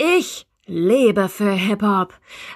Ich lebe für Hip-Hop.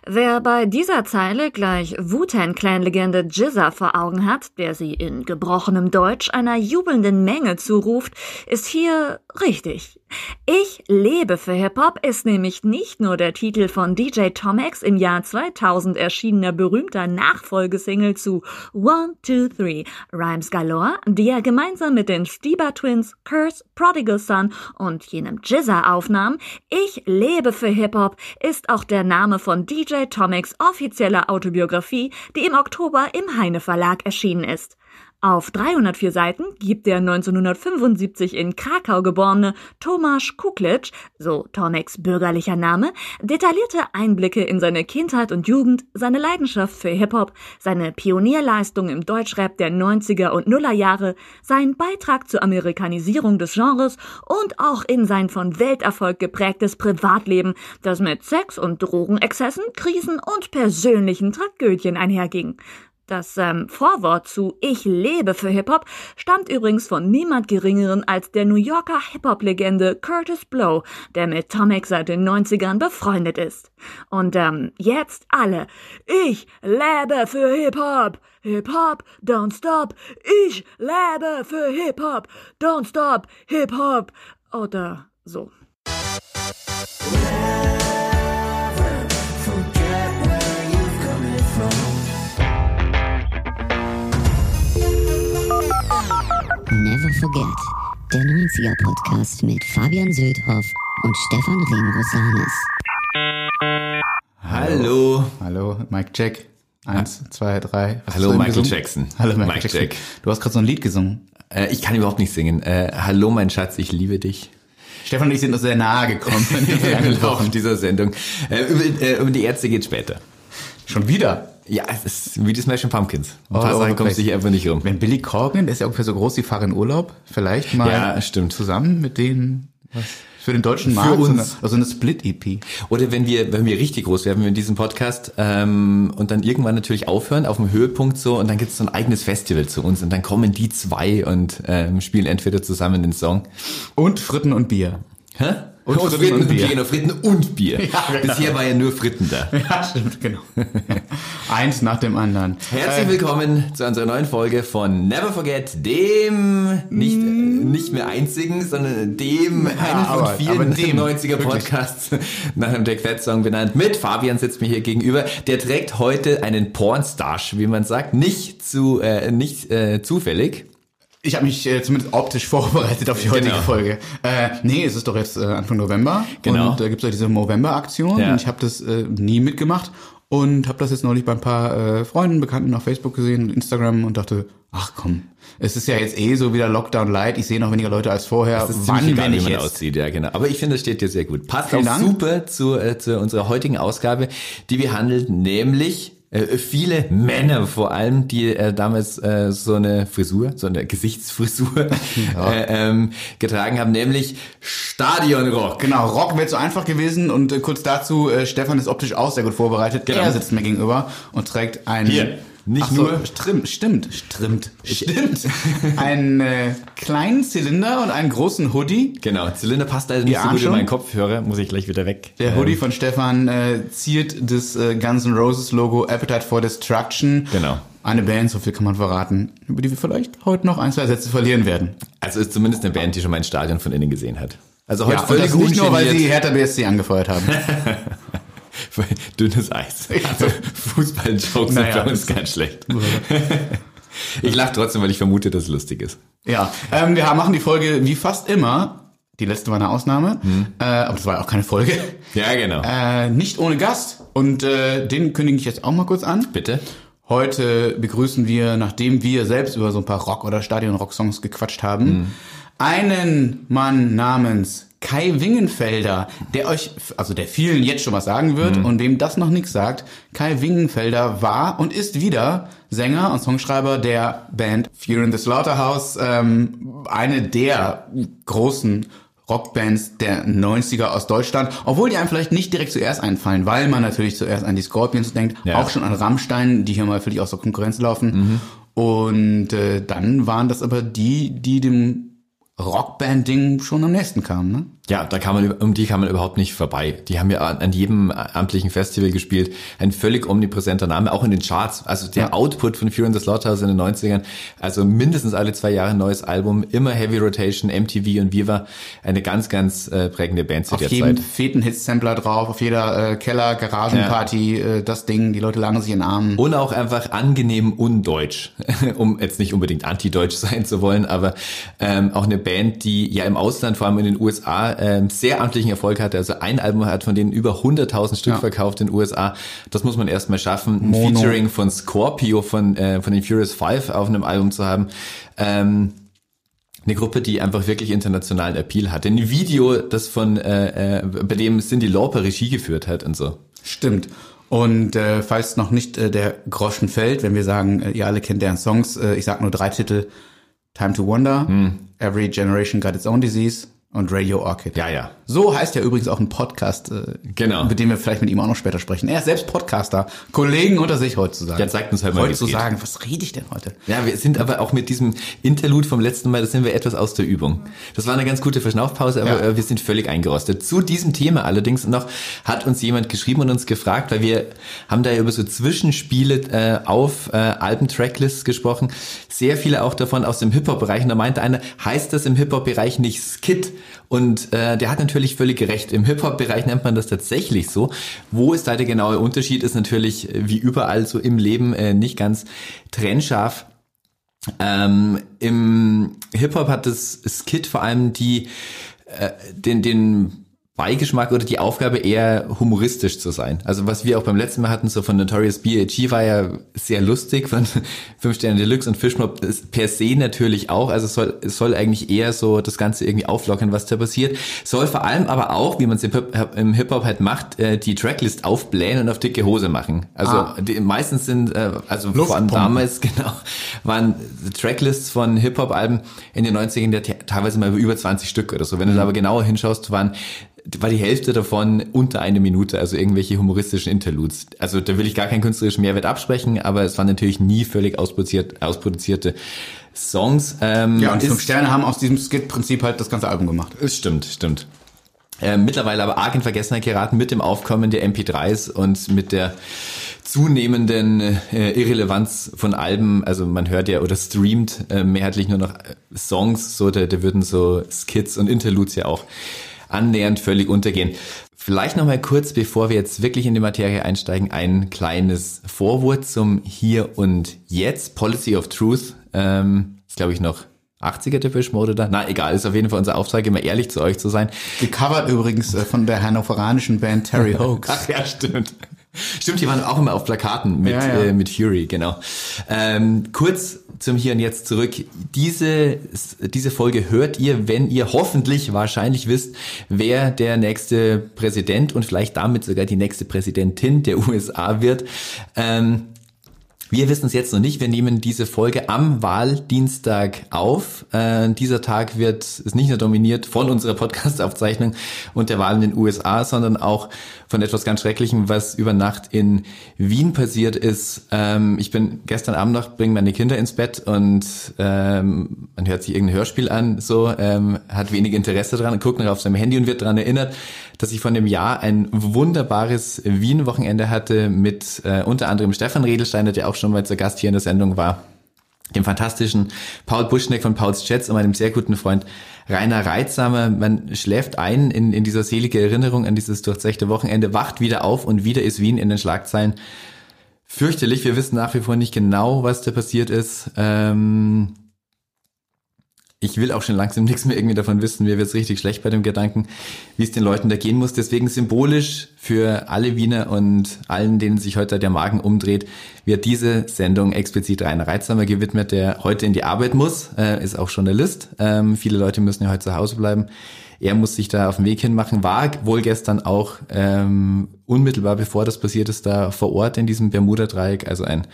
Wer bei dieser Zeile gleich Wu-Tang-Clan-Legende Jizza vor Augen hat, der sie in gebrochenem Deutsch einer jubelnden Menge zuruft, ist hier richtig. Ich lebe für Hip-Hop ist nämlich nicht nur der Titel von DJ Tomex im Jahr 2000 erschienener berühmter Nachfolgesingle zu One, Two, Three Rhymes Galore, die er gemeinsam mit den Stieber Twins, Curse, Prodigal Son und jenem Jizza aufnahm. Ich lebe für Hip-Hop ist auch der Name von DJ Tomex offizieller Autobiografie, die im Oktober im Heine Verlag erschienen ist. Auf 304 Seiten gibt der 1975 in Krakau geborene Tomasz Kuklic, so Tomex bürgerlicher Name, detaillierte Einblicke in seine Kindheit und Jugend, seine Leidenschaft für Hip-Hop, seine Pionierleistung im Deutschrap der 90er und Nullerjahre, seinen Beitrag zur Amerikanisierung des Genres und auch in sein von Welterfolg geprägtes Privatleben, das mit Sex- und Drogenexzessen, Krisen und persönlichen Tragödien einherging. Das ähm, Vorwort zu Ich lebe für Hip-Hop stammt übrigens von niemand Geringeren als der New Yorker Hip-Hop-Legende Curtis Blow, der mit Tomek seit den 90ern befreundet ist. Und ähm, jetzt alle. Ich lebe für Hip-Hop. Hip-Hop, don't stop. Ich lebe für Hip-Hop. Don't stop. Hip-Hop. Oder so. Forget, der 90er Podcast mit Fabian Söldhoff und Stefan Remrosanis. Hallo. Hallo, Mike Jack. Eins, zwei, drei. Was Hallo, Michael gesungen? Jackson. Hallo Michael Mike Jackson. Jack. Du hast gerade so ein Lied gesungen. Äh, ich kann überhaupt nicht singen. Äh, hallo, mein Schatz, ich liebe dich. Stefan und ich sind uns sehr nahe gekommen Im Laufe dieser Sendung. Äh, über, äh, über die Ärzte geht später. Schon wieder. Ja, es ist wie die Smashing Pumpkins. Ein paar Sachen kommst du hier einfach nicht rum. Wenn Billy Corgan, der ist ja ungefähr so groß wie Fahr in Urlaub, vielleicht mal Ja, stimmt. zusammen mit denen was für den deutschen Für Markt eine, uns. also eine Split-EP. Oder wenn wir, wenn wir richtig groß werden in diesem Podcast ähm, und dann irgendwann natürlich aufhören, auf dem Höhepunkt so, und dann gibt es so ein eigenes Festival zu uns und dann kommen die zwei und ähm, spielen entweder zusammen den Song. Und Fritten und Bier. Hä? Und Fritten und Bier. Genau, Fritten und Bier. Ja, genau. Bisher war ja nur Fritten da. Ja, stimmt, genau. Eins nach dem anderen. Herzlich willkommen zu unserer neuen Folge von Never Forget, dem nicht, äh, nicht mehr einzigen, sondern dem einen aber- von vielen aber dem, 90er wirklich. Podcasts nach einem Jack Fett Song benannt. Mit Fabian sitzt mir hier gegenüber. Der trägt heute einen Pornstash, wie man sagt, nicht zu äh, nicht äh, zufällig. Ich habe mich äh, zumindest optisch vorbereitet auf die heutige Genau. Folge. Äh, nee, es ist doch jetzt äh, Anfang November. Genau. Und da gibt's ja diese Movember-Aktion. Ja. Und ich habe das äh, nie mitgemacht. Und habe das jetzt neulich bei ein paar äh, Freunden, Bekannten auf Facebook gesehen und Instagram und dachte, ach komm, es ist ja jetzt eh so wieder Lockdown Light. Ich sehe noch weniger Leute als vorher. Wann, egal, wenn ich jetzt aussieht, ja genau. Aber ich finde, das steht dir sehr gut. Passt Vielen auch Dank. super zu, äh, zu unserer heutigen Ausgabe, die wir handelt, nämlich äh, viele Männer vor allem, die äh, damals äh, so eine Frisur, so eine Gesichtsfrisur äh, ähm, getragen haben, nämlich Stadionrock. Genau, Rock wäre zu einfach gewesen und äh, kurz dazu, äh, Stefan ist optisch auch sehr gut vorbereitet. Genau. Er sitzt mir gegenüber und trägt ein... Hier, nicht so, nur- Stimmt, stimmt, stimmt, stimmt. einen äh, kleinen Zylinder und einen großen Hoodie. Genau, Zylinder passt also nicht Ihr so gut in schon? meinen Kopfhörer, muss ich gleich wieder weg. Der Ähm, Hoodie von Stefan äh, ziert das äh, Guns N' Roses Logo Appetite for Destruction. Genau. Eine Band, so viel kann man verraten, über die wir vielleicht heute noch ein, zwei Sätze verlieren werden. Also ist zumindest eine Band, die schon mein Stadion von innen gesehen hat. Also heute Ja, und völlig das nicht nur, weil sie Hertha BSC angefeuert haben. Dünnes Eis. Fußball-Jokes Naja, das- ganz schlecht. ich lache trotzdem, weil ich vermute, dass es lustig ist. ja, ähm, wir machen die Folge wie fast immer. Die letzte war eine Ausnahme, äh, aber das war auch keine Folge. Ja, genau. Äh, nicht ohne Gast. Und äh, den kündige ich jetzt auch mal kurz an. Bitte? Heute begrüßen wir, nachdem wir selbst über so ein paar Rock- oder Stadion-Rock-Songs gequatscht haben, einen Mann namens Kai Wingenfelder, der euch, also der vielen jetzt schon was sagen wird und wem das noch nichts sagt. Kai Wingenfelder war und ist wieder Sänger und Songschreiber der Band Fear in the Slaughterhouse, ähm, eine der großen Rockbands der 90er aus Deutschland, obwohl die einem vielleicht nicht direkt zuerst einfallen, weil man natürlich zuerst an die Scorpions denkt, Ja. auch schon an Rammstein, die hier mal völlig aus der Konkurrenz laufen. Und äh, dann waren das aber die, die dem Rockband-Ding schon am nächsten kamen, ne? Ja, da kann man, um die kann man überhaupt nicht vorbei. Die haben ja an jedem amtlichen Festival gespielt. Ein völlig omnipräsenter Name, auch in den Charts. Also der ja. Output von Fear in the Slaughterhouse in den 90ern, also mindestens alle zwei Jahre ein neues Album, immer Heavy Rotation, MTV und Viva. Eine ganz, ganz äh, prägende Band zu auf der Zeit. Auf jedem feten Hit-Sampler drauf, auf jeder äh, Keller, Garagenparty, ja. äh, das Ding, die Leute langen sich in den Armen. Und auch einfach angenehm undeutsch, um jetzt nicht unbedingt anti-deutsch sein zu wollen, aber ähm, auch eine Band, die ja im Ausland, vor allem in den USA, ähm, sehr amtlichen Erfolg hatte. Also ein Album hat von denen über 100.000 Stück ja. verkauft in den USA. Das muss man erstmal schaffen. Ein Mono. Featuring von Scorpio von, äh, von den Furious Five auf einem Album zu haben. Ähm, eine Gruppe, die einfach wirklich internationalen Appeal hat. Ein Video, das von, äh, äh, bei dem Cindy Lauper Regie geführt hat und so. Stimmt. Und äh, falls noch nicht äh, der Groschen fällt, wenn wir sagen, äh, ihr alle kennt deren Songs, äh, ich sag nur drei Titel. Time to Wonder, hm. Every Generation Got Its Own Disease und Radio Orchid. Ja, ja. So heißt ja übrigens auch ein Podcast, äh, genau. mit dem wir vielleicht mit ihm auch noch später sprechen. Er ist selbst Podcaster, Kollegen unter sich heutzutage. Ja, zeigt uns halt mal, heute zu sagen, was rede ich denn heute? Ja, wir sind aber auch mit diesem Interlude vom letzten Mal, da sind wir etwas aus der Übung. Das war eine ganz gute Verschnaufpause, aber ja. Äh, wir sind völlig eingerostet. Zu diesem Thema allerdings noch hat uns jemand geschrieben und uns gefragt, weil wir haben da ja über so Zwischenspiele äh, auf äh, Alben-Tracklists gesprochen, sehr viele auch davon aus dem Hip-Hop-Bereich. Und da meinte einer, heißt das im Hip-Hop-Bereich nicht Skit? Und äh, der hat natürlich völlig gerecht. Im Hip-Hop-Bereich nennt man das tatsächlich so. Wo ist da der genaue Unterschied? Ist natürlich äh, wie überall so im Leben äh, nicht ganz trennscharf. Ähm, Im Hip-Hop hat das Skit vor allem die äh, den, den Beigeschmack oder die Aufgabe eher humoristisch zu sein. Also was wir auch beim letzten Mal hatten, so von Notorious B.I.G. war ja sehr lustig, von Fünf Sterne Deluxe und Fishmob per se natürlich auch. Also es soll, es soll eigentlich eher so das Ganze irgendwie auflockern, was da passiert. Soll vor allem aber auch, wie man es im Hip-Hop halt macht, äh, die Tracklist aufblähen und auf dicke Hose machen. Also ah. die, meistens sind, äh, also Luftpumpen. vor allem damals, genau, waren Tracklists von Hip-Hop-Alben in den 90ern teilweise mal über 20 Stück oder so. Wenn du da aber genauer hinschaust, waren war die Hälfte davon unter eine Minute, also irgendwelche humoristischen Interludes. Also da will ich gar keinen künstlerischen Mehrwert absprechen, aber es waren natürlich nie völlig ausproduziert, ausproduzierte Songs. Ähm, ja, und die fünf Sterne haben aus diesem Skit-Prinzip halt das ganze Album gemacht. Es stimmt, stimmt. Äh, mittlerweile aber arg in Vergessenheit geraten mit dem Aufkommen der MP3s und mit der zunehmenden äh, Irrelevanz von Alben. Also man hört ja oder streamt äh, mehrheitlich nur noch äh, Songs, so da, da würden so Skits und Interludes ja auch annähernd völlig untergehen. Vielleicht noch mal kurz, bevor wir jetzt wirklich in die Materie einsteigen, ein kleines Vorwort zum Hier und Jetzt. Policy of Truth ähm, ist, glaube ich, noch 80er Depeche Mode da? Na, egal, ist auf jeden Fall unser Auftrag, immer ehrlich zu euch zu sein. Gecovert übrigens äh, von der hannoveranischen Band Terry Hoax. Ach ja, stimmt. Stimmt, die waren auch immer auf Plakaten mit, ja, ja. Äh, mit Fury, genau. Ähm, kurz zum Hier und Jetzt zurück. Diese, diese Folge hört ihr, wenn ihr hoffentlich wahrscheinlich wisst, wer der nächste Präsident und vielleicht damit sogar die nächste Präsidentin der USA wird. Ähm, wir wissen es jetzt noch nicht. Wir nehmen diese Folge am Wahldienstag auf. Äh, dieser Tag wird ist nicht nur dominiert von unserer Podcast-Aufzeichnung und der Wahl in den USA, sondern auch von etwas ganz Schrecklichem, was über Nacht in Wien passiert ist. Ähm, ich bin gestern Abend noch, bringe meine Kinder ins Bett und ähm, man hört sich irgendein Hörspiel an, so ähm, hat wenig Interesse dran, guckt noch auf seinem Handy und wird daran erinnert, dass ich von dem Jahr ein wunderbares Wien-Wochenende hatte mit äh, unter anderem Stefan Redelsteiner, der auch schon mal zu Gast hier in der Sendung war, dem fantastischen Paul Buschneck von Pauls Chats und meinem sehr guten Freund Rainer Reitsamer. Man schläft ein in, in dieser selige Erinnerung an dieses durchzechte Wochenende, wacht wieder auf und wieder ist Wien in den Schlagzeilen. Fürchterlich, wir wissen nach wie vor nicht genau, was da passiert ist. Ähm, ich will auch schon langsam nichts mehr irgendwie davon wissen. Mir wird's richtig schlecht bei dem Gedanken, wie es den Leuten da gehen muss. Deswegen symbolisch für alle Wiener und allen, denen sich heute der Magen umdreht, wird diese Sendung explizit Rainer Reitsamer gewidmet, der heute in die Arbeit muss, äh, ist auch Journalist. Ähm, viele Leute müssen ja heute zu Hause bleiben. Er muss sich da auf den Weg hinmachen, war wohl gestern auch ähm, unmittelbar bevor das passiert ist, da vor Ort in diesem Bermuda-Dreieck. Also ein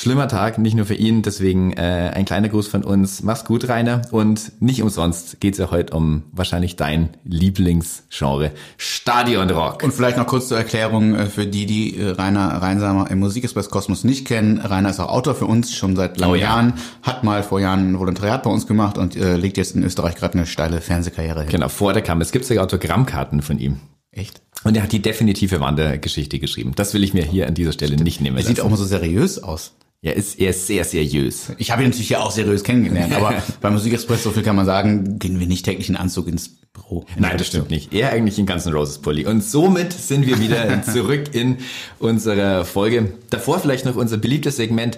Schlimmer Tag, nicht nur für ihn, deswegen äh, ein kleiner Gruß von uns. Mach's gut, Rainer. Und nicht umsonst geht's ja heute um wahrscheinlich dein Lieblingsgenre, Stadionrock. Und vielleicht noch kurz zur Erklärung äh, für die, die äh, Rainer Reinsamer im Musikexpress Kosmos nicht kennen. Rainer ist auch Autor für uns, schon seit langen Oh ja. Jahren, hat mal vor Jahren ein Volontariat bei uns gemacht und äh, legt jetzt in Österreich gerade eine steile Fernsehkarriere hin. Genau, vor der Kamera. Es gibt sogar Autogrammkarten von ihm. Echt? Und er hat die definitive Wandergeschichte geschrieben. Das will ich mir hier an dieser Stelle nicht nehmen Er sieht auch mal so seriös aus. Er ist, er ist sehr seriös. Ich habe ihn natürlich ja auch seriös kennengelernt, aber beim Musikexpress, so viel kann man sagen, gehen wir nicht täglich in Anzug ins Büro. Nein, das stimmt nicht. Er eigentlich in ganzen Roses Pulli. Und somit sind wir wieder zurück in unserer Folge. Davor vielleicht noch unser beliebtes Segment.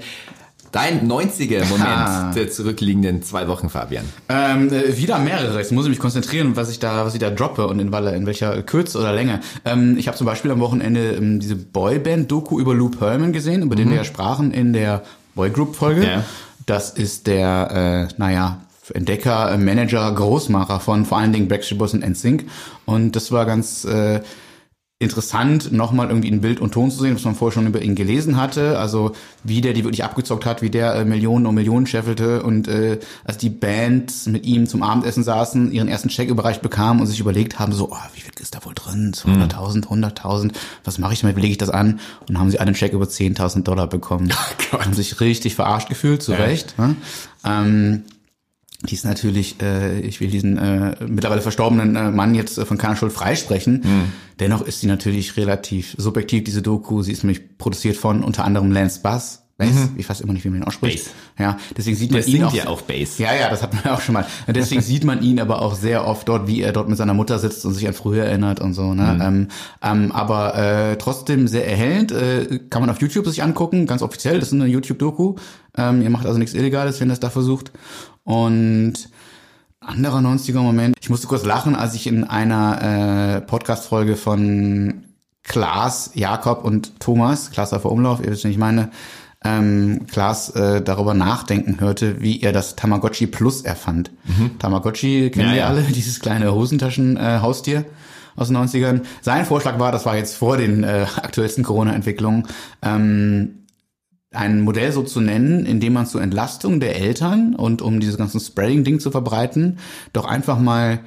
Dein 90er Moment der zurückliegenden zwei Wochen, Fabian. Ähm, äh, wieder mehrere. Jetzt muss ich mich konzentrieren, was ich da, was ich da droppe und in, in welcher Kürze oder Länge. Ähm, ich habe zum Beispiel am Wochenende ähm, diese Boyband-Doku über Lou Pearlman gesehen, über den wir ja sprachen in der Boygroup-Folge. Ja. Das ist der, äh, naja, Entdecker, äh, Manager, Großmacher von vor allen Dingen Backstreet Boys und NSYNC. Und das war ganz äh, interessant, nochmal irgendwie in Bild und Ton zu sehen, was man vorher schon über ihn gelesen hatte. Also wie der die wirklich abgezockt hat, wie der äh, Millionen und Millionen scheffelte und äh, als die Bands mit ihm zum Abendessen saßen, ihren ersten Check überreicht bekamen und sich überlegt haben, so, oh, wie viel ist da wohl drin? 200.000, 100.000, was mache ich damit, lege ich das an? Und haben sie einen Check über 10.000 Dollar bekommen. haben sich richtig verarscht gefühlt, zu Recht. Ne? Ähm, die ist natürlich, äh, ich will diesen äh, mittlerweile verstorbenen äh, Mann jetzt äh, von keiner Schuld freisprechen. Dennoch ist sie natürlich relativ subjektiv, diese Doku. Sie ist nämlich produziert von unter anderem Lance Bass. Bass, ich weiß immer nicht, wie man ihn ausspricht. Bass. Ja, deswegen sieht man Der ihn auch, ja auch Bass. Ja, ja, das hat man ja auch schon mal. Deswegen sieht man ihn aber auch sehr oft dort, wie er dort mit seiner Mutter sitzt und sich an früher erinnert und so. Ne? Ähm, ähm, aber äh, trotzdem sehr erhellend. Äh, kann man auf YouTube sich angucken, ganz offiziell. Das ist eine YouTube-Doku. Ähm, ihr macht also nichts Illegales, wenn ihr es da versucht. Und anderer 90er Moment. Ich musste kurz lachen, als ich in einer äh, Podcast-Folge von Klaas, Jakob und Thomas, Klaas auf Umlauf, ihr wisst, wen ich meine, ähm, Klaas äh, darüber nachdenken hörte, wie er das Tamagotchi Plus erfand. Tamagotchi kennen Ja, wir ja. alle, dieses kleine Hosentaschen-Haustier. Äh, aus den 90ern. Sein Vorschlag war, das war jetzt vor den äh, aktuellsten Corona-Entwicklungen, ähm, ein Modell so zu nennen, in dem man zur Entlastung der Eltern und um dieses ganze Spreading-Ding zu verbreiten, doch einfach mal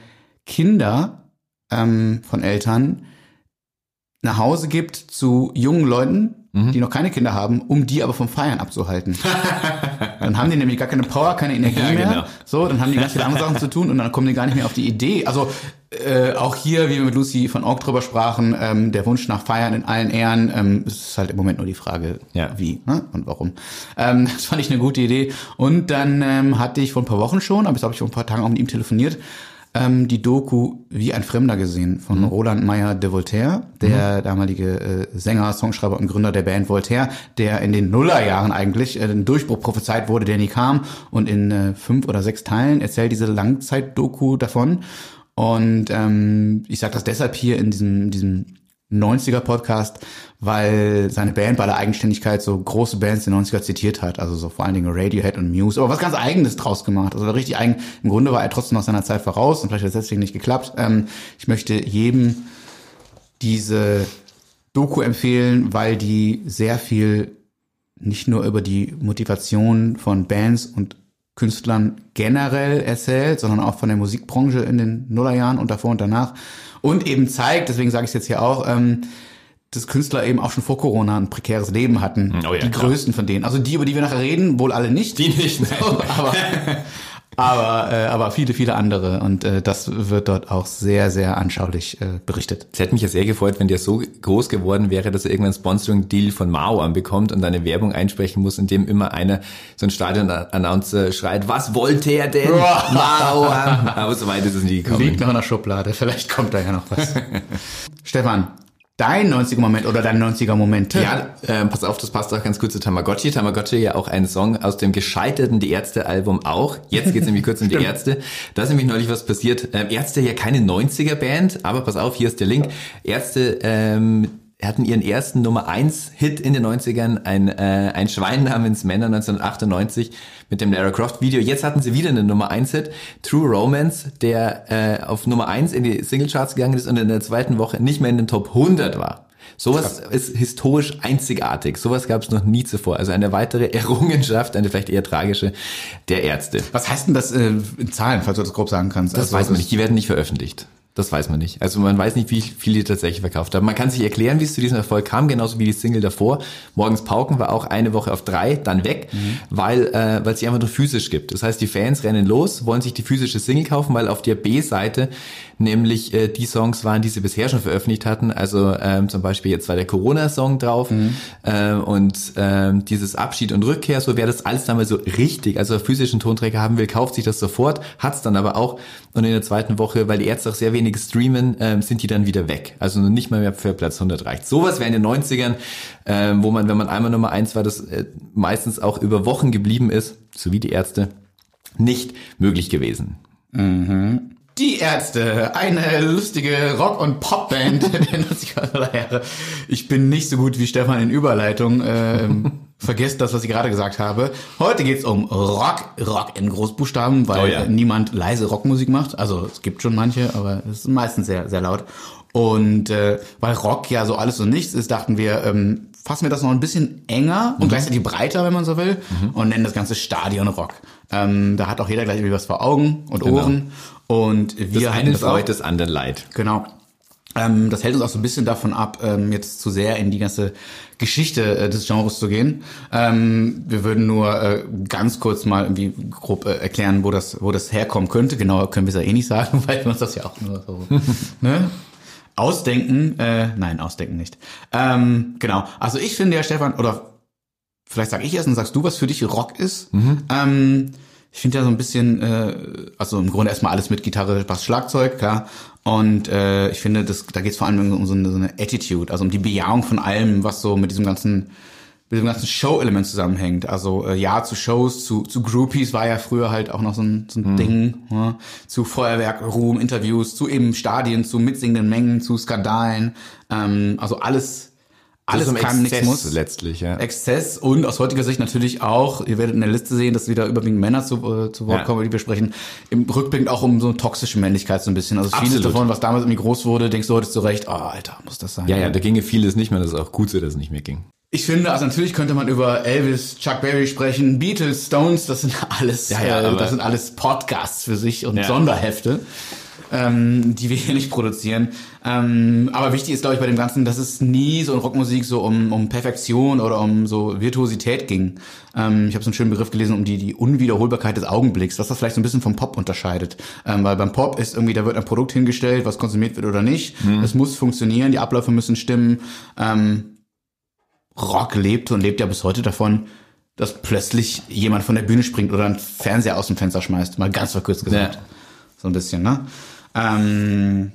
Kinder ähm, von Eltern nach Hause gibt zu jungen Leuten, Mhm. die noch keine Kinder haben, um die aber vom Feiern abzuhalten. dann haben die nämlich gar keine Power, keine Energie Ja, mehr. genau. So, dann haben die ganz viele andere Sachen zu tun und dann kommen die gar nicht mehr auf die Idee. Also äh, auch hier, wie wir mit Lucy von Org drüber sprachen, ähm, der Wunsch nach Feiern in allen Ehren, ähm, es ist halt im Moment nur die Frage, Ja. wie ne? und warum. Ähm, das fand ich eine gute Idee. Und dann ähm, hatte ich vor ein paar Wochen schon, aber ich glaube, ich vor ein paar Tagen auch mit ihm telefoniert, ähm, die Doku Wie ein Fremder gesehen von Roland Meyer de Voltaire, der damalige äh, Sänger, Songschreiber und Gründer der Band Voltaire, der in den Nullerjahren eigentlich äh, den Durchbruch prophezeit wurde, der nie kam. Und in äh, fünf oder sechs Teilen erzählt diese Langzeit-Doku davon. Und ähm, ich sage das deshalb hier in diesem, diesem 90er Podcast, weil seine Band bei der Eigenständigkeit so große Bands der 90er zitiert hat, also so vor allen Dingen Radiohead und Muse, aber was ganz eigenes draus gemacht, also richtig eigen. Im Grunde war er trotzdem aus seiner Zeit voraus und vielleicht hat es deswegen nicht geklappt. Ähm, ich möchte jedem diese Doku empfehlen, weil die sehr viel nicht nur über die Motivation von Bands und Künstlern generell erzählt, sondern auch von der Musikbranche in den Nullerjahren und davor und danach. Und eben zeigt, deswegen sage ich es jetzt hier auch, ähm, dass Künstler eben auch schon vor Corona ein prekäres Leben hatten. Oh ja, die klar. größten von denen. Also die, über die wir nachher reden, wohl alle nicht. Die nicht. So, aber, aber, äh, aber viele, viele andere. Und äh, das wird dort auch sehr, sehr anschaulich äh, berichtet. Es hätte mich ja sehr gefreut, wenn der so groß geworden wäre, dass er irgendwann Sponsoring-Deal von Mao anbekommt und eine Werbung einsprechen muss, in dem immer einer, so ein Stadion-Announcer schreit, was wollte er denn? Mao! Aber so weit ist es nie gekommen. Liegt noch in der Schublade, vielleicht kommt da ja noch was. Stefan, dein 90er-Moment oder dein 90er-Moment? Ja, äh, pass auf, das passt auch ganz gut zu Tamagotchi. Tamagotchi ja auch ein Song aus dem gescheiterten Die Ärzte-Album auch. Jetzt geht's nämlich kurz um die Ärzte. Da ist nämlich neulich was passiert. Ähm, Ärzte ja keine 90er-Band, aber pass auf, hier ist der Link. Ärzte ähm, hatten ihren ersten Nummer 1 Hit in den 90ern, ein, äh, ein Schwein namens Männer 1998 mit dem Lara Croft Video. Jetzt hatten sie wieder einen Nummer 1 Hit, True Romance, der äh, auf Nummer 1 in die Singlecharts gegangen ist und in der zweiten Woche nicht mehr in den Top 100 war. Sowas ist historisch einzigartig. Sowas gab es noch nie zuvor. Also eine weitere Errungenschaft, eine vielleicht eher tragische, der Ärzte. Was heißt denn das äh, in Zahlen, falls du das grob sagen kannst? Das Also, weiß man nicht. Die werden nicht veröffentlicht. Das weiß man nicht. Also man weiß nicht, wie viel die tatsächlich verkauft haben. Man kann sich erklären, wie es zu diesem Erfolg kam, genauso wie die Single davor. Morgens Pauken war auch eine Woche auf drei, dann weg, weil äh, weil es sie einfach nur physisch gibt. Das heißt, die Fans rennen los, wollen sich die physische Single kaufen, weil auf der B-Seite nämlich äh, die Songs waren, die sie bisher schon veröffentlicht hatten. Also ähm, zum Beispiel jetzt war der Corona-Song drauf ähm, und ähm, dieses Abschied und Rückkehr, so wer das alles damals so richtig, also physischen Tonträger haben will, kauft sich das sofort, hat's dann aber auch und in der zweiten Woche, weil die Ärzte auch sehr wenig streamen, ähm, sind die dann wieder weg. Also nicht mal mehr für Platz 100 reicht. Sowas wäre in den 90ern, ähm, wo man, wenn man einmal Nummer eins war, das äh, meistens auch über Wochen geblieben ist, so wie die Ärzte, nicht möglich gewesen. Die Ärzte, eine lustige Rock- und Popband der 90er Jahre. Ich bin nicht so gut wie Stefan in Überleitung. Ähm, vergesst das, was ich gerade gesagt habe. Heute geht's um Rock, Rock in Großbuchstaben, weil Oh ja. niemand leise Rockmusik macht. Also es gibt schon manche, aber es ist meistens sehr, sehr laut. Und äh, weil Rock ja so alles und nichts ist, dachten wir, ähm, fassen wir das noch ein bisschen enger Mhm. und gleichzeitig breiter, wenn man so will, und nennen das Ganze Stadionrock. Ähm, da hat auch jeder gleich irgendwie was vor Augen und Genau. Ohren. Und wir Das halten eine das freut, das andere leid. Genau. Ähm, das hält uns auch so ein bisschen davon ab, ähm, jetzt zu sehr in die ganze Geschichte äh, des Genres zu gehen. Ähm, wir würden nur äh, ganz kurz mal irgendwie grob äh, erklären, wo das, wo das herkommen könnte. Genauer können wir es ja eh nicht sagen, weil wir uns das ja auch nur so ne? Ausdenken. Äh, nein, ausdenken nicht. Ähm, genau. Also ich finde ja, Stefan, oder vielleicht sag ich erst und sagst du, was für dich Rock ist. Ähm, ich finde ja so ein bisschen, äh, also im Grunde erstmal alles mit Gitarre, Bass, Schlagzeug, klar. Und äh, ich finde, das, da geht es vor allem um so eine, so eine Attitude, also um die Bejahung von allem, was so mit diesem ganzen mit dem ganzen Show-Element zusammenhängt. Also äh, ja zu Shows, zu, zu Groupies war ja früher halt auch noch so ein, so ein Ding. Ja. Zu Feuerwerk, Ruhm, Interviews, zu eben Stadien, zu mitsingenden Mengen, zu Skandalen. Ähm, also alles, alles ist kann, um nichts Exzess muss. letztlich, ja. Exzess und aus heutiger Sicht natürlich auch, ihr werdet in der Liste sehen, dass wieder überwiegend Männer zu, äh, zu Wort Ja. kommen, die wir sprechen, im Rückblick auch um so eine toxische Männlichkeit so ein bisschen. Also vieles Absolut. davon, was damals irgendwie groß wurde, denkst du heute zu Recht, oh, Alter, muss das sein? Ja, ja, da ginge vieles nicht mehr, das ist auch gut so, dass es nicht mehr ging. Ich finde, also natürlich könnte man über Elvis, Chuck Berry sprechen, Beatles, Stones, das sind alles, Ja, ja, äh, das sind alles Podcasts für sich und Ja. Sonderhefte, ähm, die wir hier nicht produzieren. Ähm, aber wichtig ist, glaube ich, bei dem Ganzen, dass es nie so in Rockmusik so um, um Perfektion oder um so Virtuosität ging. Ähm, ich habe so einen schönen Begriff gelesen, um die, die Unwiederholbarkeit des Augenblicks, was das vielleicht so ein bisschen vom Pop unterscheidet. Ähm, weil beim Pop ist irgendwie, da wird ein Produkt hingestellt, was konsumiert wird oder nicht. Es muss funktionieren, die Abläufe müssen stimmen. Rock lebte und lebt ja bis heute davon, dass plötzlich jemand von der Bühne springt oder einen Fernseher aus dem Fenster schmeißt. Mal ganz verkürzt gesagt. Ja. So ein bisschen, ne? Ähm,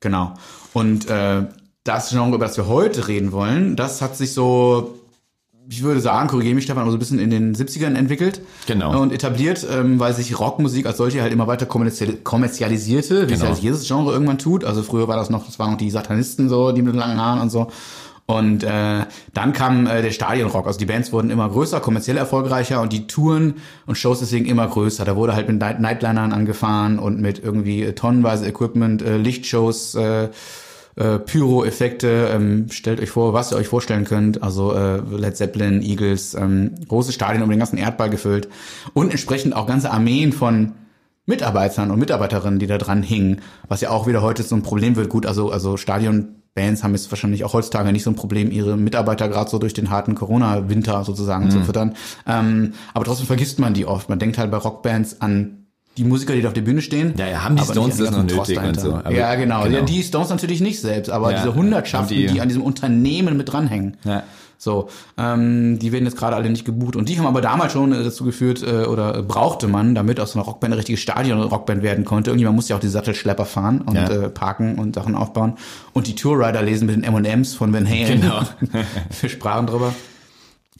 genau. Und äh, das Genre, über das wir heute reden wollen, das hat sich so, ich würde sagen, korrigiere mich Stefan, aber so ein bisschen in den 70ern entwickelt. Genau. Und etabliert, ähm, weil sich Rockmusik als solche halt immer weiter kommerziali- kommerzialisierte, wie es Genau. ja jedes Genre irgendwann tut. Also früher war das noch, das waren noch die Satanisten so, die mit langen Haaren und so. Und äh, dann kam äh, der Stadionrock. Also die Bands wurden immer größer, kommerziell erfolgreicher und die Touren und Shows deswegen immer größer. Da wurde halt mit Night Nightlinern angefahren und mit irgendwie äh, tonnenweise Equipment, äh, Lichtshows, äh, äh, Pyro-Effekte. Ähm, stellt euch vor, was ihr euch vorstellen könnt. Also äh, Led Zeppelin, Eagles, ähm, große Stadien um den ganzen Erdball gefüllt und entsprechend auch ganze Armeen von Mitarbeitern und Mitarbeiterinnen, die da dran hingen, was ja auch wieder heute so ein Problem wird. Gut, also also Stadionbands haben jetzt wahrscheinlich auch heutzutage nicht so ein Problem, ihre Mitarbeiter gerade so durch den harten Corona-Winter sozusagen Mhm. zu füttern. Ähm, aber trotzdem vergisst man die oft. Man denkt halt bei Rockbands an die Musiker, die da auf der Bühne stehen. Ja, ja, haben die Stones das noch nötig und so, aber- Ja, genau. genau. Ja, die Stones natürlich nicht selbst, aber Ja, diese Hundertschaften, die- die an diesem Unternehmen mit dranhängen. Ja. So, ähm, die werden jetzt gerade alle nicht gebucht. Und die haben aber damals schon äh, dazu geführt, äh, oder brauchte man, damit aus einer Rockband eine richtige Stadion-Rockband werden konnte. Irgendjemand musste ja auch die Sattelschlepper fahren und Ja. äh, parken und Sachen aufbauen. Und die Tourrider lesen mit den M&M's von Van Halen. Genau. Wir sprachen drüber.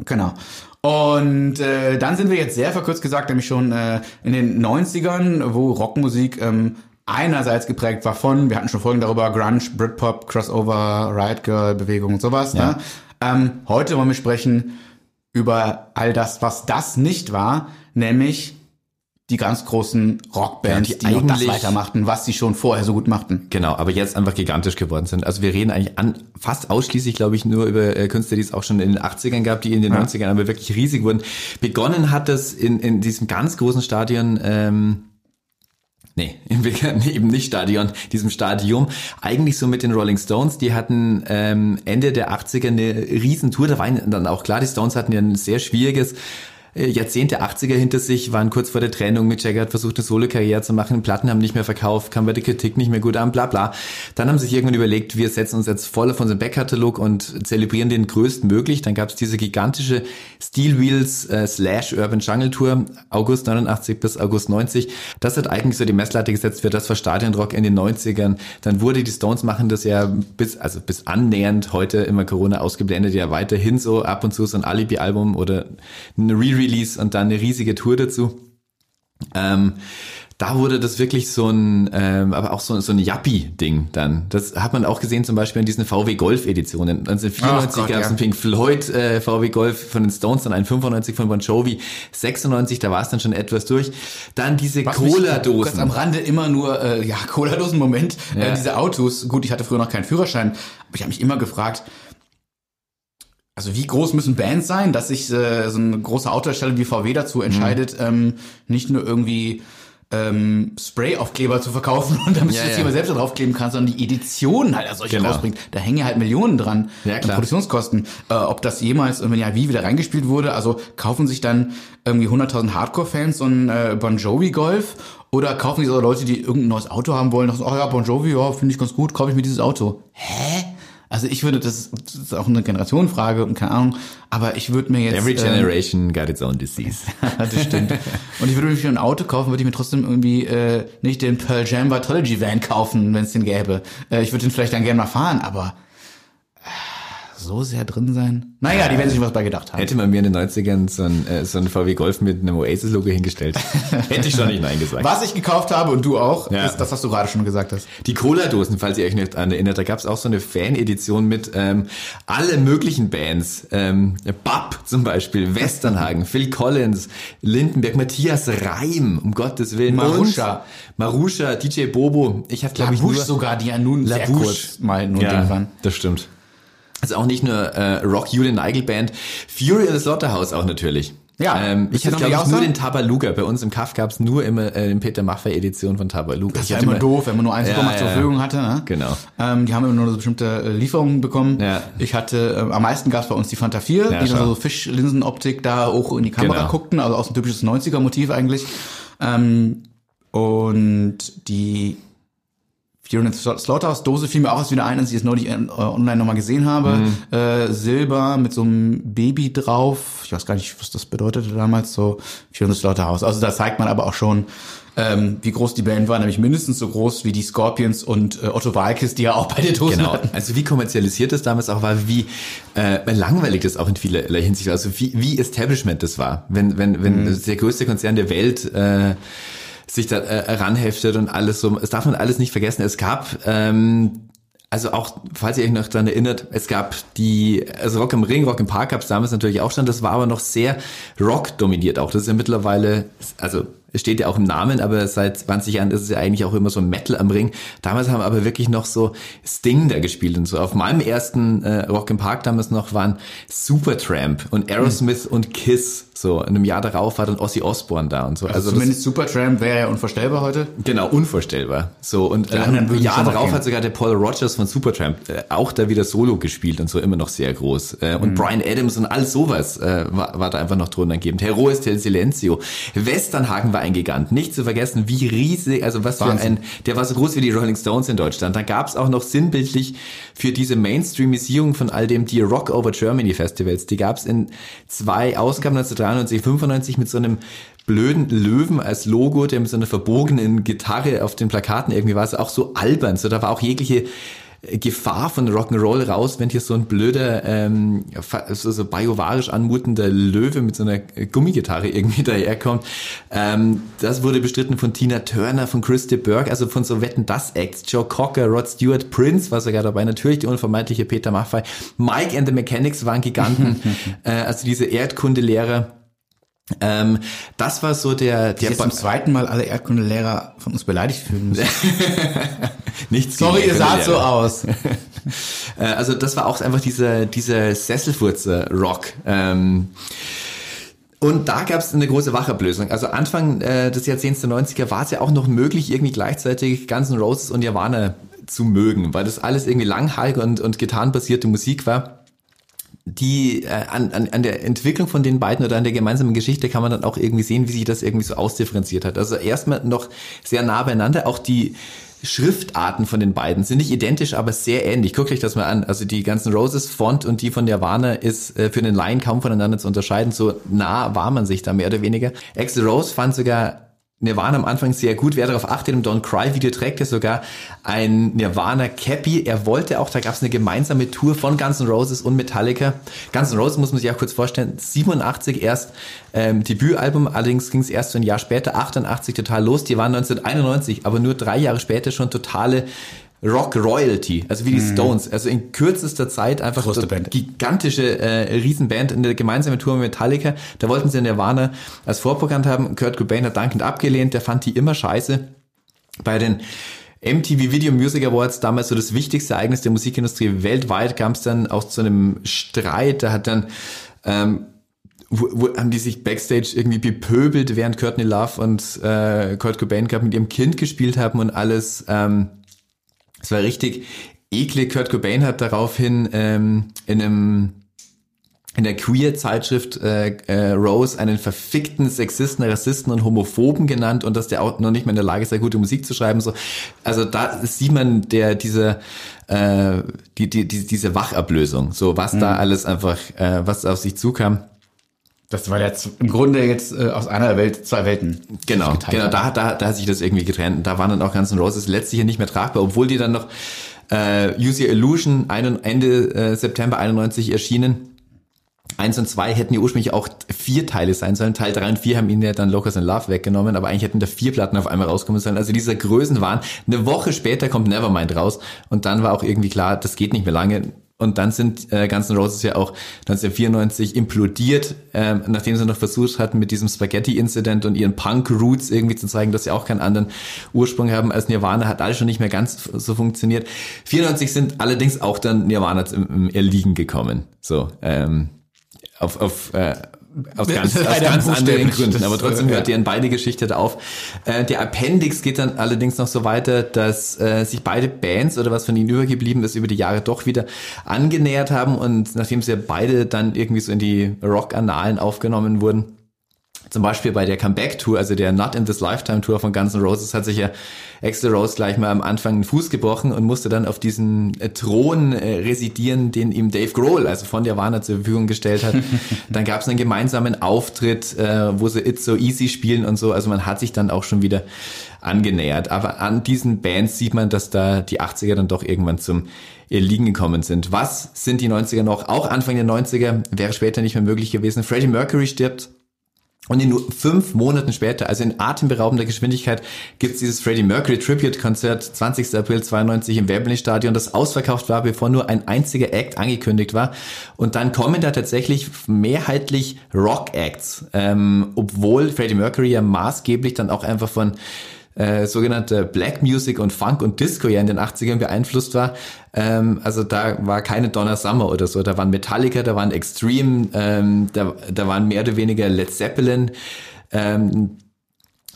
Genau. Und äh, dann sind wir jetzt sehr verkürzt gesagt, nämlich schon äh, in den 90ern, wo Rockmusik ähm, einerseits geprägt war von, wir hatten schon Folgen darüber, Grunge, Britpop, Crossover, Riot Girl, Bewegung und sowas. Ja. Ne? Ähm, heute wollen wir sprechen über all das, was das nicht war, nämlich die ganz großen Rockbands, Ja, die die, noch das weitermachten, was sie schon vorher so gut machten. Genau, aber jetzt einfach gigantisch geworden sind. Also wir reden eigentlich an, fast ausschließlich, glaube ich, nur über äh, Künstler, die es auch schon in den 80ern gab, die in den 90ern aber wirklich riesig wurden. Begonnen hat es in, in diesem ganz großen Stadion, ähm, Nee, im eben nicht Stadion, diesem Stadium. Eigentlich so mit den Rolling Stones, die hatten ähm, Ende der 80er eine Riesentour. Da war dann auch klar, die Stones hatten ja ein sehr schwieriges Jahrzehnt der 80er hinter sich, waren kurz vor der Trennung. Mick Jagger hat versucht, eine Solo-Karriere zu machen. Platten haben nicht mehr verkauft, kam bei der Kritik nicht mehr gut an, bla bla. Dann haben sie sich irgendwann überlegt, wir setzen uns jetzt voll auf unseren Backkatalog und zelebrieren den größtmöglich. Dann gab es diese gigantische Steel Wheels äh, slash Urban Jungle Tour, August 89 bis August 90. Das hat eigentlich so die Messlatte gesetzt für das war Stadionrock in den 90ern. Dann wurde die Stones machen das ja bis, also bis annähernd heute immer Corona ausgeblendet, ja weiterhin so ab und zu so ein Alibi-Album oder ein Re-Release und dann eine riesige Tour dazu. Ähm, da wurde das wirklich so ein, ähm, aber auch so, so ein Yuppie-Ding dann. Das hat man auch gesehen zum Beispiel in diesen VW Golf-Editionen. 1994 Ach Gott, gab es ja. einen Pink Floyd äh, VW Golf von den Stones, dann ein 95 von Bon Jovi, 96, da war es dann schon etwas durch. Dann diese Ganz am Cola-Dosen. Rande immer nur, äh, ja, Cola-Dosen, Moment, Ja. äh, diese Autos. Gut, ich hatte früher noch keinen Führerschein, aber ich habe mich immer gefragt, also wie groß müssen Bands sein, dass sich äh, so eine große Autohersteller wie VW dazu entscheidet, Mhm. ähm, nicht nur irgendwie ähm, Spray-Aufkleber zu verkaufen und damit Ja, du das ja. jemand selbst draufkleben kannst, sondern die Editionen halt als solche Genau. rausbringt. Da hängen ja halt Millionen dran Ja, an klar. Produktionskosten. Äh, ob das jemals irgendwie ja wie wieder reingespielt wurde, also kaufen sich dann irgendwie 100.000 Hardcore-Fans so ein äh, Bon Jovi Golf oder kaufen sich so Leute, die irgendein neues Auto haben wollen, und sagen, oh ja, Bon Jovi, ja, finde ich ganz gut, kaufe ich mir dieses Auto. Hä? Also ich würde, das, das ist auch eine Generationenfrage und keine Ahnung, aber ich würde mir jetzt... Every ähm, generation got its own disease. das stimmt. Und ich würde mir für ein Auto kaufen, würde ich mir trotzdem irgendwie äh, nicht den Pearl Jam Vitology Van kaufen, wenn es den gäbe. Äh, ich würde den vielleicht dann gerne mal fahren, aber äh, so sehr drin sein. Naja, die werden sich was bei gedacht haben. Hätte man mir in den 90ern so ein, äh, so ein VW Golf mit einem Oasis-Logo hingestellt, hätte ich schon nicht Nein gesagt. Was ich gekauft habe und du auch, Ja. ist das, was du gerade schon gesagt hast. Die Cola-Dosen, falls ihr euch nicht an erinnert, da gab es auch so eine Fan-Edition mit ähm, alle möglichen Bands. Ähm, Bab zum Beispiel, Westernhagen, Phil Collins, Lindenberg, Matthias Reim, um Gottes Willen. Marusha. Marusha, DJ Bobo. Ich hatte, glaube ich, nur... sogar, die ja nun sehr Labouche. kurz mal nur ja, waren. das stimmt. Also auch nicht nur äh, Rock Julian Nigel Band, Fury of the Slaughterhouse auch natürlich. Ja. ähm, ich hatte glaube ich nur den Tabaluga. Bei uns im Kaff gab es nur immer äh, den Peter Maffay Edition von Tabaluga. Das war hatte immer doof, wenn man nur einen Ja, Supermarkt zur ja. Verfügung hatte. Ne? Genau. Ähm, die haben immer nur so bestimmte äh, Lieferungen bekommen. Ja. Ich hatte, äh, am meisten gab es bei uns die Fanta 4, Ja, die dann so Fischlinsenoptik da hoch in die Kamera Genau. guckten, also auch so ein typisches 90er-Motiv eigentlich. Ähm, und die The Slaughterhouse Dose fiel mir auch erst wieder ein, als ich es neulich äh, online nochmal gesehen habe. Mhm. Äh, Silber mit so einem Baby drauf. Ich weiß gar nicht, was das bedeutete damals, so the Slaughterhouse. Also da zeigt man aber auch schon, ähm, wie groß die Band war, nämlich mindestens so groß wie die Scorpions und äh, Otto Walkes, die ja auch beide Dosen Genau, hatten. also wie kommerzialisiert das damals auch war, wie äh, langweilig das auch in vielerlei Hinsicht war, also wie, wie Establishment das war, wenn wenn wenn Mhm. der größte Konzern der Welt äh, sich da äh, ranheftet und alles so, das darf man alles nicht vergessen. Es gab ähm, also auch, falls ihr euch noch dran erinnert, es gab die, also Rock im Ring, Rock im Park gab es damals natürlich auch schon, das war aber noch sehr Rock dominiert auch. Das ist ja mittlerweile, also es steht ja auch im Namen, aber seit 20 Jahren ist es ja eigentlich auch immer so Metal am Ring. Damals haben aber wirklich noch so Sting da gespielt und so. Auf meinem ersten äh, Rock im Park damals noch waren Supertramp und Aerosmith und Kiss. So, in einem Jahr darauf war dann Ozzy Osbourne da und so. Also, das- zumindest Supertramp wäre ja unvorstellbar heute. Genau, unvorstellbar. So und äh, ein Jahr darauf hat sogar der Paul Rogers von Supertramp äh, auch da wieder Solo gespielt und so immer noch sehr groß. Äh, Mhm. und Brian Adams und all sowas äh, war, war da einfach noch drunter gegeben. Heroes del Silencio. Westernhagen war ein Gigant. Nicht zu vergessen, wie riesig, also was Wahnsinn. für ein, der war so groß wie die Rolling Stones in Deutschland. Da gab es auch noch sinnbildlich für diese Mainstreamisierung von all dem die Rock Over Germany Festivals. Die gab es in zwei Ausgaben 1993, 95 mit so einem blöden Löwen als Logo, der mit so einer verbogenen Gitarre auf den Plakaten irgendwie war, also auch so albern. So, da war auch jegliche Gefahr von Rock'n'Roll raus, wenn hier so ein blöder, ähm, so, so biovarisch anmutender Löwe mit so einer Gummigitarre irgendwie daherkommt. Ähm, das wurde bestritten von Tina Turner, von Christy Burke, also von so Wetten das Acts, Joe Cocker, Rod Stewart, Prince war sogar dabei, natürlich der unvermeidliche Peter Maffay, Mike and the Mechanics waren Giganten, äh, also diese Erdkundelehrer. Ähm, das war so der, der jetzt zum zweiten Mal alle Erdkundelehrer von uns beleidigt fühlen müssen. Nichts Sorry, ihr saht so aus. Äh, Also das war auch einfach dieser, dieser Sesselfurzer-Rock. Ähm, und da gab es eine große Wachablösung. Also Anfang äh, des Jahrzehnts der 90er war es ja auch noch möglich, irgendwie gleichzeitig Guns N' Roses und Nirvana zu mögen, weil das alles irgendwie langhaarig und, und gitarrenbasierte Musik war. Die äh, an, an, an der Entwicklung von den beiden oder an der gemeinsamen Geschichte kann man dann auch irgendwie sehen, wie sich das irgendwie so ausdifferenziert hat. Also erstmal noch sehr nah beieinander, auch die Schriftarten von den beiden sind nicht identisch, aber sehr ähnlich. Guckt euch das mal an. Also die ganzen Roses Font und die von Nirvana ist äh, für den Laien kaum voneinander zu unterscheiden. So nah war man sich da mehr oder weniger. Axl Rose fand sogar Nirvana am Anfang sehr gut. Wer darauf achtet, im Don't Cry Video trägt er sogar ein Nirvana Cappy. Er wollte auch, da gab es eine gemeinsame Tour von Guns N' Roses und Metallica. Guns N' Roses muss man sich auch kurz vorstellen, 87 erst ähm, Debütalbum, allerdings ging es erst so ein Jahr später, 88 total los. Die waren 1991, aber nur drei Jahre später schon totale Rock Royalty, also wie die Stones, also in kürzester Zeit einfach Große so Band. gigantische äh, Riesenband in der gemeinsamen Tour mit Metallica. Da wollten sie Nirvana als Vorprogramm haben. Kurt Cobain hat dankend abgelehnt, der fand die immer scheiße. Bei den MTV Video Music Awards, damals so das wichtigste Ereignis der Musikindustrie weltweit, kam es dann auch zu einem Streit. Da hat dann ähm, wo, wo, haben die sich backstage irgendwie bepöbelt, während Courtney Love und äh, Kurt Cobain gerade mit ihrem Kind gespielt haben und alles. Ähm, es war richtig eklig. Kurt Cobain hat daraufhin ähm, in einem in der Queer-Zeitschrift äh, äh, Rose einen verfickten Sexisten, Rassisten und Homophoben genannt und dass der auch noch nicht mehr in der Lage sei, gute Musik zu schreiben. So, also da sieht man der diese äh, die, die, die diese Wachablösung, so was da alles einfach, äh, was auf sich zukam. Das war jetzt im Grunde jetzt äh, aus einer Welt zwei Welten. Genau, genau, da, da, da hat sich das irgendwie getrennt. Und Da waren dann auch Guns N' Roses letztlich ja nicht mehr tragbar, obwohl die dann noch äh, Use Your Illusion ein, Ende äh, September 91 erschienen. Eins und zwei hätten ja ursprünglich auch vier Teile sein sollen. Teil drei und vier haben ihnen ja dann Locus and Love weggenommen, aber eigentlich hätten da vier Platten auf einmal rauskommen sollen. Also dieser Größenwahn. Eine Woche später kommt Nevermind raus und dann war auch irgendwie klar, das geht nicht mehr lange. Und dann sind äh, Guns N' Roses ja auch 1994 implodiert, ähm, nachdem sie noch versucht hatten, mit diesem Spaghetti-Incident und ihren Punk-Roots irgendwie zu zeigen, dass sie auch keinen anderen Ursprung haben als Nirvana, hat alles schon nicht mehr ganz so funktioniert. 94 sind allerdings auch dann Nirvana im, im Erliegen gekommen. So, ähm, auf, auf, äh, aus ganz, aus ganz anderen. Gründen. Aber trotzdem hört ja. deren beide Geschichte da auf. Äh, der Appendix geht dann allerdings noch so weiter, dass äh, sich beide Bands oder was von ihnen übergeblieben ist, über die Jahre doch wieder angenähert haben und nachdem sie ja beide dann irgendwie so in die Rock-Annalen aufgenommen wurden, zum Beispiel bei der Comeback-Tour, also der Not in This Lifetime-Tour von Guns N' Roses, hat sich ja Axl Rose gleich mal am Anfang den Fuß gebrochen und musste dann auf diesen äh, Thron äh, residieren, den ihm Dave Grohl, also von Nirvana zur Verfügung gestellt hat. dann gab es einen gemeinsamen Auftritt, äh, wo sie It's So Easy spielen und so. Also man hat sich dann auch schon wieder angenähert. Aber an diesen Bands sieht man, dass da die 80er dann doch irgendwann zum Erliegen gekommen sind. Was sind die 90er noch? Auch Anfang der 90er wäre später nicht mehr möglich gewesen. Freddie Mercury stirbt und in nur fünf Monaten später, also in atemberaubender Geschwindigkeit, gibt's dieses Freddie Mercury Tribute Konzert 20. April 92 im Wembley Stadion, das ausverkauft war, bevor nur ein einziger Act angekündigt war. Und dann kommen da tatsächlich mehrheitlich Rock Acts, ähm, obwohl Freddie Mercury ja maßgeblich dann auch einfach von äh, sogenannte Black Music und Funk und Disco ja in den 80ern beeinflusst war. Ähm, also da war keine Donna Summer oder so. Da waren Metallica, da waren Extreme, ähm, da, da waren mehr oder weniger Led Zeppelin. Ähm,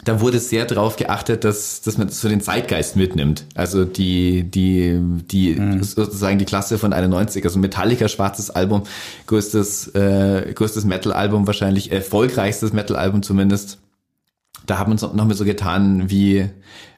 da wurde sehr darauf geachtet, dass, dass man so den Zeitgeist mitnimmt. Also die, die, die, sozusagen die Klasse von 91. Also Metallica, schwarzes Album, größtes, äh, größtes Metal-Album wahrscheinlich, erfolgreichstes Metal-Album zumindest da haben uns noch mal so getan, wie,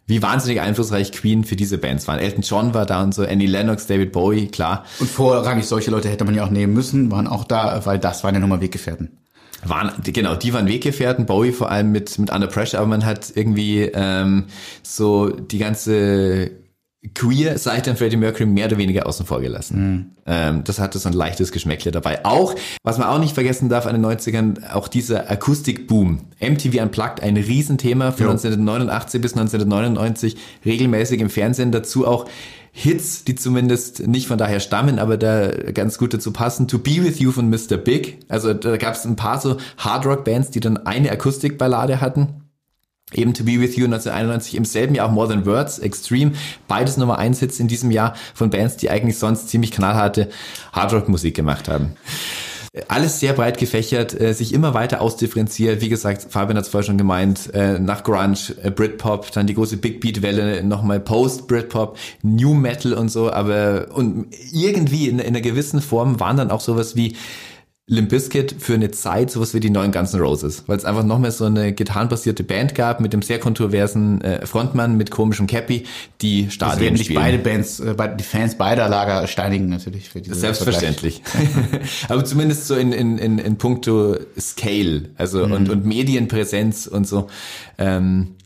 wie wahnsinnig einflussreich Queen für diese Bands waren. Elton John war da und so, Annie Lennox, David Bowie, klar. Und vorrangig solche Leute hätte man ja auch nehmen müssen, waren auch da, weil das waren ja nochmal Weggefährten. Waren, genau, die waren Weggefährten, Bowie vor allem mit, mit Under Pressure, aber man hat irgendwie ähm, so die ganze Queer-Seite an Freddie Mercury mehr oder weniger außen vor gelassen. Ähm, das hatte so ein leichtes Geschmäckle dabei. Auch, was man auch nicht vergessen darf an den 90ern, auch dieser Akustik-Boom. MTV Unplugged, ein Riesenthema von Jo. 1989 bis 1999, regelmäßig im Fernsehen. Dazu auch Hits, die zumindest nicht von daher stammen, aber da ganz gut dazu passen. To Be With You von Mr. Big. Also da gab es ein paar so Hardrock-Bands, die dann eine Akustikballade hatten. Eben To Be With You 1991, im selben Jahr auch More Than Words, Extreme, beides Nummer 1 Hits in diesem Jahr von Bands, die eigentlich sonst ziemlich knallharte Hardrock-Musik gemacht haben. Alles sehr breit gefächert, äh, sich immer weiter ausdifferenziert. Wie gesagt, Fabian hat es vorher schon gemeint, äh, nach Grunge, äh, Britpop, dann die große Big Beat-Welle, nochmal Post-Britpop, New Metal und so, aber und irgendwie in, in einer gewissen Form waren dann auch sowas wie Limp Bizkit für eine Zeit sowas wie die neuen Guns N' Roses, weil es einfach noch mehr so eine gitarrenbasierte Band gab mit dem sehr kontroversen äh, Frontmann mit komischem Cappy, die Stadien Das werden dich beide Bands, äh, die Fans beider Lager steinigen natürlich für diese Selbstverständlich. Aber zumindest so in, in, in, in puncto Scale, also mhm. und, und Medienpräsenz und so. Ähm,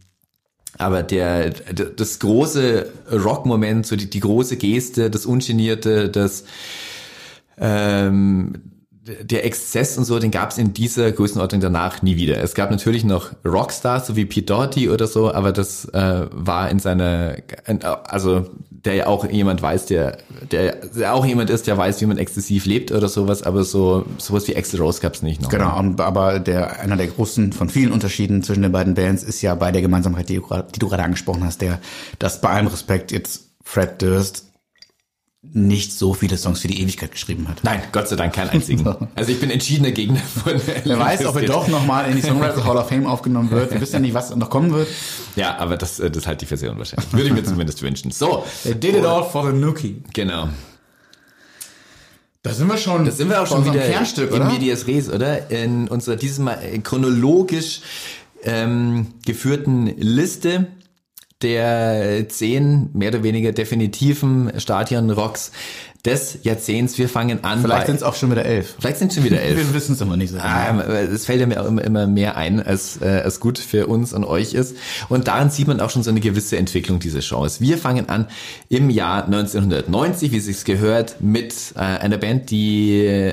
aber der, das große Rock-Moment, so die, die große Geste, das Ungenierte, das ähm, der Exzess und so, den gab es in dieser Größenordnung danach nie wieder. Es gab natürlich noch Rockstars, so wie Pete Doherty oder so, aber das äh, war in seiner, also der ja auch jemand weiß, der, der, der auch jemand ist, der weiß, wie man exzessiv lebt oder sowas, aber so sowas wie Axel Rose gab es nicht noch. Genau, aber der einer der großen von vielen Unterschieden zwischen den beiden Bands ist ja bei der Gemeinsamkeit, die, die du gerade angesprochen hast, der, dass bei allem Respekt jetzt Fred Durst nicht so viele Songs für die Ewigkeit geschrieben hat. Nein, Gott sei Dank keinen einzigen. Also ich bin entschiedener Gegner von. Wer weiß, ob er doch nochmal in die Songwriters Hall of Fame aufgenommen wird. Wir wissen ja nicht, was noch kommen wird. Ja, aber das, äh, das halte ich für sehr unwahrscheinlich. Würde ich mir zumindest wünschen. So. They did it all for the Nookie. Genau. Da sind wir schon. Da sind wir auch schon wieder Kernstück, oder? in Medias Res, oder? In unserer dieses Mal chronologisch ähm, geführten Liste der zehn mehr oder weniger definitiven Stadion-Rocks des Jahrzehnts. Wir fangen an. Vielleicht sind es auch schon wieder elf. Vielleicht sind es schon wieder elf. Wir wissen es immer nicht so. Ah, es fällt ja mir auch immer, immer mehr ein, als, äh, als gut für uns und euch ist. Und daran sieht man auch schon so eine gewisse Entwicklung dieser Shows. Wir fangen an im Jahr 1990, wie es sich gehört, mit äh, einer Band, die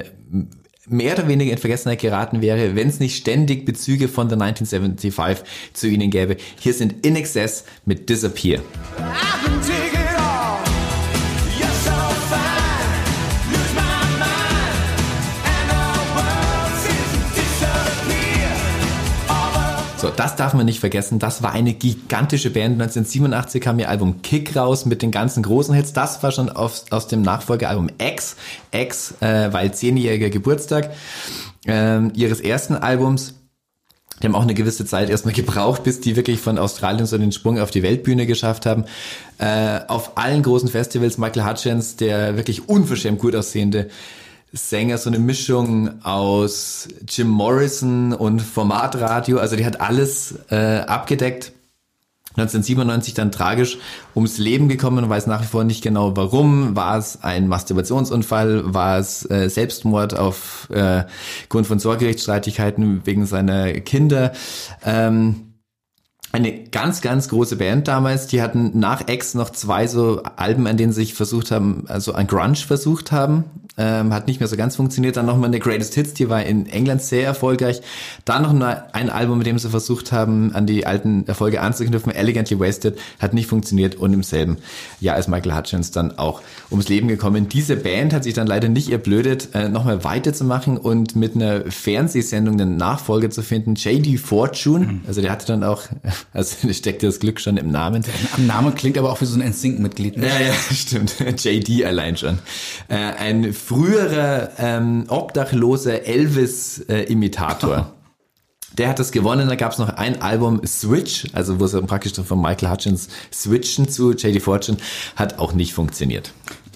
mehr oder weniger in Vergessenheit geraten wäre, wenn es nicht ständig Bezüge von der 1975 zu ihnen gäbe. Hier sind In Excess mit Disappear. Das darf man nicht vergessen. Das war eine gigantische Band. 1987 kam ihr Album Kick raus mit den ganzen großen Hits. Das war schon auf, aus dem Nachfolgealbum X. X, äh, weil zehnjähriger Geburtstag äh, ihres ersten Albums. Die haben auch eine gewisse Zeit erstmal gebraucht, bis die wirklich von Australien so den Sprung auf die Weltbühne geschafft haben. Äh, auf allen großen Festivals Michael Hutchins, der wirklich unverschämt gut aussehende Sänger, so eine Mischung aus Jim Morrison und Formatradio. Also die hat alles äh, abgedeckt. 1997 dann tragisch ums Leben gekommen, weiß nach wie vor nicht genau warum. War es ein Masturbationsunfall? War es äh, Selbstmord auf äh, Grund von Sorgerechtsstreitigkeiten wegen seiner Kinder? Ähm, eine ganz, ganz große Band damals. Die hatten nach X noch zwei so Alben, an denen sie sich versucht haben, also ein Grunge versucht haben ähm, hat nicht mehr so ganz funktioniert. Dann nochmal eine Greatest Hits, die war in England sehr erfolgreich. Dann noch ein Album, mit dem sie versucht haben, an die alten Erfolge anzuknüpfen, Elegantly Wasted, hat nicht funktioniert und im selben Jahr ist Michael Hutchins dann auch ums Leben gekommen. Diese Band hat sich dann leider nicht erblödet, äh, nochmal weiterzumachen und mit einer Fernsehsendung eine Nachfolge zu finden, JD Fortune. Mhm. Also der hatte dann auch, also steckte das Glück schon im Namen. Am Name klingt aber auch wie so ein NSYNC-Mitglied. Ne? Ja, ja, stimmt. JD allein schon. Äh, ein früherer ähm, obdachloser Elvis-Imitator. Der hat das gewonnen, da gab es noch ein Album Switch, also wo sie praktisch von Michael Hutchins switchen zu JD Fortune, hat auch nicht funktioniert.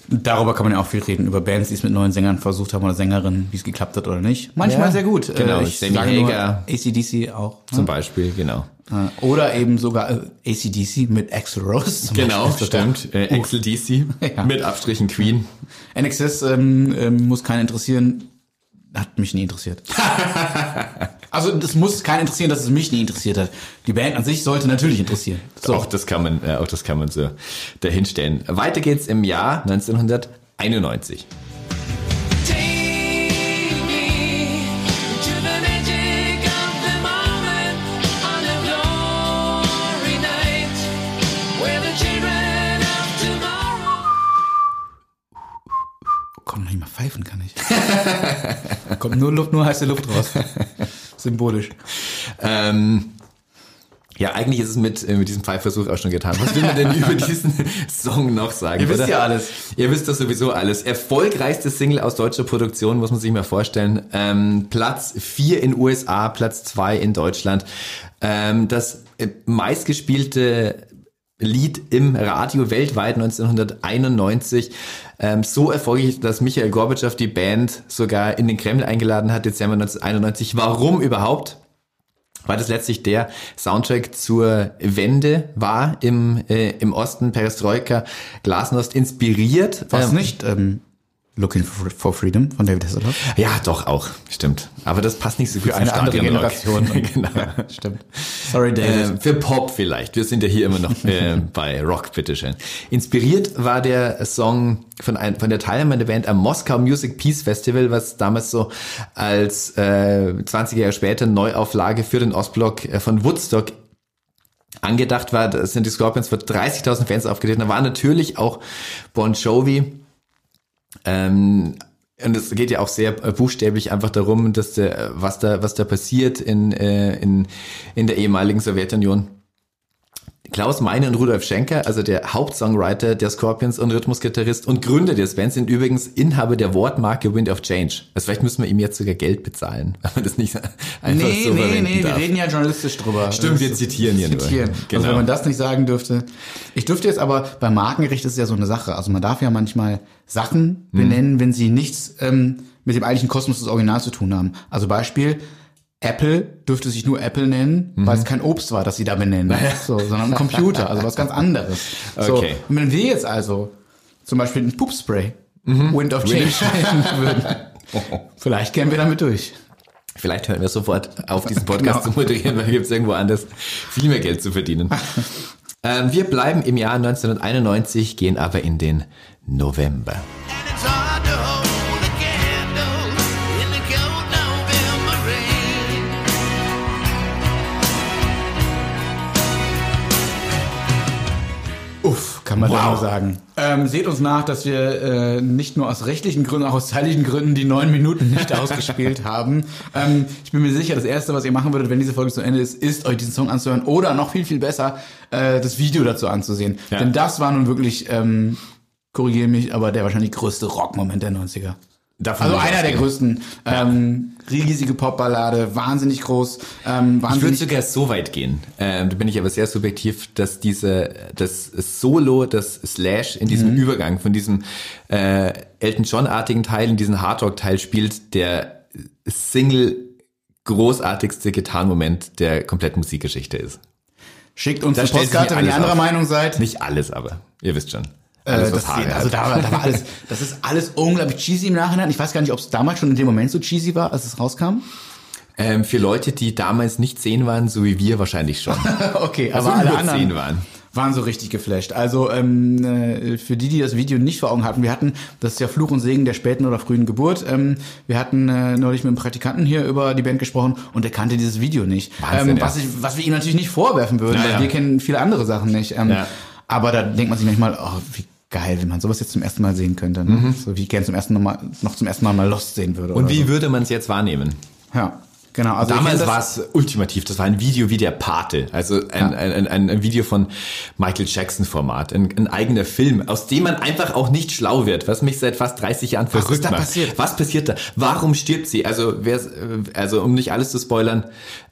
Darüber kann man ja auch viel reden, über Bands, die es mit neuen Sängern versucht haben oder Sängerinnen, wie es geklappt hat oder nicht. Manchmal ja, sehr gut. Genau, äh, ich Sammy Hager. ACDC auch. Zum ne? Beispiel, genau. Äh, oder eben sogar äh, ACDC mit Axel Rose. Genau, stimmt. Äh, Axel DC ja. mit Abstrichen Queen. NXS ähm, ähm, muss keinen interessieren. Hat mich nie interessiert. also das muss keinen interessieren, dass es mich nie interessiert hat. Die Band an sich sollte natürlich interessieren. So. Auch das kann man, äh, auch das kann man so dahinstellen. Weiter geht's im Jahr 1991. Komm, noch nicht mal pfeifen kann ich. Kommt nur Luft, nur heiße Luft raus. Symbolisch. Ähm, ja, eigentlich ist es mit, äh, mit diesem Pfeifversuch auch schon getan. Was will man denn über diesen Song noch sagen? Ihr wisst oder? ja alles. Ihr wisst das sowieso alles. Erfolgreichste Single aus deutscher Produktion, muss man sich mal vorstellen. Ähm, Platz 4 in USA, Platz 2 in Deutschland. Ähm, das äh, meistgespielte Lied im Radio weltweit 1991. Ähm, so erfolgreich, dass Michael Gorbatschow die Band sogar in den Kreml eingeladen hat, Dezember 1991. Warum überhaupt? Weil das letztlich der Soundtrack zur Wende war im, äh, im Osten, Perestroika, Glasnost inspiriert. Was Ähm, nicht ähm, Looking for, Freedom von David Hasselhoff? Ja, doch auch, stimmt. Aber das passt nicht so gut Für eine andere. Generation. genau. Ja, stimmt. Sorry, David. Ähm, für Pop vielleicht. Wir sind ja hier immer noch äh, bei Rock, bitteschön. Inspiriert war der Song von, ein, von der Teilnehmer der Band am Moskau Music Peace Festival, was damals so als äh, 20 Jahre später Neuauflage für den Ostblock äh, von Woodstock angedacht war. Da sind die Scorpions für 30.000 Fans aufgetreten. Da war natürlich auch Bon Jovi. Ähm, und es geht ja auch sehr äh, buchstäblich einfach darum, dass der, was da, was da passiert in, äh, in, in der ehemaligen Sowjetunion. Klaus Meine und Rudolf Schenker, also der Hauptsongwriter der Scorpions und Rhythmusgitarrist und Gründer des Bands, sind übrigens Inhaber der Wortmarke Wind of Change. Also vielleicht müssen wir ihm jetzt sogar Geld bezahlen, weil man das nicht einfach nee, so nee, verwenden nee, wir reden ja journalistisch drüber. Stimmt, wir zitieren hier nur. zitieren. Genau. Also wenn man das nicht sagen dürfte. Ich dürfte jetzt aber, bei Markenrecht ist es ja so eine Sache. Also man darf ja manchmal Sachen Mhm. benennen, wenn sie nichts ähm, mit dem eigentlichen Kosmos des Originals zu tun haben. Also Beispiel, Apple dürfte sich nur Apple nennen, Mhm. weil es kein Obst war, das sie da benennen, so, sondern ein Computer, also was ganz anderes. So, Okay. Und wenn wir jetzt also zum Beispiel ein Pupspray, Wind of Change nennen würden, vielleicht kämen wir damit durch. Vielleicht hören wir sofort auf, diesen Podcast Genau. zu moderieren, weil gibt es irgendwo anders viel mehr Geld zu verdienen. ähm, wir bleiben im Jahr 1991, gehen aber in den November. Uff, kann man Wow. da nur sagen. Ähm, seht uns nach, dass wir äh, nicht nur aus rechtlichen Gründen, auch aus zeitlichen Gründen die neun Minuten nicht ausgespielt haben. Ähm, ich bin mir sicher, das Erste, was ihr machen würdet, wenn diese Folge zu Ende ist, ist, euch diesen Song anzuhören oder noch viel, viel besser, äh, das Video dazu anzusehen. Ja. Denn das war nun wirklich, ähm, korrigiere mich, aber der wahrscheinlich größte Rockmoment der 90er. Davon Also einer der größten. Ähm, riesige Popballade, wahnsinnig groß, ähm, Ich würde wahnsinnig sogar so weit gehen. Ähm, da bin ich aber sehr subjektiv, dass diese das Solo, das Slash in diesem Übergang von diesem äh, Elton John-artigen Teil in diesen Hardrock-Teil spielt, der Single großartigste Gitarrenmoment der kompletten Musikgeschichte ist. Schickt uns eine Postkarte, wenn ihr anderer auf. Meinung seid. Nicht alles, aber ihr wisst schon. Äh, Alles, das, also da, da war alles, das ist alles unglaublich cheesy im Nachhinein. Ich weiß gar nicht, ob es damals schon in dem Moment so cheesy war, als es rauskam. Ähm, für Leute, die damals nicht zehn waren, so wie wir wahrscheinlich schon. Okay, Also aber alle anderen waren. waren so richtig geflasht. Also ähm, äh, für die, die das Video nicht vor Augen hatten, wir hatten, das ist ja Fluch und Segen der späten oder frühen Geburt. Ähm, wir hatten äh, neulich mit einem Praktikanten hier über die Band gesprochen und der kannte dieses Video nicht. Wahnsinn, ähm, ja. was, ich, was wir ihm natürlich nicht vorwerfen würden, Ja, weil wir kennen viele andere Sachen nicht. Ähm, Ja. Aber da denkt man sich manchmal, oh, wie geil, wenn man sowas jetzt zum ersten Mal sehen könnte. Ne? So wie ich gern zum ersten Mal noch zum ersten Mal mal Lost sehen würde. Mhm. Und wie so. würde man es jetzt wahrnehmen? Ja, genau. Also Damals war es ultimativ. Das war ein Video wie der Pate. Also ein, Ja. ein, ein, ein Video von Michael Jackson Format. Ein, ein eigener Film, aus dem man einfach auch nicht schlau wird, was mich seit fast 30 Jahren verrückt ist da macht. passiert? Was passiert da? Warum stirbt sie? Also, wer, also um nicht alles zu spoilern,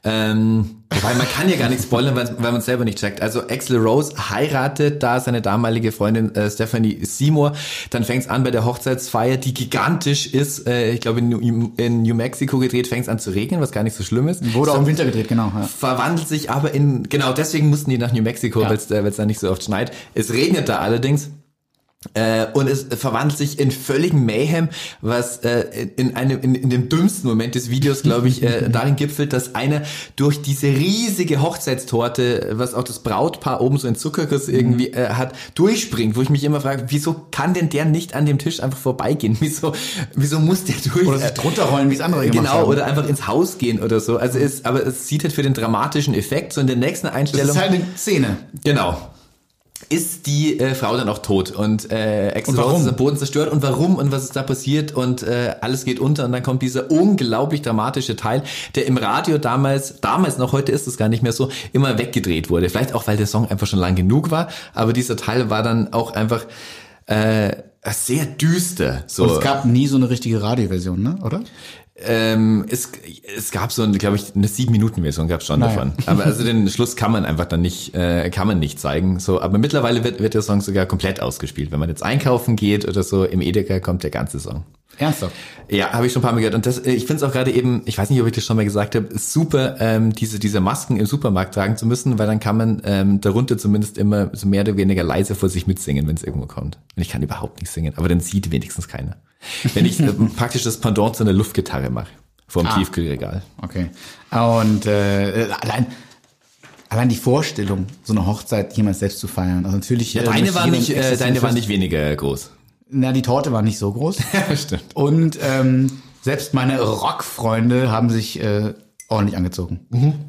ähm, weil man kann ja gar nicht spoilern, weil, weil man es selber nicht checkt. Also Axel Rose heiratet da seine damalige Freundin äh, Stephanie Seymour. Dann fängt es an bei der Hochzeitsfeier, die gigantisch ist. Äh, ich glaube in New, in New Mexico gedreht, fängt es an zu regnen, was gar nicht so schlimm ist. Wurde auch im Winter gedreht, genau. Ja. verwandelt sich aber in, genau deswegen mussten die nach New Mexico, Ja. weil es weil's da nicht so oft schneit. Es regnet da allerdings. Äh, und es verwandelt sich in völligen Mayhem, was äh, in einem in, in dem dümmsten Moment des Videos, glaube ich, äh, darin gipfelt, dass einer durch diese riesige Hochzeitstorte, was auch das Brautpaar oben so in Zuckerguss irgendwie äh, hat, durchspringt, wo ich mich immer frage, wieso kann denn der nicht an dem Tisch einfach vorbeigehen? Wieso wieso muss der durch? Oder sich drunter rollen, wie es andere gemacht Genau, haben. oder einfach ins Haus gehen oder so. Also ist, aber es sieht halt für den dramatischen Effekt so in der nächsten Das Einstellung. ist halt eine Szene. genau. Ist die äh, Frau dann auch tot und äh, warum? Rose ist am Boden zerstört und warum und was ist da passiert und äh, alles geht unter und dann kommt dieser unglaublich dramatische Teil, der im Radio damals, damals noch, heute ist es gar nicht mehr so, immer weggedreht wurde. Vielleicht auch, weil der Song einfach schon lang genug war, aber dieser Teil war dann auch einfach äh, sehr düster. So. Und es gab nie so eine richtige Radioversion, ne? Oder? Ähm, es, es gab so, glaube ich, eine sieben Minuten Version gab es schon Naja. davon. Aber also den Schluss kann man einfach dann nicht, äh, kann man nicht zeigen. So, aber mittlerweile wird, wird der Song sogar komplett ausgespielt. Wenn man jetzt einkaufen geht oder so, im Edeka kommt der ganze Song. Ernsthaft? Ja, habe ich schon ein paar Mal gehört. Und das, ich finde es auch gerade eben, ich weiß nicht, ob ich das schon mal gesagt habe, ist super, ähm, diese, diese Masken im Supermarkt tragen zu müssen, weil dann kann man ähm, darunter zumindest immer so mehr oder weniger leise vor sich mitsingen, wenn es irgendwo kommt. Und ich kann überhaupt nicht singen, aber dann sieht wenigstens keiner. Wenn ich äh, praktisch das Pendant zu einer Luftgitarre mache, vor dem Ah. Tiefkühlregal. Okay. Und äh, allein, allein die Vorstellung, so eine Hochzeit jemals selbst zu feiern. Also natürlich. Ja, äh, deine war nicht, äh, deine war nicht weniger groß. Na, die Torte war nicht so groß. Ja, stimmt. Und ähm, selbst meine Rockfreunde haben sich äh, ordentlich angezogen.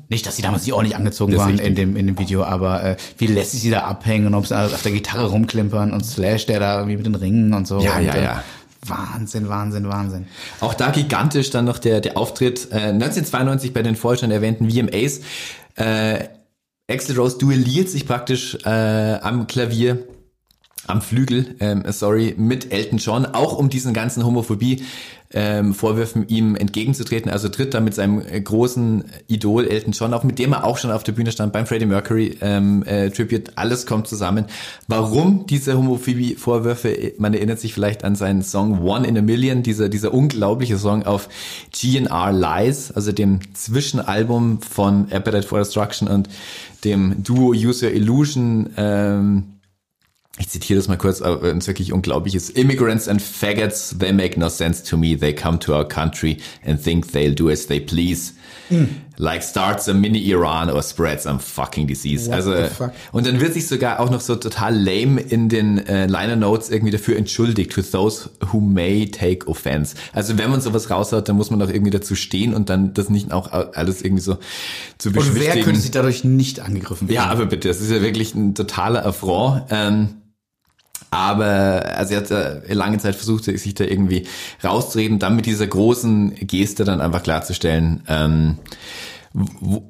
Nicht, dass sie damals nicht ordentlich angezogen Mhm. Das waren in dem, in dem Video, aber äh, wie lässig sie da abhängen und ob sie auf der Gitarre rumklimpern und Slash, der da irgendwie mit den Ringen und so. Ja, und, ja, äh, ja. Wahnsinn, Wahnsinn, Wahnsinn. Auch da gigantisch dann noch der, der Auftritt äh, 1992 bei den vorhin schon erwähnten VMAs. Äh, Axl Rose duelliert sich praktisch äh, am Klavier, am Flügel, ähm, sorry, mit Elton John, auch um diesen ganzen Homophobie ähm, Vorwürfen ihm entgegenzutreten. Also tritt da mit seinem äh, großen Idol Elton John auf, mit dem er auch schon auf der Bühne stand beim Freddie Mercury ähm, äh, Tribute. Alles kommt zusammen. Warum diese Homophobie-Vorwürfe? Man erinnert sich vielleicht an seinen Song One in a Million, dieser dieser unglaubliche Song auf GNR Lies, also dem Zwischenalbum von Appetite for Destruction und dem Duo User Illusion. Ähm, ich zitiere das mal kurz, aber ein wirklich unglaubliches. Immigrants and faggots, they make no sense to me. They come to our country and think they'll do as they please. Like starts a mini Iran or spreads some fucking disease. What also, und dann wird sich sogar auch noch so total lame in den äh, Liner Notes irgendwie dafür entschuldigt, to those who may take offense. Also wenn man sowas raushaut, dann muss man auch irgendwie dazu stehen und dann das nicht auch alles irgendwie so zu Und wer beschwichtigen. könnte sich dadurch nicht angegriffen fühlen? Ja, aber bitte, das ist ja wirklich ein totaler Affront. Ähm, aber also er hat äh, lange Zeit versucht, sich da irgendwie rauszureden, dann mit dieser großen Geste dann einfach klarzustellen, ähm,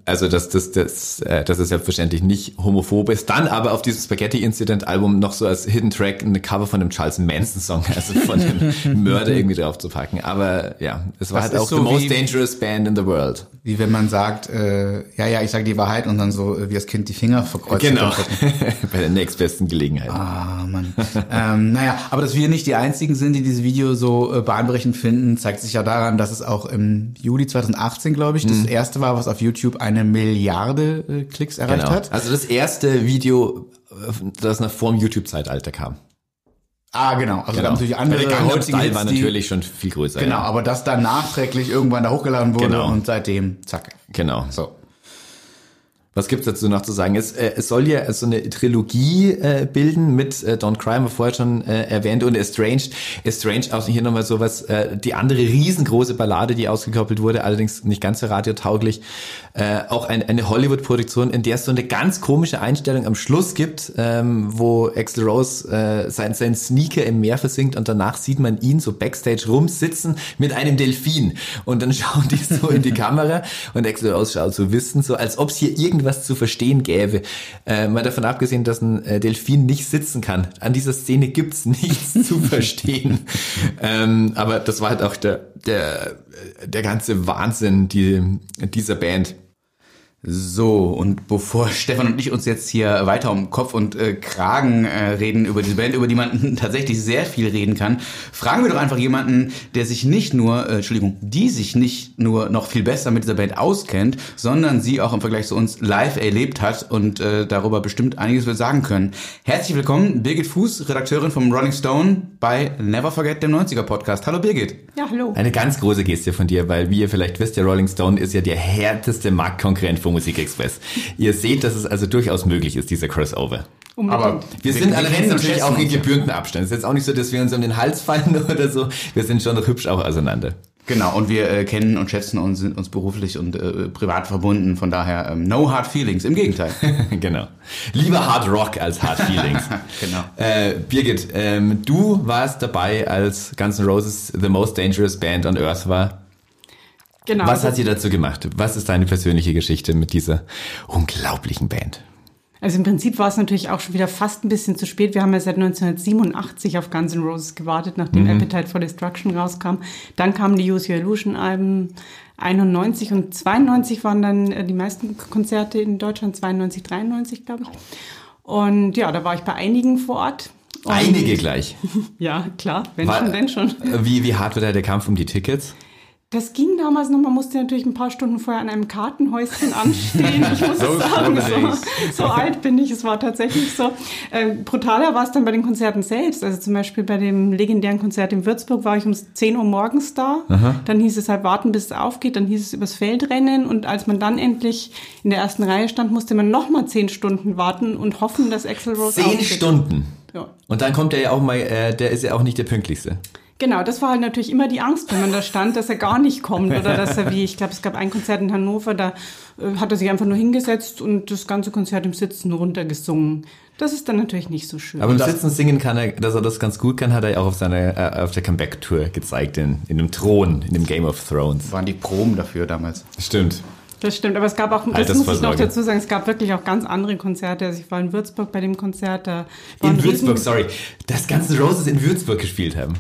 also dass das, das, äh, dass es selbstverständlich nicht homophob ist. Dann aber auf dieses Spaghetti Incident Album noch so als Hidden Track eine Cover von dem Charles Manson Song, also von dem Mörder irgendwie drauf zu packen. Aber ja, es war Das halt ist auch so the most dangerous band in the world. Wie wenn man sagt, äh, ja, ja, ich sage die Wahrheit und dann so äh, wie das Kind die Finger verkreuzt. Genau. Bei der nächstbesten Gelegenheit. Ah, Mann. ähm, naja, aber dass wir nicht die einzigen sind, die dieses Video so äh, bahnbrechend finden, zeigt sich ja daran, dass es auch im Juli 2018, glaube ich, das erste war, was auf YouTube eine Milliarde äh, Klicks erreicht Genau. hat. Also das erste Video, äh, das noch vor dem YouTube-Zeitalter kam. Ah, genau. Also gab natürlich andere der Gangnam heutige Style war die- natürlich schon viel größer. Genau, Ja. aber das dann nachträglich irgendwann da hochgeladen wurde Genau. und seitdem, zack. Genau. So. Was gibt's dazu noch zu sagen? Es, äh, es soll ja so eine Trilogie äh, bilden mit äh, Don't Cry, haben wir vorher schon äh, erwähnt, und Estranged. Estranged, auch hier nochmal sowas, äh, die andere riesengroße Ballade, die ausgekoppelt wurde, allerdings nicht ganz so radiotauglich. Äh, auch ein, eine Hollywood-Produktion, in der es so eine ganz komische Einstellung am Schluss gibt, ähm, wo Axl Rose äh, sein, sein Sneaker im Meer versinkt und danach sieht man ihn so backstage rumsitzen mit einem Delfin. Und dann schauen die so in die Kamera und Axl Rose schaut so wissend, so als ob es hier irgendwas zu verstehen gäbe. Äh, mal davon abgesehen, dass ein äh, Delfin nicht sitzen kann. An dieser Szene gibt's nichts zu verstehen. Ähm, aber das war halt auch der, der, der ganze Wahnsinn die, dieser Band. So, und bevor Stefan und ich uns jetzt hier weiter um Kopf und äh, Kragen äh, reden über diese Band, über die man tatsächlich sehr viel reden kann, fragen wir doch einfach jemanden, der sich nicht nur, äh, Entschuldigung, die sich nicht nur noch viel besser mit dieser Band auskennt, sondern sie auch im Vergleich zu uns live erlebt hat und äh, darüber bestimmt einiges wird sagen können. Herzlich willkommen, Birgit Fuß, Redakteurin vom Rolling Stone bei Never Forget, dem 90er Podcast. Hallo Birgit. Ja, hallo. Eine ganz große Geste von dir, weil wie ihr vielleicht wisst, der Rolling Stone ist ja der härteste Marktkonkurrent von Musikexpress. ihr seht, dass es also durchaus möglich ist, dieser Crossover. Unbedingt. Aber Wir sind kennen allerdings natürlich auch in uns gebührenden Abstand. Es ist jetzt auch nicht so, dass wir uns um den Hals fallen oder so. Wir sind schon noch hübsch auch auseinander. Genau, und wir äh, kennen und schätzen und sind uns beruflich und äh, privat verbunden. Von daher, ähm, no hard feelings. Im Gegenteil. genau. Lieber Hard Rock als Hard Feelings. Genau. Äh, Birgit, ähm, du warst dabei, als Guns N' Roses The Most Dangerous Band on Earth war. Genau. Was hat sie dazu gemacht? Was ist deine persönliche Geschichte mit dieser unglaublichen Band? Also im Prinzip war es natürlich auch schon wieder fast ein bisschen zu spät. Wir haben ja seit 1987 auf Guns N' Roses gewartet, nachdem Mhm. Appetite for Destruction rauskam. Dann kamen die Use Your Illusion Alben 91 und 92 waren dann äh, die meisten Konzerte in Deutschland, 92, 93 glaube ich. Und ja, da war ich bei einigen vor Ort. Einige gleich. Ja, klar, wenn War- schon, denn schon. Wie, wie hart war da der Kampf um die Tickets? Das ging damals noch, man musste natürlich ein paar Stunden vorher an einem Kartenhäuschen anstehen. Ich muss So sagen, so, so alt bin ich, es war tatsächlich so. Ähm, brutaler war es dann bei den Konzerten selbst. Also zum Beispiel bei dem legendären Konzert in Würzburg war ich um 10 Uhr morgens da. Dann hieß es halt warten, bis es aufgeht. Dann hieß es übers Feld rennen. Und als man dann endlich in der ersten Reihe stand, musste man nochmal 10 Stunden warten und hoffen, dass Axel Rose Zehn auftritt. Stunden. Ja. Und dann kommt er ja auch mal, äh, der ist ja auch nicht der pünktlichste. Genau, das war halt natürlich immer die Angst, wenn man da stand, dass er gar nicht kommt oder dass er wie, ich glaube, es gab ein Konzert in Hannover, da äh, hat er sich einfach nur hingesetzt und das ganze Konzert im Sitzen runtergesungen. Das ist dann natürlich nicht so schön. Aber im Sitzen singen kann er, dass er das ganz gut kann, hat er ja auch auf seiner äh, auf der Comeback-Tour gezeigt, in, in dem Thron, in dem Game of Thrones. Waren die Proben dafür damals. Stimmt. Das stimmt, aber es gab auch, das muss ich noch dazu sagen, es gab wirklich auch ganz andere Konzerte. Also ich war in Würzburg bei dem Konzert, da In Würzburg, sorry. Das ganze Roses in Würzburg gespielt haben.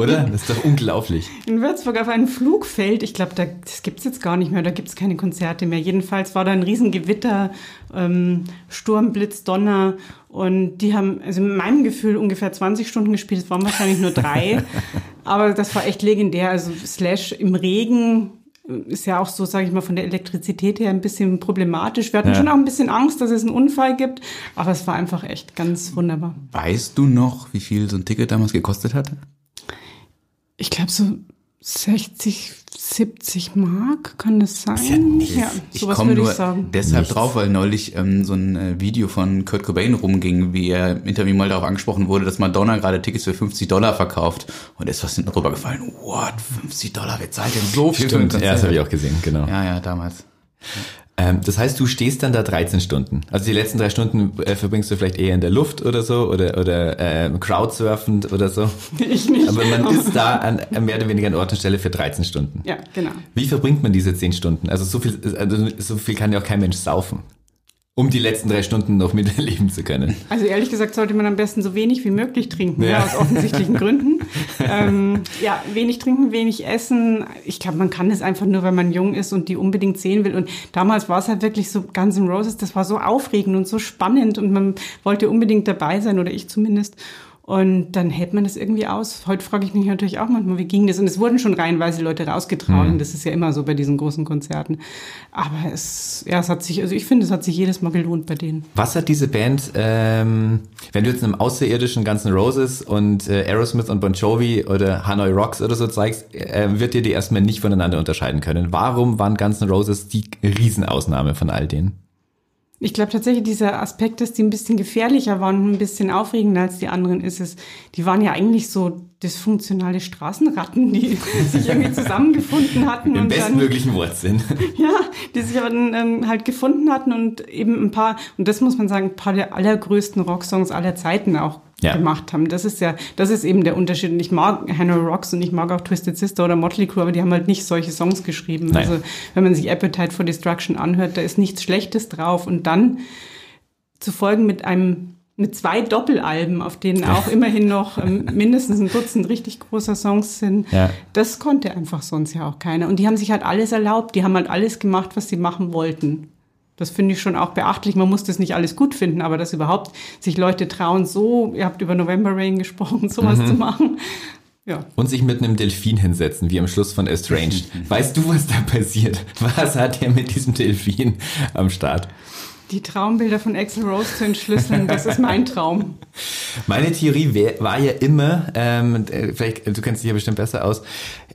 Oder? Das ist doch unglaublich. In Würzburg auf einem Flugfeld, ich glaube, da, das gibt's jetzt gar nicht mehr, da gibt's keine Konzerte mehr. Jedenfalls war da ein Riesengewitter, ähm, Sturm, Blitz, Donner und die haben, also in meinem Gefühl, ungefähr 20 Stunden gespielt, es waren wahrscheinlich nur drei, aber das war echt legendär. Also Slash im Regen ist ja auch so, sage ich mal, von der Elektrizität her ein bisschen problematisch. Wir hatten Ja. schon auch ein bisschen Angst, dass es einen Unfall gibt, aber es war einfach echt ganz wunderbar. Weißt du noch, wie viel so ein Ticket damals gekostet hat? Ich glaube so 60, 70 Mark, kann das sein? ja nichts. Ja, Ich sowas komme würde nur ich sagen. deshalb Nichts. drauf, weil neulich ähm, so ein äh, Video von Kurt Cobain rumging, wie er im Interview mal darauf angesprochen wurde, dass Madonna gerade Tickets für 50 Dollar verkauft. Und er ist fast hinten rübergefallen. What? 50 Dollar? Wer zahlt denn so viel Stimmt, ja, das habe ich auch gesehen, genau. Ja, ja, damals. Ähm, das heißt, du stehst dann da 13 Stunden. Also die letzten drei Stunden äh, verbringst du vielleicht eher in der Luft oder so oder, oder ähm, crowdsurfend oder so. Ich nicht. Aber man ist da an, an mehr oder weniger an Ort und Stelle für 13 Stunden. Ja, genau. Wie verbringt man diese 10 Stunden? Also so viel, also so viel kann ja auch kein Mensch saufen. Um die letzten drei Stunden noch miterleben zu können. Also ehrlich gesagt sollte man am besten so wenig wie möglich trinken, ja. Ja. aus offensichtlichen Gründen. ähm, ja, wenig trinken, wenig essen. Ich glaube, man kann es einfach nur, wenn man jung ist und die unbedingt sehen will. Und damals war es halt wirklich so Guns N' Roses, das war so aufregend und so spannend und man wollte unbedingt dabei sein, oder ich zumindest. Und dann hält man das irgendwie aus. Heute frage ich mich natürlich auch manchmal, wie ging das? Und es wurden schon reihenweise Leute rausgetragen. Das ist ja immer so bei diesen großen Konzerten. Aber es, ja, es hat sich, also ich finde, es hat sich jedes Mal gelohnt bei denen. Was hat diese Band, ähm, wenn du jetzt einem außerirdischen Guns N' Roses und äh, Aerosmith und Bon Jovi oder Hanoi Rocks oder so zeigst, äh, wird dir die erstmal nicht voneinander unterscheiden können. Warum waren Guns N' Roses die Riesenausnahme von all denen? Ich glaube tatsächlich, dieser Aspekt, dass die ein bisschen gefährlicher waren und ein bisschen aufregender als die anderen, ist es. Die waren ja eigentlich so dysfunktionale Straßenratten, die sich irgendwie zusammengefunden hatten Im bestmöglichen Wortsinn. ja, die sich aber dann ähm, halt gefunden hatten und eben ein paar, und das muss man sagen, ein paar der allergrößten Rocksongs aller Zeiten auch Ja. gemacht haben. Das ist ja, das ist eben der Unterschied. Und ich mag Hannah Rocks und ich mag auch Twisted Sister oder Motley Crue, aber die haben halt nicht solche Songs geschrieben. Nein. Also wenn man sich Appetite for Destruction anhört, da ist nichts Schlechtes drauf. Und dann zu folgen mit einem mit zwei Doppelalben, auf denen auch immerhin noch ähm, mindestens ein Dutzend richtig großer Songs sind. Ja. Das konnte einfach sonst ja auch keiner. Und die haben sich halt alles erlaubt. Die haben halt alles gemacht, was sie machen wollten. Das finde ich schon auch beachtlich. Man muss das nicht alles gut finden, aber dass überhaupt sich Leute trauen, so, ihr habt über November Rain gesprochen, sowas Mhm. zu machen. Ja. Und sich mit einem Delfin hinsetzen, wie am Schluss von Estranged. weißt du, was da passiert? Was hat er mit diesem Delfin am Start? Die Traumbilder von Axel Rose zu entschlüsseln, das ist mein Traum. Meine Theorie wär, war ja immer, ähm, äh, vielleicht, du kennst dich ja bestimmt besser aus,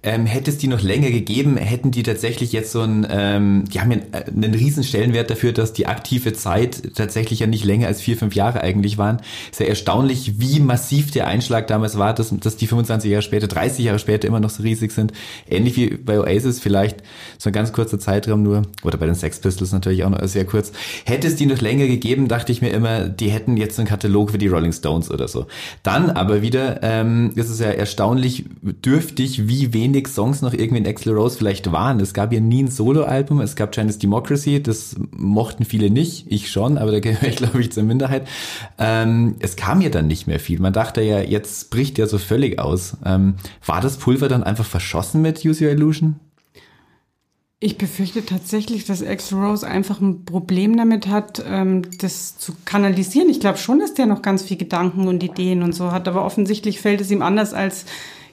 ähm, hätte es die noch länger gegeben, hätten die tatsächlich jetzt so ein, ähm, die haben ja einen riesen Stellenwert dafür, dass die aktive Zeit tatsächlich ja nicht länger als vier, fünf Jahre eigentlich waren. Ist ja erstaunlich, wie massiv der Einschlag damals war, dass, dass die 25 Jahre später, 30 Jahre später immer noch so riesig sind. Ähnlich wie bei Oasis vielleicht so ein ganz kurzer Zeitraum nur, oder bei den Sex Pistols natürlich auch noch sehr kurz. Hätte es die noch länger gegeben, dachte ich mir immer, die hätten jetzt einen Katalog wie die Rolling Stones oder so. Dann aber wieder ähm, ist es ja erstaunlich dürftig, wie wenig Songs noch irgendwie in Axl Rose vielleicht waren. Es gab ja nie ein Soloalbum, es gab Chinese Democracy, das mochten viele nicht, ich schon, aber da gehöre ich glaube ich zur Minderheit. Ähm, es kam ja dann nicht mehr viel. Man dachte ja, jetzt bricht der so völlig aus. Ähm, war das Pulver dann einfach verschossen mit Use Your Illusion? Ich befürchte tatsächlich, dass Axl Rose einfach ein Problem damit hat, ähm, das zu kanalisieren. Ich glaube schon, dass der noch ganz viel Gedanken und Ideen und so hat, aber offensichtlich fällt es ihm anders als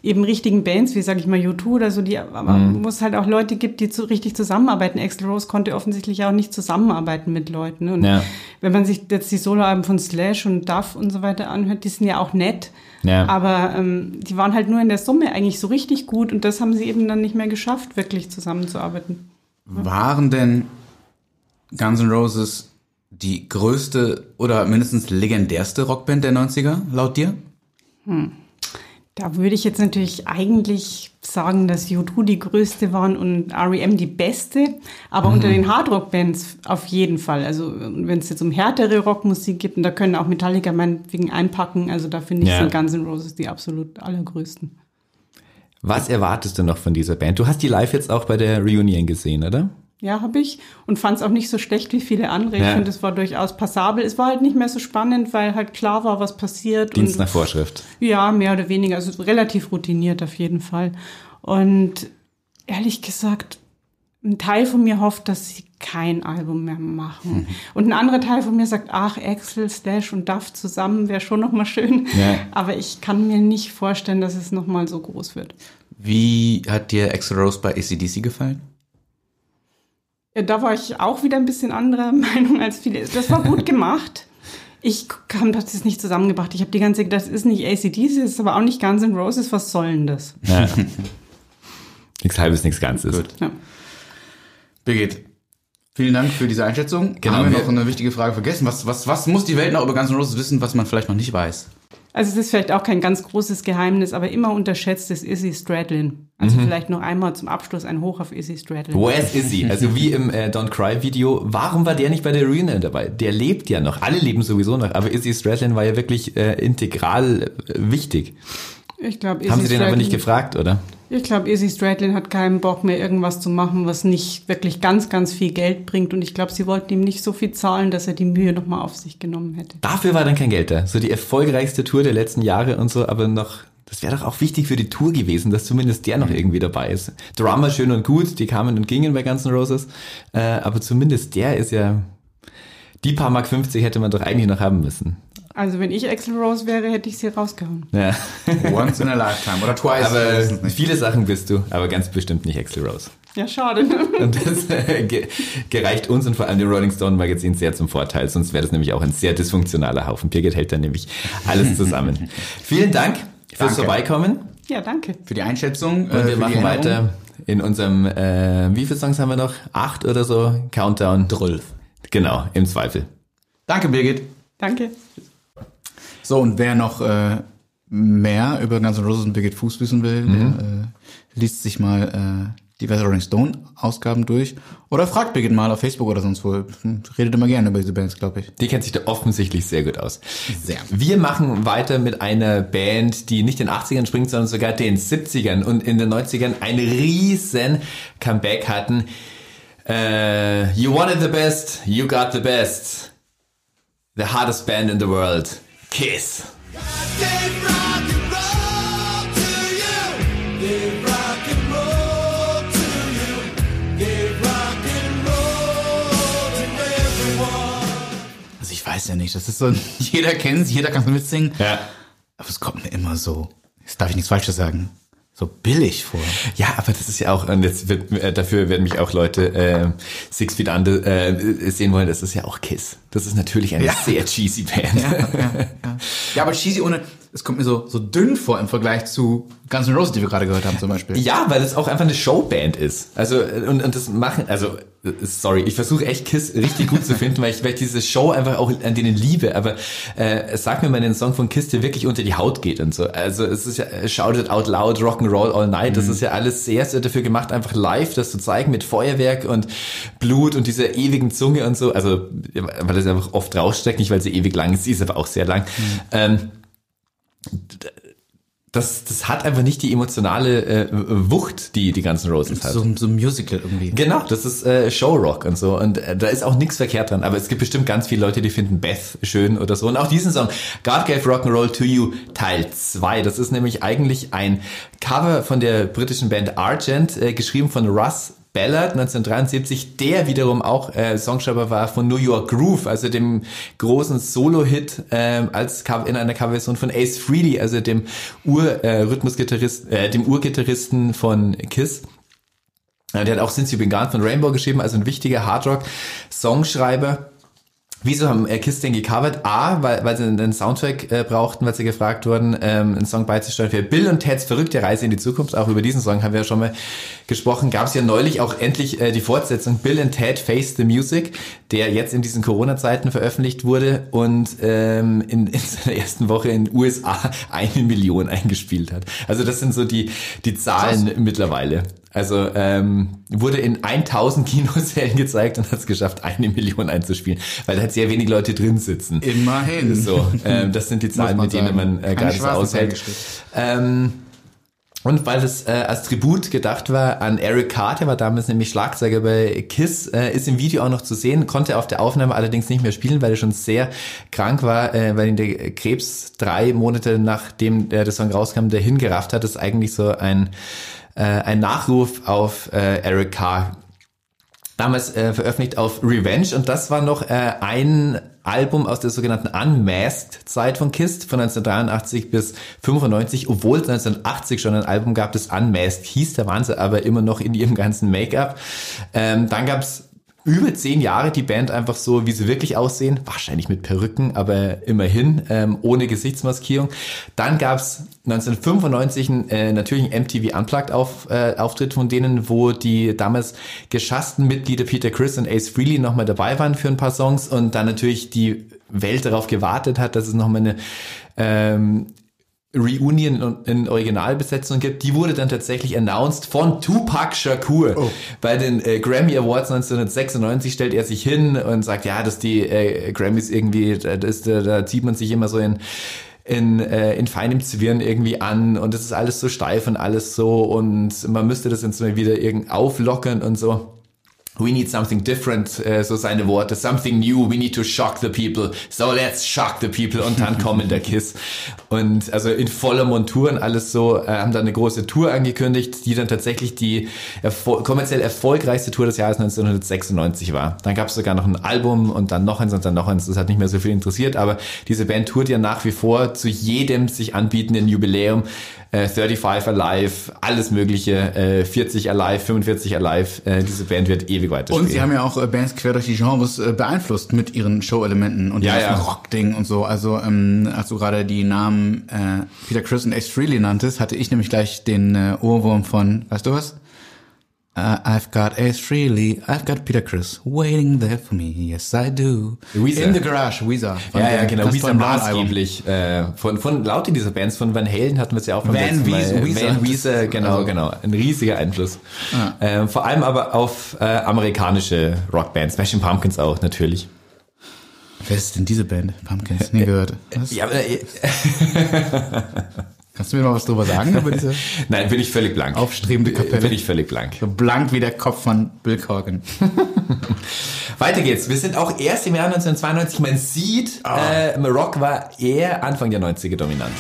eben richtigen Bands, wie sage ich mal U2 oder so, die aber Mhm. wo es halt auch Leute gibt, die zu richtig zusammenarbeiten. Axl Rose konnte offensichtlich auch nicht zusammenarbeiten mit Leuten. Und Ja. wenn man sich jetzt die Soloalben von Slash und Duff und so weiter anhört, die sind ja auch nett. Ja. Aber ähm, die waren halt nur in der Summe eigentlich so richtig gut und das haben sie eben dann nicht mehr geschafft, wirklich zusammenzuarbeiten. Waren denn Guns N' Roses die größte oder mindestens legendärste Rockband der 90er, laut dir? Da würde ich jetzt natürlich eigentlich sagen, dass U2 die größte waren und REM die beste, aber unter den Hardrock-Bands auf jeden Fall. Also wenn es jetzt um härtere Rockmusik gibt, und da können auch Metallica meinetwegen einpacken, also da finde ich Ja. sind Guns N' Roses die absolut allergrößten. Was erwartest du noch von dieser Band? Du hast die live jetzt auch bei der Reunion gesehen, oder? Ja, habe ich und fand es auch nicht so schlecht wie viele andere. Ich Ja. finde, es war durchaus passabel. Es war halt nicht mehr so spannend, weil halt klar war, was passiert. Dienst nach Vorschrift. Ja, mehr oder weniger. Also relativ routiniert auf jeden Fall. Und ehrlich gesagt, ein Teil von mir hofft, dass sie kein Album mehr machen. Und ein anderer Teil von mir sagt, ach, Axel, Slash und Duff zusammen wäre schon noch mal schön. Ja. Aber ich kann mir nicht vorstellen, dass es noch mal so groß wird. Wie hat dir Axl Rose bei ACDC gefallen? Ja, da war ich auch wieder ein bisschen anderer Meinung als viele. Das war gut gemacht. Ich habe das nicht zusammengebracht. Ich habe die ganze Zeit gedacht, das ist nicht ACDC, das ist aber auch nicht Guns N' Roses. Was soll denn das? Ja. nichts halbes, nichts Ganzes. Gut. Ja. Birgit, vielen Dank für diese Einschätzung. Genau, Haben wir wir- noch eine wichtige Frage vergessen? Was, was, was muss die Welt noch über Guns N' Roses wissen, was man vielleicht noch nicht weiß? Also es ist vielleicht auch kein ganz großes Geheimnis, aber immer unterschätzt ist Izzy Stradlin. Also vielleicht noch einmal zum Abschluss ein Hoch auf Izzy Stradlin. Where's Izzy? Also wie im äh, Don't Cry Video. Warum war der nicht bei der Reunion dabei? Der lebt ja noch. Alle leben sowieso noch. Aber Izzy Stradlin war ja wirklich äh, integral äh, wichtig. Ich glaube, Haben sie den aber nicht gefragt, oder? Ich glaube, Izzy Stradlin hat keinen Bock mehr, irgendwas zu machen, was nicht wirklich ganz, ganz viel Geld bringt. Und ich glaube, sie wollten ihm nicht so viel zahlen, dass er die Mühe nochmal auf sich genommen hätte. Dafür war dann kein Geld da. So die erfolgreichste Tour der letzten Jahre und so, aber noch, das wäre doch auch wichtig für die Tour gewesen, dass zumindest der noch irgendwie dabei ist. Drummer schön und gut, die kamen und gingen bei Guns N' Roses, äh, aber zumindest der ist ja, die paar Mark 50 hätte man doch eigentlich noch haben müssen. Also wenn ich Axel Rose wäre, hätte ich sie rausgehauen. Ja. Once in a lifetime oder twice. Aber viele Sachen bist du, aber ganz bestimmt nicht Axl Rose. Ja, schade. Und das äh, ge gereicht uns und vor allem dem Rolling Stone Magazin sehr zum Vorteil, sonst wäre das nämlich auch ein sehr dysfunktionaler Haufen. Birgit hält dann nämlich alles zusammen. Vielen Dank fürs Danke. Vorbeikommen Ja, danke. Für die Einschätzung. und wir machen weiter in unserem, äh, wie viele Songs haben wir noch? Acht oder so? Countdown. Drölf. Genau, im Zweifel. Danke, Birgit. Danke. So, und wer noch äh, mehr über Guns N' Roses und Birgit Fuß wissen will, der äh, liest sich mal äh, diverse Rolling Stone Ausgaben durch oder fragt Birgit mal auf Facebook oder sonst wo. Redet immer gerne über diese Bands, glaube ich. Die kennt sich da offensichtlich sehr gut aus. Sehr. Wir machen weiter mit einer Band, die nicht in den 80ern springt, sondern sogar den 70ern und in den 90ern ein riesen Comeback hatten. Äh, you wanted the best, you got the best. The hardest band in the world. Kiss. Weiß ja nicht, das ist so, jeder kennt's, jeder kann es mitsingen. Ja. Aber es kommt mir immer so, jetzt darf ich nichts Falsches sagen, so billig vor. Ja, aber das ist ja auch, und jetzt wird, äh, dafür werden mich auch Leute äh, Six Feet Under äh, sehen wollen, das ist ja auch Kiss. Das ist natürlich eine Ja. sehr cheesy Band. Ja, ja, ja. ja, aber cheesy ohne, es kommt mir so, so dünn vor im Vergleich zu Guns N' Roses, die wir gerade gehört haben zum Beispiel. Ja, weil es auch einfach eine Showband ist. Also äh, und, und das machen, also äh, sorry, ich versuche echt Kiss richtig gut zu finden, weil ich, weil ich diese Show einfach auch an denen liebe. Aber äh, sag mir mal den Song von Kiss, der wirklich unter die Haut geht und so. Also es ist ja äh, Shout It Out Loud, Rock'n'Roll All Night. Das ist ja alles sehr, sehr dafür gemacht, einfach live das zu zeigen mit Feuerwerk und Blut und dieser ewigen Zunge und so. Also weil das einfach oft raussteckt, nicht weil sie ewig lang ist, sie ist aber auch sehr lang. Ähm, das, das hat einfach nicht die emotionale äh, Wucht, die die ganzen Roses hat. So, so ein Musical irgendwie. Genau, das ist äh, Showrock und so. Und äh, da ist auch nichts verkehrt dran. Aber es gibt bestimmt ganz viele Leute, die finden Beth schön oder so. Und auch diesen Song, God Gave Rock'n'Roll to You, Teil 2. Das ist nämlich eigentlich ein Cover von der britischen Band Argent, äh, geschrieben von Russ Ballard 1973, der wiederum auch äh, Songschreiber war von New York Groove, also dem großen Solo-Hit ähm, als in einer Coverversion von Ace Frehley, also dem Ur-Rhythmusgitarristen, äh, dem Urgitarristen von Kiss. Der hat auch Since You've Been Gone von Rainbow geschrieben, also ein wichtiger Hardrock-Songschreiber. Wieso haben äh, Kiss den gecovert? A, weil, weil sie einen Soundtrack äh, brauchten, weil sie gefragt wurden, ähm, einen Song beizusteuern für Bill und Teds verrückte Reise in die Zukunft. Auch über diesen Song haben wir ja schon mal gesprochen. Gab es ja neulich auch endlich äh, die Fortsetzung Bill and Ted Face the Music, der jetzt in diesen Corona-Zeiten veröffentlicht wurde und ähm, in, in seiner ersten Woche in den USA eine Million eingespielt hat. Also das sind so die, die Zahlen mittlerweile. Also ähm, wurde in 1000 Kinosälen gezeigt und hat es geschafft, eine Million einzuspielen, weil da halt sehr wenig Leute drin sitzen. Immerhin. So, ähm, das sind die Zahlen, mit denen man äh, Keine gerade so aushält. Ähm, und weil es äh, als Tribut gedacht war an Eric Carter, war damals nämlich Schlagzeuger bei Kiss, äh, ist im Video auch noch zu sehen, konnte auf der Aufnahme allerdings nicht mehr spielen, weil er schon sehr krank war, äh, weil ihn der Krebs drei Monate nachdem der, der Song rauskam, dahin gerafft hat. Das ist eigentlich so ein, äh, ein Nachruf auf äh, Eric Carr damals äh, veröffentlicht auf Revenge und das war noch äh, ein Album aus der sogenannten Unmasked-Zeit von Kiss von 1983 bis 95, obwohl es 1980 schon ein Album gab, das Unmasked hieß, da waren sie aber immer noch in ihrem ganzen Make-up. Ähm, dann gab's über zehn Jahre die Band einfach so, wie sie wirklich aussehen, wahrscheinlich mit Perücken, aber immerhin ähm, ohne Gesichtsmaskierung. Dann gab's 1995 einen, äh, natürlich einen MTV Unplugged auf, äh, von denen, wo die damals geschassten Mitglieder Peter Chris und Ace Frehley nochmal dabei waren für ein paar Songs und dann natürlich die Welt darauf gewartet hat, dass es nochmal eine ähm, Reunion in Originalbesetzung gibt, die wurde dann tatsächlich announced von Tupac Shakur. Bei den äh, Grammy Awards 1996 stellt er sich hin und sagt, ja, dass die äh, Grammys irgendwie, da, das, da, da zieht man sich immer so in in, äh, in feinem Zwirn irgendwie an und es ist alles so steif und alles so und man müsste das jetzt mal wieder irgend auflockern und so. We need something different, äh, so seine Worte. Something new, we need to shock the people. So let's shock the people. Und dann kommen der Kiss. Und also in voller Montur und alles so, äh, haben dann eine große Tour angekündigt, die dann tatsächlich die erfol kommerziell erfolgreichste Tour des Jahres 1996 war. Dann gab es sogar noch ein Album und dann noch eins und dann noch eins. Das hat nicht mehr so viel interessiert, aber diese Band tourt ja nach wie vor zu jedem sich anbietenden Jubiläum. Äh, 35 Alive, alles mögliche, äh, 40 Alive, 45 Alive. Äh, diese Band wird ewig weiterspielen. Und sie haben ja auch äh, Bands quer durch die Genres äh, beeinflusst mit ihren Show-Elementen und Ja, ja. Rock-Ding und so. Also ähm, als du gerade die Namen äh, Peter Chris und Ace Frehley nanntest, hatte ich nämlich gleich den äh, Ohrwurm von, weißt du was? Uh, I've got Ace Frehley, I've got Peter Chris waiting there for me, yes I do. Weezer. In the Garage, Weezer. Ja, ja, genau. Weezer maßgeblich. Äh, von, von laut dieser Bands, von Van Halen hatten wir es ja auch beim Van letzten Mal. Weezer- Weezer. Van Weezer, genau, Also- genau. Ein riesiger Einfluss. Ähm, vor allem aber auf äh, amerikanische Rockbands. Smashing Pumpkins auch, natürlich. Wer ist denn diese Band? Pumpkins, nie gehört. Was? Ja, aber, äh, Kannst du mir mal was drüber sagen über diese nein, bin ich völlig blank. aufstrebende Kapelle? Bin ich völlig blank. so blank wie der Kopf von Bill Corgan. Weiter geht's. Wir sind auch erst im Jahr 1992. Man sieht, äh, Rock war eher Anfang der 90er dominant.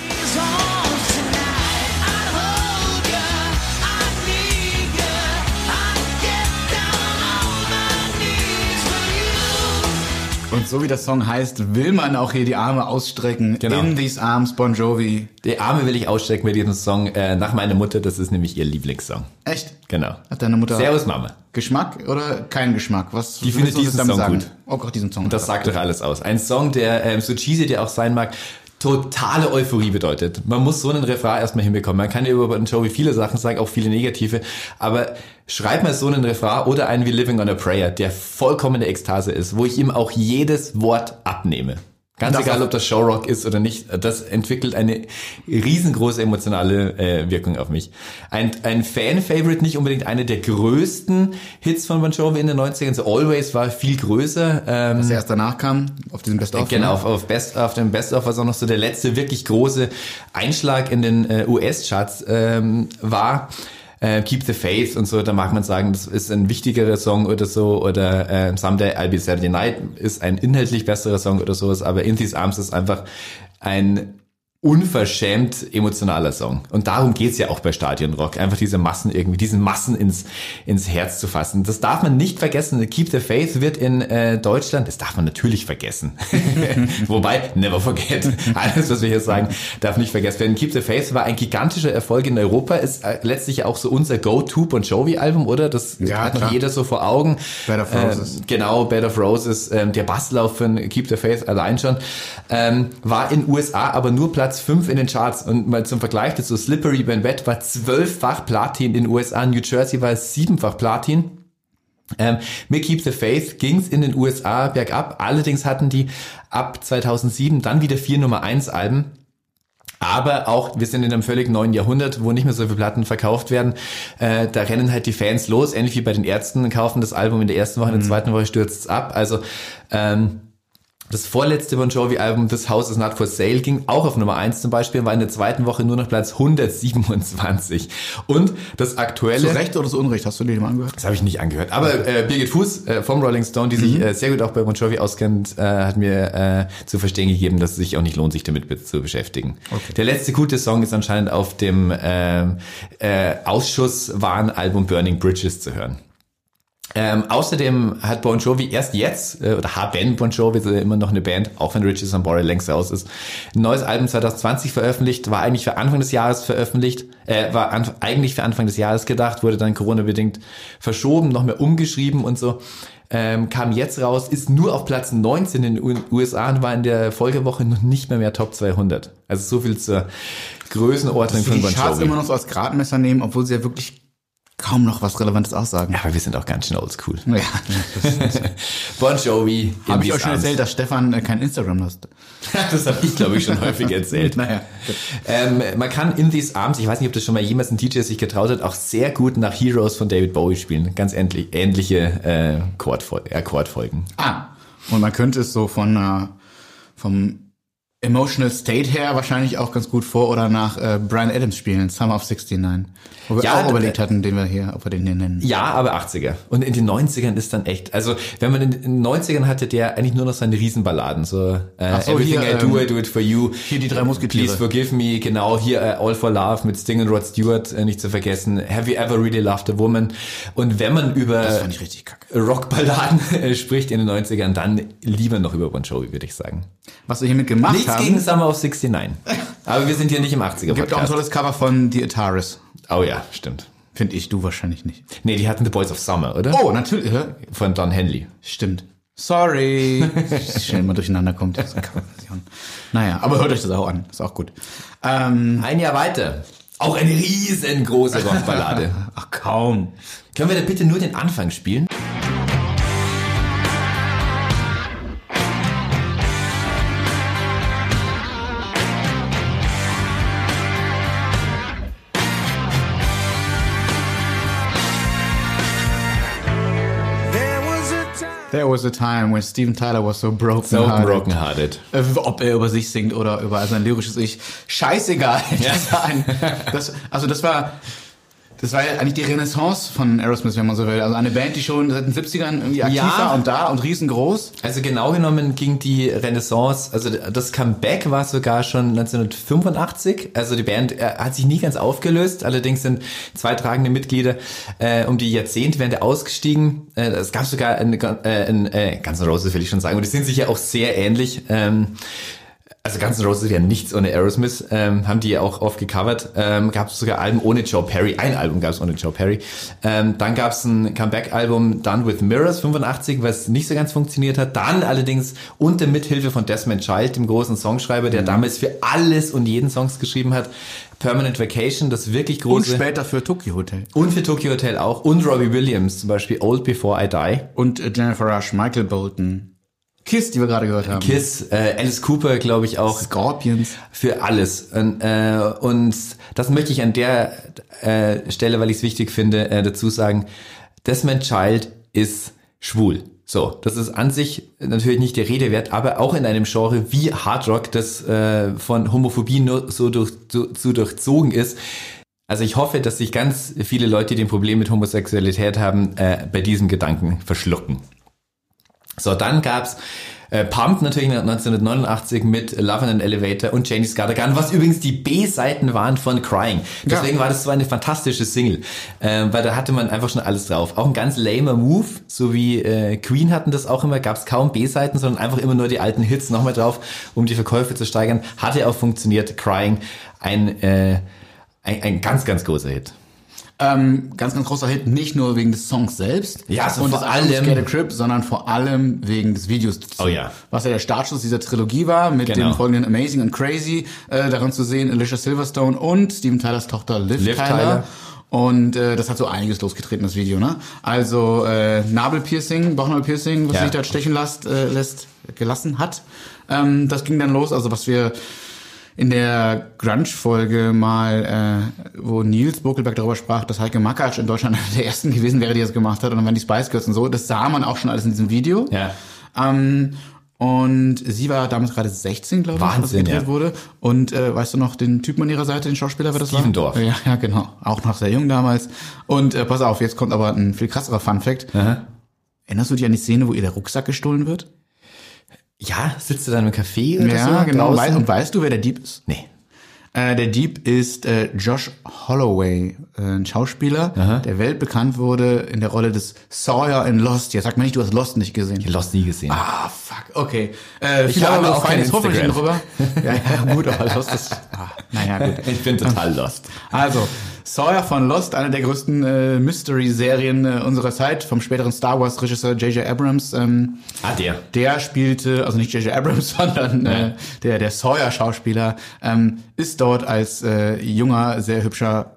Und so wie der Song heißt, will man auch hier die Arme ausstrecken. Genau. In these arms, Bon Jovi. Die Arme will ich ausstrecken mit diesem Song äh, nach meiner Mutter. Das ist nämlich ihr Lieblingssong. Echt? Genau. Hat deine Mutter Servus Mama. Geschmack oder kein Geschmack? Was Die findet diesen Song sagen? gut. Oh Gott, diesen Song. Das sagt doch alles aus. Ein Song, der ähm, so cheesy der auch sein mag, totale Euphorie bedeutet. Man muss so einen Refrain erstmal hinbekommen. Man kann ja über Bon Jovi viele Sachen sagen, auch viele negative, aber schreib mal so einen Refrain oder einen wie Living on a Prayer, der vollkommene Ekstase ist, wo ich ihm auch jedes Wort abnehme. Ganz Das egal, ob das Showrock ist oder nicht, das entwickelt eine riesengroße emotionale äh, Wirkung auf mich. Ein, ein Fan-Favorite, nicht unbedingt eine der größten Hits von Bon Jovi in den 90ern. So Always war viel größer. Ähm, Was erst danach kam, auf diesem Best-of. Genau, ne? auf, auf, Best, auf dem Best of, was auch noch so der letzte wirklich große Einschlag in den äh, US-Charts ähm, war. Äh, Keep the Faith und so, da mag man sagen, das ist ein wichtigerer Song oder so, oder äh, Someday I'll Be Saturday Night ist ein inhaltlich besserer Song oder sowas, aber In These Arms ist einfach ein unverschämt emotionaler Song. Und darum geht's ja auch bei Stadionrock. Einfach diese Massen irgendwie, diesen Massen ins, ins Herz zu fassen. Das darf man nicht vergessen. Keep the Faith wird in äh, Deutschland, das darf man natürlich vergessen. Wobei, never forget. Alles, was wir hier sagen, darf nicht vergessen werden. Keep the Faith war ein gigantischer Erfolg in Europa, ist äh, letztlich auch so unser Go-To Bon Jovi-Album, oder? Das Ja, hat noch jeder so vor Augen. Bed of Roses. Ähm, genau, Bed of Roses, ähm, der Basslauf von Keep the Faith allein schon, ähm, war in USA aber nur Platz 5 in den Charts. Und mal zum Vergleich dazu, Slippery When Wet war zwölffach Platin in den USA, New Jersey war es siebenfach Platin. Ähm, mit Keep the Faith ging's in den USA bergab. Allerdings hatten die ab 2007 dann wieder vier Nummer 1 Alben. Aber auch, wir sind in einem völlig neuen Jahrhundert, wo nicht mehr so viele Platten verkauft werden. Äh, da rennen halt die Fans los, ähnlich wie bei den Ärzten, kaufen das Album in der ersten Woche, in der zweiten Woche stürzt es ab. Also ähm, das vorletzte Bon Jovi-Album, This House is Not for Sale, ging auch auf Nummer 1 zum Beispiel, war in der zweiten Woche nur noch Platz 127. Und das aktuelle... Zu Recht oder zu Unrecht? Hast du dir mal angehört? Das habe ich nicht angehört. Aber äh, Birgit Fuß äh, vom Rolling Stone, die sich äh, sehr gut auch bei Bon Jovi auskennt, äh, hat mir äh, zu verstehen gegeben, dass es sich auch nicht lohnt, sich damit zu beschäftigen. Der letzte gute Song ist anscheinend auf dem ähm, äh, Ausschusswarn-Album Burning Bridges zu hören. Ähm, außerdem hat Bon Jovi erst jetzt, äh, oder haben Bon Jovi, ist ja immer noch eine Band, auch wenn Riches and Bory längst raus ist, ein neues Album 2020 veröffentlicht, war eigentlich für Anfang des Jahres veröffentlicht, äh, war an, eigentlich für Anfang des Jahres gedacht, wurde dann Corona-bedingt verschoben, noch mehr umgeschrieben und so. Ähm, kam jetzt raus, ist nur auf Platz 19 in den USA und war in der Folgewoche noch nicht mehr mehr Top 200. Also so viel zur Größenordnung Die von Bon Charts Jovi. immer noch so als Gradmesser nehmen, obwohl sie ja wirklich kaum noch was Relevantes aussagen. Ja, aber wir sind auch ganz schön oldschool. Ja, Bon Jovi. habe ich euch schon erzählt, dass Stefan äh, kein Instagram nutzt. Das habe ich, glaube ich, schon häufig erzählt. Naja. Ähm, man kann in These Arms, ich weiß nicht, ob das schon mal jemals ein DJ sich getraut hat, auch sehr gut nach Heroes von David Bowie spielen. Ganz ähnlich, ähnliche äh, Akkordfolgen. Ah, und man könnte es so von äh, vom Emotional State her wahrscheinlich auch ganz gut vor oder nach äh, Brian Adams spielen, Summer of 69. Wo wir Ja, auch überlegt hatten, den wir hier, ob wir den hier nennen. Ja, aber 80er. Und in den 90ern ist dann echt, also wenn man in den 90ern hatte, der eigentlich nur noch seine Riesenballaden, so, äh, so, Everything hier, I Do, ähm, I Do It For You. hier die drei Musketiere. Please Forgive Me, genau, hier äh, All For Love mit Sting und Rod Stewart, äh, nicht zu vergessen. Have You Ever Really Loved a Woman? Und wenn man über. Rockballaden äh, spricht in den 90ern, dann lieber noch über Bon Jovi, würde ich sagen. Was wir hiermit gemacht Nichts haben, gegen Summer of 69. Aber wir sind hier nicht im 80er gibt auch ein tolles Cover von The Ataris. Oh ja, stimmt. Finde ich, du wahrscheinlich nicht. Nee, die hatten The Boys of Summer, oder? Oh, natürlich. Von Don Henley. Stimmt. Sorry. Schnell mal durcheinander kommt. Das. Naja, aber hört euch das auch an. Ist auch gut. Ähm, Ein Jahr weiter. Auch eine riesengroße Rockballade. ach, kaum. Können wir da bitte nur den Anfang spielen? There was a time when Steven Tyler was so broken. So hearted. brokenhearted. Äh, Ob er über sich singt oder über sein lyrisches Ich. Scheißegal. Das ein, das, also das war, Das war ja eigentlich die Renaissance von Aerosmith, wenn man so will. Also eine Band, die schon seit den 70ern irgendwie aktiv Ja. war und da und riesengroß. Also genau genommen ging die Renaissance, also das Comeback war sogar schon 1985. Also die Band äh, hat sich nie ganz aufgelöst. Allerdings sind zwei tragende Mitglieder äh, um die Jahrzehntwende ausgestiegen. Äh, es gab sogar ein, äh, ein äh, Guns N' Roses, will ich schon sagen. Und die sind sich ja auch sehr ähnlich. Ähm, also Guns N' Roses ist ja nichts ohne Aerosmith, ähm, haben die ja auch oft gecovert. Ähm, gab es sogar Alben ohne Joe Perry. Ein Album gab es ohne Joe Perry. Ähm, dann gab es ein Comeback-Album Done with Mirrors 85, was nicht so ganz funktioniert hat. Dann allerdings unter Mithilfe von Desmond Child, dem großen Songschreiber, der damals für alles und jeden Songs geschrieben hat. Permanent Vacation, das wirklich Und große. später für Tokyo Hotel. und für Tokyo Hotel auch. Und Robbie Williams, zum Beispiel Old Before I Die. Und Jennifer Rush, Michael Bolton. Kiss, die wir gerade gehört haben. Kiss, äh, Alice Cooper, glaube ich auch. Scorpions. für alles. Und, äh, und das möchte ich an der äh, Stelle, weil ich es wichtig finde, äh, dazu sagen, Desmond Child ist schwul. So, das ist an sich natürlich nicht der Rede wert, aber auch in einem Genre wie Hard Rock, das äh, von Homophobie nur so, durch, so, so durchzogen ist. Also ich hoffe, dass sich ganz viele Leute, die ein Problem mit Homosexualität haben, äh, bei diesem Gedanken verschlucken. So, dann gab's äh, Pump natürlich 1989 mit Love in an Elevator und Janie's Got a Gun, was übrigens die B-Seiten waren von Crying. Deswegen war das so eine fantastische Single, äh, weil da hatte man einfach schon alles drauf. Auch ein ganz lamer Move, so wie äh, Queen hatten das auch immer, gab's kaum B-Seiten, sondern einfach immer nur die alten Hits nochmal drauf, um die Verkäufe zu steigern. Hatte auch funktioniert, Crying, ein, äh, ein, ein ganz, ganz großer Hit. Ähm, ganz, ganz großer Hit, nicht nur wegen des Songs selbst Ja, so und vor allem- Get a Crib, sondern vor allem wegen des Videos dazu. Oh ja. Was ja der Startschuss dieser Trilogie war, mit Genau. dem folgenden Amazing und Crazy, äh, darin zu sehen, Alicia Silverstone und Steven Tylers Tochter Liv, Liv Tyler. Tyler. Und äh, das hat so einiges losgetreten, das Video, ne? Also äh, Nabelpiercing, Bauchnabelpiercing, was Ja. sich da stechen lässt, äh, lässt, gelassen hat. Ähm, das ging dann los, also was wir in der Grunge-Folge mal, äh, wo Nils Bokelberg darüber sprach, dass Heike Makatsch in Deutschland einer der ersten gewesen wäre, die das gemacht hat. Und dann waren die Spice Girls und so. Das sah man auch schon alles in diesem Video. Ja. Ähm, und sie war damals gerade 16, glaube ich, als Wahnsinn, gedreht ja. wurde. Und äh, weißt du noch den Typen an ihrer Seite, den Schauspieler, wer das Steven war? Ja, ja, genau. Auch noch sehr jung damals. Und äh, pass auf, jetzt kommt aber ein viel krasserer Fun-Fact. Erinnerst du dich an die Szene, wo ihr der Rucksack gestohlen wird? Ja, sitzt du da im Café oder ja, so? genau. draußen? Und weißt du, wer der Dieb ist? Nee. Äh, der Dieb ist äh, Josh Holloway, äh, ein Schauspieler, der weltbekannt wurde in der Rolle des Sawyer in Lost. Jetzt sag mir nicht, du hast Lost nicht gesehen. Ich hab Lost nie gesehen. Ah, fuck, okay. Äh, Ich habe auch kein Instagram. drüber. Ja, ja, gut, aber Lost ist, ah, naja, gut. Ich bin total lost. Also, Sawyer von Lost, eine der größten äh, Mystery-Serien äh, unserer Zeit, vom späteren Star Wars-Regisseur J.J. Abrams. Ähm, Ah, der. der spielte, also nicht J.J. Abrams, sondern äh, der, der Sawyer-Schauspieler, ähm, ist dort als äh, junger, sehr hübscher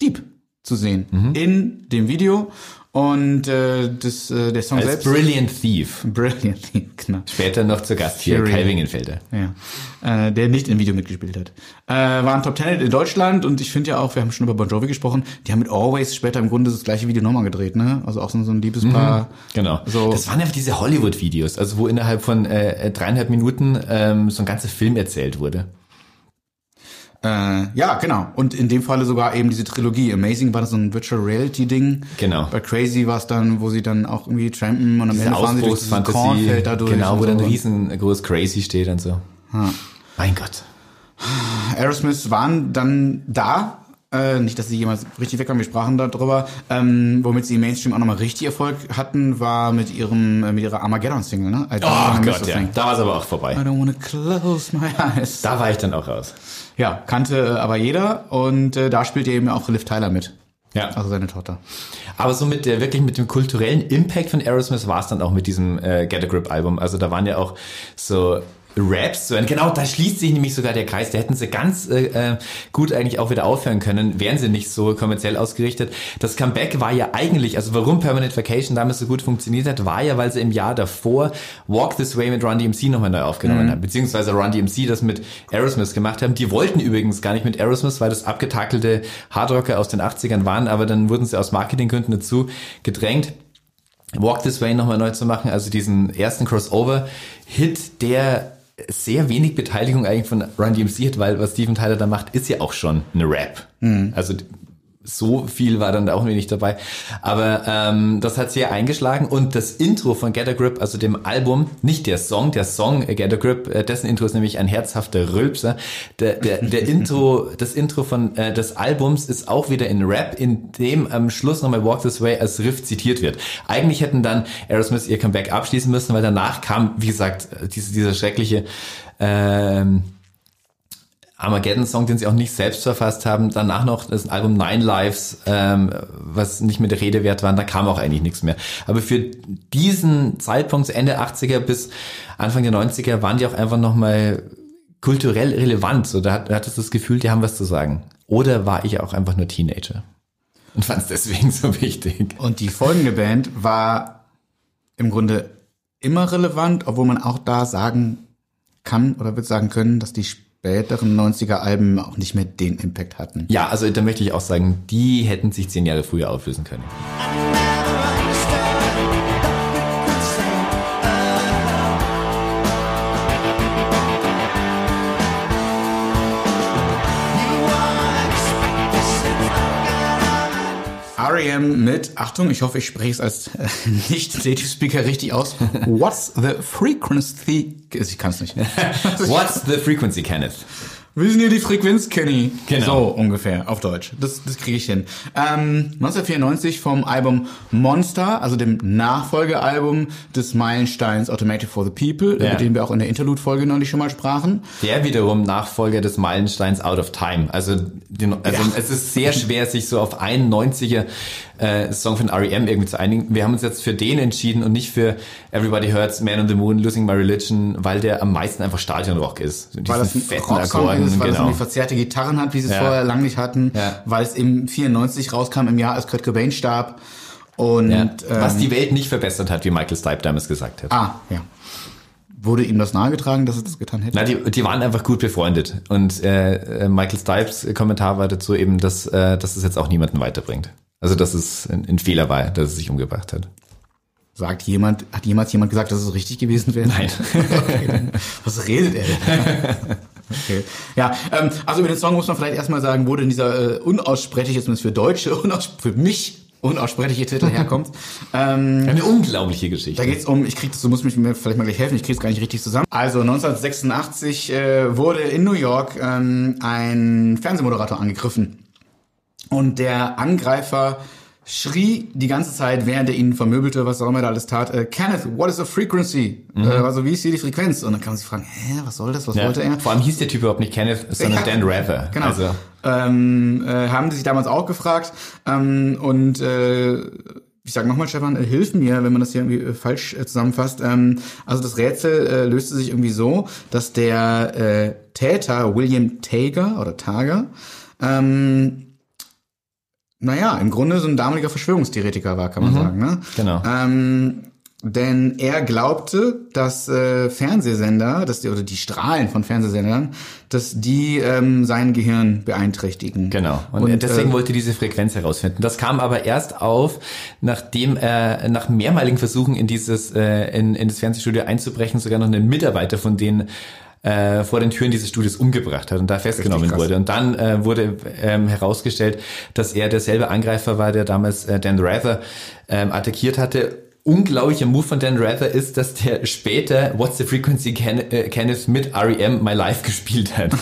Dieb zu sehen in dem Video. Und äh, das, äh, der Song Als selbst... Brilliant Thief. Brilliant, genau. Später noch zu Gast hier. Kai Wingenfelder. Ja, äh, der nicht im Video mitgespielt hat. Äh, war ein Top Ten in Deutschland und ich finde ja auch, wir haben schon über Bon Jovi gesprochen, die haben mit Always später im Grunde das gleiche Video nochmal gedreht, ne? Also auch so, so ein Liebespaar. Genau. So. Das waren einfach diese Hollywood-Videos, also wo innerhalb von äh, dreieinhalb Minuten ähm, so ein ganzer Film erzählt wurde. Äh, ja, genau. Und in dem Falle sogar eben diese Trilogie. Amazing war das so ein Virtual Reality Ding. Genau. Bei Crazy war es dann, wo sie dann auch irgendwie trampen und am Ende fahren sie durch dieses. Kornfeld dadurch. Genau, wo dann so. riesengroß Crazy steht und so. Mein Gott. Aerosmith waren dann da. Äh, nicht, dass sie jemals richtig weg waren, wir sprachen darüber. Ähm, womit sie im Mainstream auch nochmal richtig Erfolg hatten, war mit ihrem äh, mit ihrer Armageddon-Single, ne? I Oh Gott, ja. Da war es aber auch vorbei. I don't wanna close my eyes. Da war ich dann auch raus. Ja, kannte äh, aber jeder und äh, da spielt eben auch Liv Tyler mit. Ja. Also seine Tochter. Aber so mit der wirklich mit dem kulturellen Impact von Aerosmith war es dann auch mit diesem äh, Get a Grip Album. Also da waren ja auch so Raps, so, und genau, da schließt sich nämlich sogar der Kreis. Da hätten sie ganz äh, äh, gut eigentlich auch wieder aufhören können, wären sie nicht so kommerziell ausgerichtet. Das Comeback war ja eigentlich, also warum Permanent Vacation damals so gut funktioniert hat, war ja, weil sie im Jahr davor Walk This Way mit Run DMC nochmal neu aufgenommen haben, beziehungsweise Run DMC das mit Aerosmith gemacht haben. Die wollten übrigens gar nicht mit Aerosmith, weil das abgetakelte Hardrocker aus den 80ern waren, aber dann wurden sie aus Marketinggründen dazu gedrängt. Walk This Way nochmal neu zu machen, also diesen ersten Crossover-Hit, der sehr wenig Beteiligung eigentlich von Run DMC hat, weil was Steven Tyler da macht, ist ja auch schon eine Rap. Also so viel war dann auch wenig dabei. Aber ähm, das hat sehr eingeschlagen und das Intro von Get a Grip, also dem Album, nicht der Song, der Song äh, Get a Grip, äh, dessen Intro ist nämlich ein herzhafter Rülpser. Der, der, der Intro, das Intro von äh, des Albums ist auch wieder in Rap, in dem am Schluss nochmal Walk This Way als Riff zitiert wird. Eigentlich hätten dann Aerosmith ihr Comeback abschließen müssen, weil danach kam, wie gesagt, diese, dieser schreckliche ähm, Armageddon-Song, den sie auch nicht selbst verfasst haben. Danach noch das Album Nine Lives, ähm, was nicht der Rede wert war. Da kam auch eigentlich nichts mehr. Aber für diesen Zeitpunkt, Ende 80er bis Anfang der 90er, waren die auch einfach nochmal kulturell relevant. So, da hattest du das Gefühl, die haben was zu sagen. Oder war ich auch einfach nur Teenager? Und fand es deswegen so wichtig. Und die folgende Band war im Grunde immer relevant, obwohl man auch da sagen kann oder wird sagen können, dass die späteren 90er Alben auch nicht mehr den Impact hatten. Ja, also da möchte ich auch sagen, die hätten sich zehn Jahre früher auflösen können. R.E.M. mit, Achtung, ich hoffe, ich spreche es als äh, nicht-Native Speaker richtig aus. What's the frequency? Ich kann es nicht. What's the frequency, Kenneth? Wir sind hier die Frequenz, Kenny. Genau. So ungefähr, auf Deutsch. Das, das kriege ich hin. Ähm, 1994 vom Album Monster, also dem Nachfolgealbum des Meilensteins Automated for the People, Ja. über den wir auch in der Interlude-Folge neulich schon mal sprachen. Der wiederum Nachfolger des Meilensteins Out of Time. Also, den, also Ja. es ist sehr schwer, sich so auf einen 90er äh, Song von R.E.M. irgendwie zu einigen. Wir haben uns jetzt für den entschieden und nicht für Everybody Hurts, Man on the Moon, Losing My Religion, weil der am meisten einfach Stadionrock ist. Weil das ein Rocksong ist, weil es irgendwie verzerrte Gitarren hat, wie sie es genau. Ja. vorher lang nicht hatten, Ja. weil es im 94 rauskam, im Jahr, als Kurt Cobain starb. Und Ja. ähm, Was die Welt nicht verbessert hat, wie Michael Stipe damals gesagt hat. Ah, ja. Wurde ihm das nahegetragen, dass er das getan hätte? Na, die, die waren einfach gut befreundet. Und äh, äh, Michael Stipes Kommentar war dazu eben, dass, äh, dass es jetzt auch niemanden weiterbringt. Also dass es ein, ein Fehler war, dass er sich umgebracht hat. Sagt jemand, hat jemals jemand gesagt, dass es richtig gewesen wäre? Nein. okay, was redet er denn? Okay. Ja, ähm, also über den Song muss man vielleicht erstmal sagen, wo denn dieser äh, unaussprechliche, zumindest für Deutsche, für mich unaussprechliche Titel herkommt. ähm, Eine unglaubliche Geschichte. da geht's um, ich krieg das, du musst mich mir vielleicht mal gleich helfen, ich krieg's gar nicht richtig zusammen. Also 1986 äh, wurde in New York ähm, ein Fernsehmoderator angegriffen. Und der Angreifer schrie die ganze Zeit, während er ihn vermöbelte, was auch immer er da alles tat, äh, Kenneth, what is the frequency? Äh, also wie ist hier die Frequenz? Und dann kann man sich fragen, hä, was soll das, was ja. wollte er? Vor allem hieß der Typ überhaupt nicht Kenneth, sondern Ja. Dan Rather. Genau. Also, Ähm, äh, haben die sich damals auch gefragt. Ähm, und äh, ich sage nochmal, Stefan, äh, hilf mir, wenn man das hier irgendwie äh, falsch äh, zusammenfasst. Ähm, also das Rätsel äh, löste sich irgendwie so, dass der äh, Täter William Tager oder Tager ähm, naja, im Grunde so ein damaliger Verschwörungstheoretiker war, kann man sagen. Ne? Genau. Ähm, denn er glaubte, dass äh, Fernsehsender, dass die, oder die Strahlen von Fernsehsendern, dass die ähm, sein Gehirn beeinträchtigen. Genau. Und, deswegen äh, wollte er diese Frequenz herausfinden. Das kam aber erst auf, nachdem er nach mehrmaligen Versuchen in dieses äh, in, in das Fernsehstudio einzubrechen, sogar noch einen Mitarbeiter von denen äh, vor den Türen dieses Studios umgebracht hat und da festgenommen wurde. Und dann äh, wurde ähm, herausgestellt, dass er derselbe Angreifer war, der damals äh, Dan Rather ähm, attackiert hatte. Unglaublicher Move von Dan Rather ist, dass der später What's the Frequency Ken äh, Kenneth mit R.E.M. My Life gespielt hat.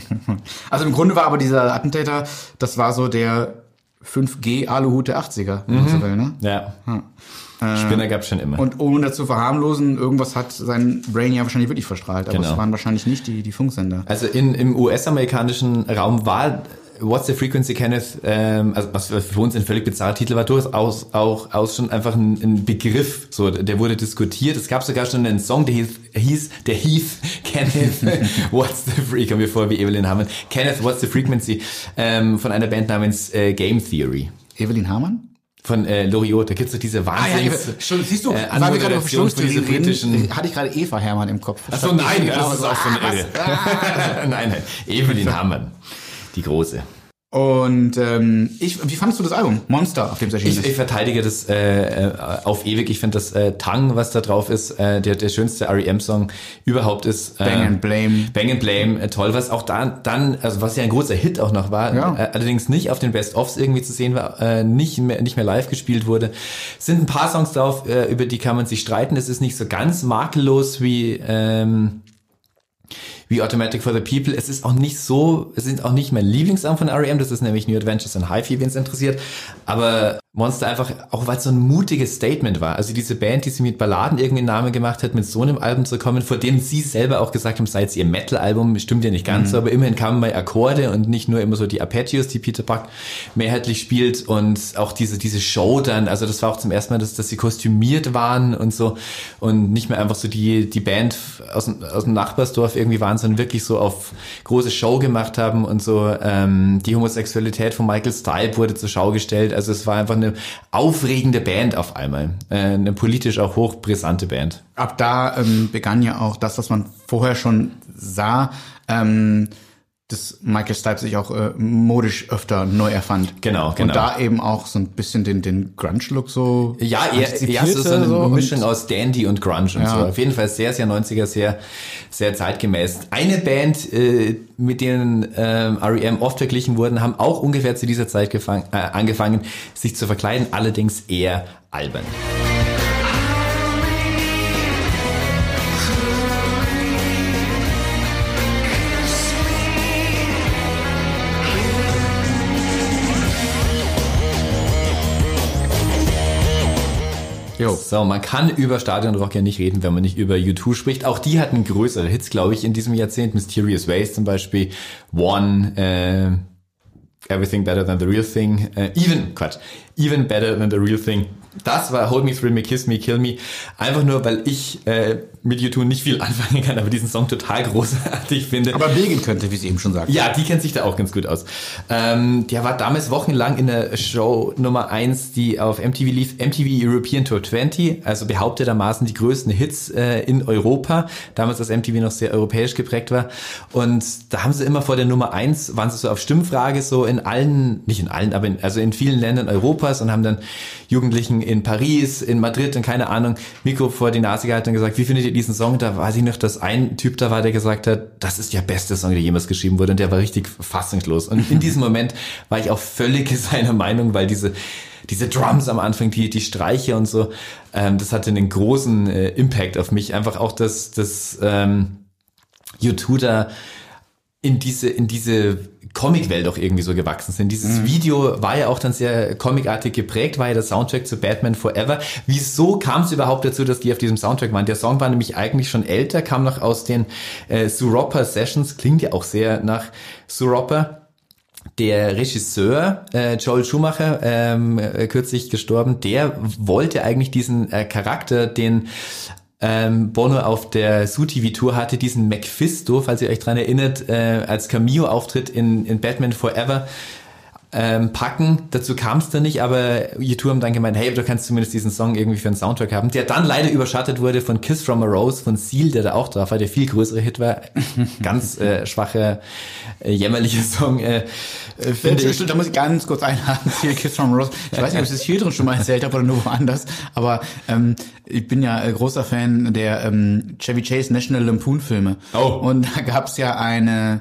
also im Grunde war aber dieser Attentäter, das war so der 5G Aluhut der 80er, wenn man so will, ne? ja. Spinner gab's schon immer. Und ohne das zu verharmlosen, irgendwas hat sein Brain ja wahrscheinlich wirklich verstrahlt, aber Genau. es waren wahrscheinlich nicht die, die Funksender. Also in, im US-amerikanischen Raum war What's the Frequency Kenneth, ähm, also was für uns ein völlig bizarrer Titel war, durchaus auch aus schon einfach ein, ein Begriff. So, der wurde diskutiert. Es gab sogar schon einen Song, der hieß, hieß der hieß Kenneth What's the Freak, kommen wir vor wie Evelyn Hamann. Kenneth What's the Frequency ähm, von einer Band namens äh, Game Theory. Evelyn Hamann? Von äh, Loriot, da gibt's doch diese Ah ja, Wahnsinns... Schon, siehst du, äh, weil wir gerade dieser Verschwörungstheorien britischen... hatte ich gerade Eva Hermann im Kopf. Ach so, nein, das ist auch so eine Ah, nein, nein, Evelyn Hamann, die Große. Und ähm, ich, wie fandest du das Album? Monster, auf dem es erschienen Ich, ist. ich verteidige das äh, äh, auf ewig. Ich finde das äh, Tang, was da drauf ist, äh, der, der schönste R.E.M.-Song überhaupt ist. Äh, Bang and Blame. Bang and Blame, äh, toll, was auch da, dann, also was ja ein großer Hit auch noch war, Ja. äh, allerdings nicht auf den Best-Offs irgendwie zu sehen war, äh, nicht mehr, nicht mehr live gespielt wurde. Sind ein paar Songs drauf, äh, über die kann man sich streiten. Es ist nicht so ganz makellos wie, ähm, wie Automatic for the People. Es ist auch nicht so, es sind auch nicht mein Lieblingssong von R.E.M., das ist nämlich New Adventures in Hi-Fi, wen es interessiert. Aber Monster einfach, auch weil es so ein mutiges Statement war. Also diese Band, die sie mit Balladen irgendwie einen Namen gemacht hat, mit so einem Album zu kommen, vor dem sie selber auch gesagt haben, sei es ihr Metal-Album, stimmt ja nicht ganz so, aber immerhin kamen mal Akkorde und nicht nur immer so die Arpeggios, die Peter Buck mehrheitlich spielt und auch diese, diese Show dann, also das war auch zum ersten Mal, dass, dass sie kostümiert waren und so und nicht mehr einfach so die, die Band aus, aus dem Nachbarsdorf irgendwie waren, sondern wirklich so auf große Show gemacht haben und so ähm, die Homosexualität von Michael Stipe wurde zur Schau gestellt. Also es war einfach eine aufregende Band auf einmal. Äh, eine politisch auch hochbrisante Band. Ab da ähm, begann ja auch das, was man vorher schon sah, ähm, dass Michael Stipe sich auch äh, modisch öfter neu erfand. Genau, genau. Und da eben auch so ein bisschen den, den Grunge-Look so Ja, eher, ja, so, eine so Mischung aus Dandy und Grunge und Ja. so. Auf jeden Fall sehr, sehr 90er, sehr, sehr zeitgemäß. Eine Band, äh, mit denen ähm, R.E.M. oft verglichen wurden, haben auch ungefähr zu dieser Zeit gefang, äh, angefangen, sich zu verkleiden, allerdings eher albern. Jo. So, man kann über Stadionrock ja nicht reden, wenn man nicht über U2 spricht. Auch die hatten größere Hits, glaube ich, in diesem Jahrzehnt. Mysterious Ways zum Beispiel, One, äh, Everything Better Than the Real Thing, äh, Even, Quatsch, Even Better Than the Real Thing. Das war Hold Me, Thrill Me, Kiss Me, Kill Me. Einfach nur, weil ich äh, mit U2 nicht viel anfangen kann, aber diesen Song total großartig finde. Aber Bilgen könnte, wie sie eben schon sagte. Ja, die kennt sich da auch ganz gut aus. Ähm, der war damals wochenlang in der Show Nummer eins, die auf MTV lief, MTV European Tour 20, also behauptetermaßen die größten Hits äh, in Europa, damals als MTV noch sehr europäisch geprägt war. Und da haben sie immer vor der Nummer eins, waren sie so auf Stimmfrage so in allen, nicht in allen, aber in, also in vielen Ländern Europas und haben dann Jugendlichen in Paris, in Madrid und keine Ahnung, Mikro vor die Nase gehalten und gesagt, wie findet ihr diesen Song? Da weiß ich noch, dass ein Typ da war, der gesagt hat, das ist der beste Song, der jemals geschrieben wurde und der war richtig fassungslos. Und in diesem Moment war ich auch völlig seiner Meinung, weil diese diese Drums am Anfang, die, die Streiche und so, ähm, das hatte einen großen äh, Impact auf mich. Einfach auch, dass das ähm, U2 da in diese, in diese Comicwelt auch irgendwie so gewachsen sind. Dieses Video war ja auch dann sehr comicartig geprägt, war ja der Soundtrack zu Batman Forever. Wieso kam es überhaupt dazu, dass die auf diesem Soundtrack waren? Der Song war nämlich eigentlich schon älter, kam noch aus den äh, Suropa Sessions, klingt ja auch sehr nach Suropa. Der Regisseur äh, Joel Schumacher, ähm, äh, kürzlich gestorben, der wollte eigentlich diesen äh, Charakter, den ähm, Bono auf der Su-TV-Tour hatte, diesen Mephisto, falls ihr euch dran erinnert, äh, als Cameo-Auftritt in, in Batman Forever ähm, packen. Dazu kam es dann nicht, aber U2 haben dann gemeint, hey, du kannst zumindest diesen Song irgendwie für einen Soundtrack haben, der dann leider überschattet wurde von Kiss from a Rose von Seal, der da auch drauf war, der viel größere Hit war. Ganz äh, schwacher, äh, jämmerlicher Song, äh, äh, finde ich. Stimmt, da muss ich ganz kurz einhaken. Hier Kiss from a Rose. Ich weiß nicht, ob ich das hier drin schon mal erzählt habe oder nur woanders. Aber ähm, ich bin ja äh, großer Fan der ähm, Chevy Chase National Lampoon Filme. Oh. Und da gab's ja eine,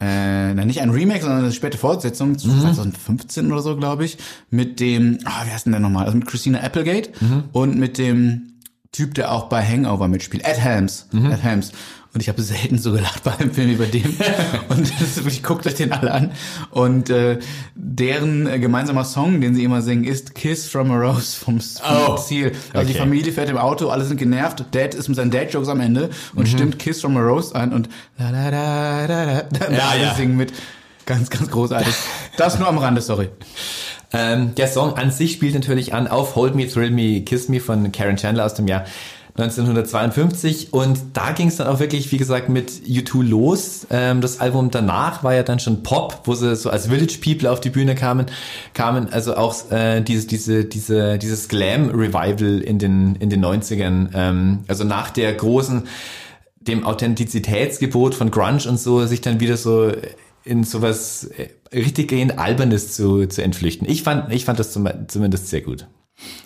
äh, na, nicht ein Remake, sondern eine späte Fortsetzung, Mhm. 2015 oder so, glaube ich, mit dem, ah, wie heißt denn der nochmal? Also mit Christina Applegate Mhm. und mit dem Typ, der auch bei Hangover mitspielt, Ed Helms. Mhm. Ed Helms. Und ich habe selten so gelacht bei einem Film bei dem. und wirklich, guckt euch den alle an. Und äh, deren äh, gemeinsamer Song, den sie immer singen, ist Kiss from a Rose vom, vom Oh. Ziel. Also die Okay. Familie fährt im Auto, alle sind genervt. Dad ist mit seinen Dad-Jokes am Ende und stimmt Kiss from a Rose an und la la da da da da Ja, alle ja. singen mit. Ganz, ganz großartig. Das nur am Rande, sorry. Ähm, der Song an sich spielt natürlich an auf Hold Me, Thrill Me, Kiss Me von Karen Chandler aus dem Jahr 1952 und da ging es dann auch wirklich, wie gesagt, mit U2 los. Ähm, das Album danach war ja dann schon Pop, wo sie so als Village People auf die Bühne kamen, kamen also auch äh, diese, diese, diese, dieses Glam Revival in den in den 90ern, ähm, also nach der großen dem Authentizitätsgebot von Grunge und so sich dann wieder so in sowas äh, richtiggehend Albernes zu, zu entflüchten. Ich fand, ich fand das zum, zumindest sehr gut.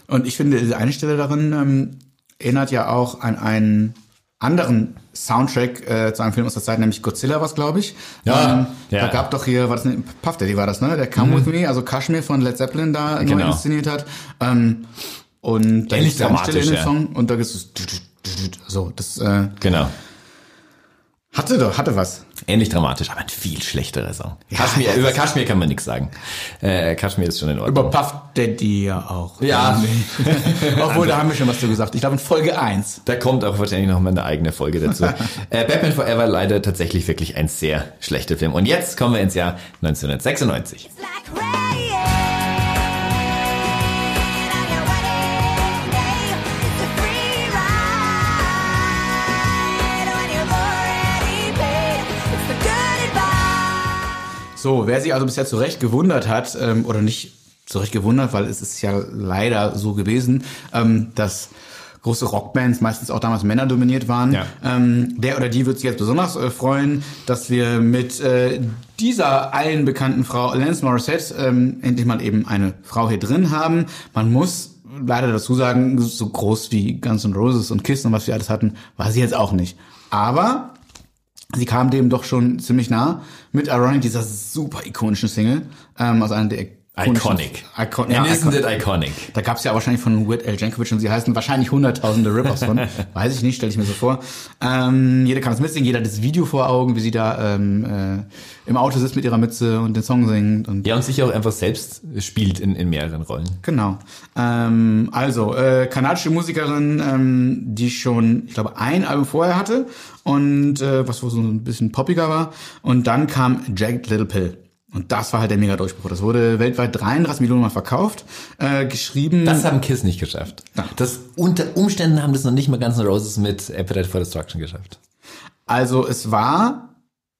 Und ich finde, eine Stelle darin ähm, erinnert ja auch an einen anderen Soundtrack äh, zu einem Film aus der Zeit, nämlich Godzilla was, glaube ich. Ja, ähm, ja. Da gab doch hier, war das ne, Puff Daddy war das, ne? Der Come With Me, also Kashmir von Led Zeppelin da neu Genau. inszeniert hat. Ähm, und da gibt's eine Stelle in dem ja. Song und da gibt es so, das äh, Genau. Hatte doch, hatte was. Ähnlich dramatisch, aber ein viel schlechterer Song. Kaschmir, über Kaschmir kann man nichts sagen. Äh, Kaschmir ist schon in Ordnung. Über Puff Daddy ja auch. Ja. Obwohl, da haben wir schon was zu gesagt. Ich glaube in Folge 1. Da kommt auch wahrscheinlich noch mal eine eigene Folge dazu. äh, Batman Forever leider tatsächlich wirklich ein sehr schlechter Film. Und jetzt kommen wir ins Jahr 1996. So, wer sich also bisher zu Recht gewundert hat, ähm, oder nicht zu Recht gewundert, weil es ist ja leider so gewesen, ähm, dass große Rockbands meistens auch damals Männer dominiert waren. Ja. Ähm, der oder die wird sich jetzt besonders äh, freuen, dass wir mit äh, dieser allen bekannten Frau Alanis Morissette ähm, endlich mal eben eine Frau hier drin haben. Man muss leider dazu sagen, so groß wie Guns N' Roses und Kiss und was wir alles hatten, war sie jetzt auch nicht. Aber Sie kam dem doch schon ziemlich nah mit Ironic, dieser super ikonischen Single, ähm, also einer der Iconic. Icon ja, isn't icon it iconic? da gab's ja wahrscheinlich von Weird Al Jankovic und sie heißen wahrscheinlich hunderttausende Rip-Offs von. Weiß ich nicht, stelle ich mir so vor. Ähm, jeder kann es mitsingen, jeder hat das Video vor Augen, wie sie da ähm, äh, im Auto sitzt mit ihrer Mütze und den Song singt. Und Ja, und sich auch einfach selbst spielt in, in mehreren Rollen. Genau. Ähm, also, äh, kanadische Musikerin, ähm, die schon, ich glaube, ein Album vorher hatte und äh, was so ein bisschen poppiger war. Und dann kam Jagged Little Pill. Und das war halt der Mega-Durchbruch. Das wurde weltweit 33 Millionen Mal verkauft. Äh, geschrieben. Das haben Kiss nicht geschafft. Das unter Umständen haben das noch nicht mal Guns N' Roses mit Appetite for Destruction geschafft. Also es war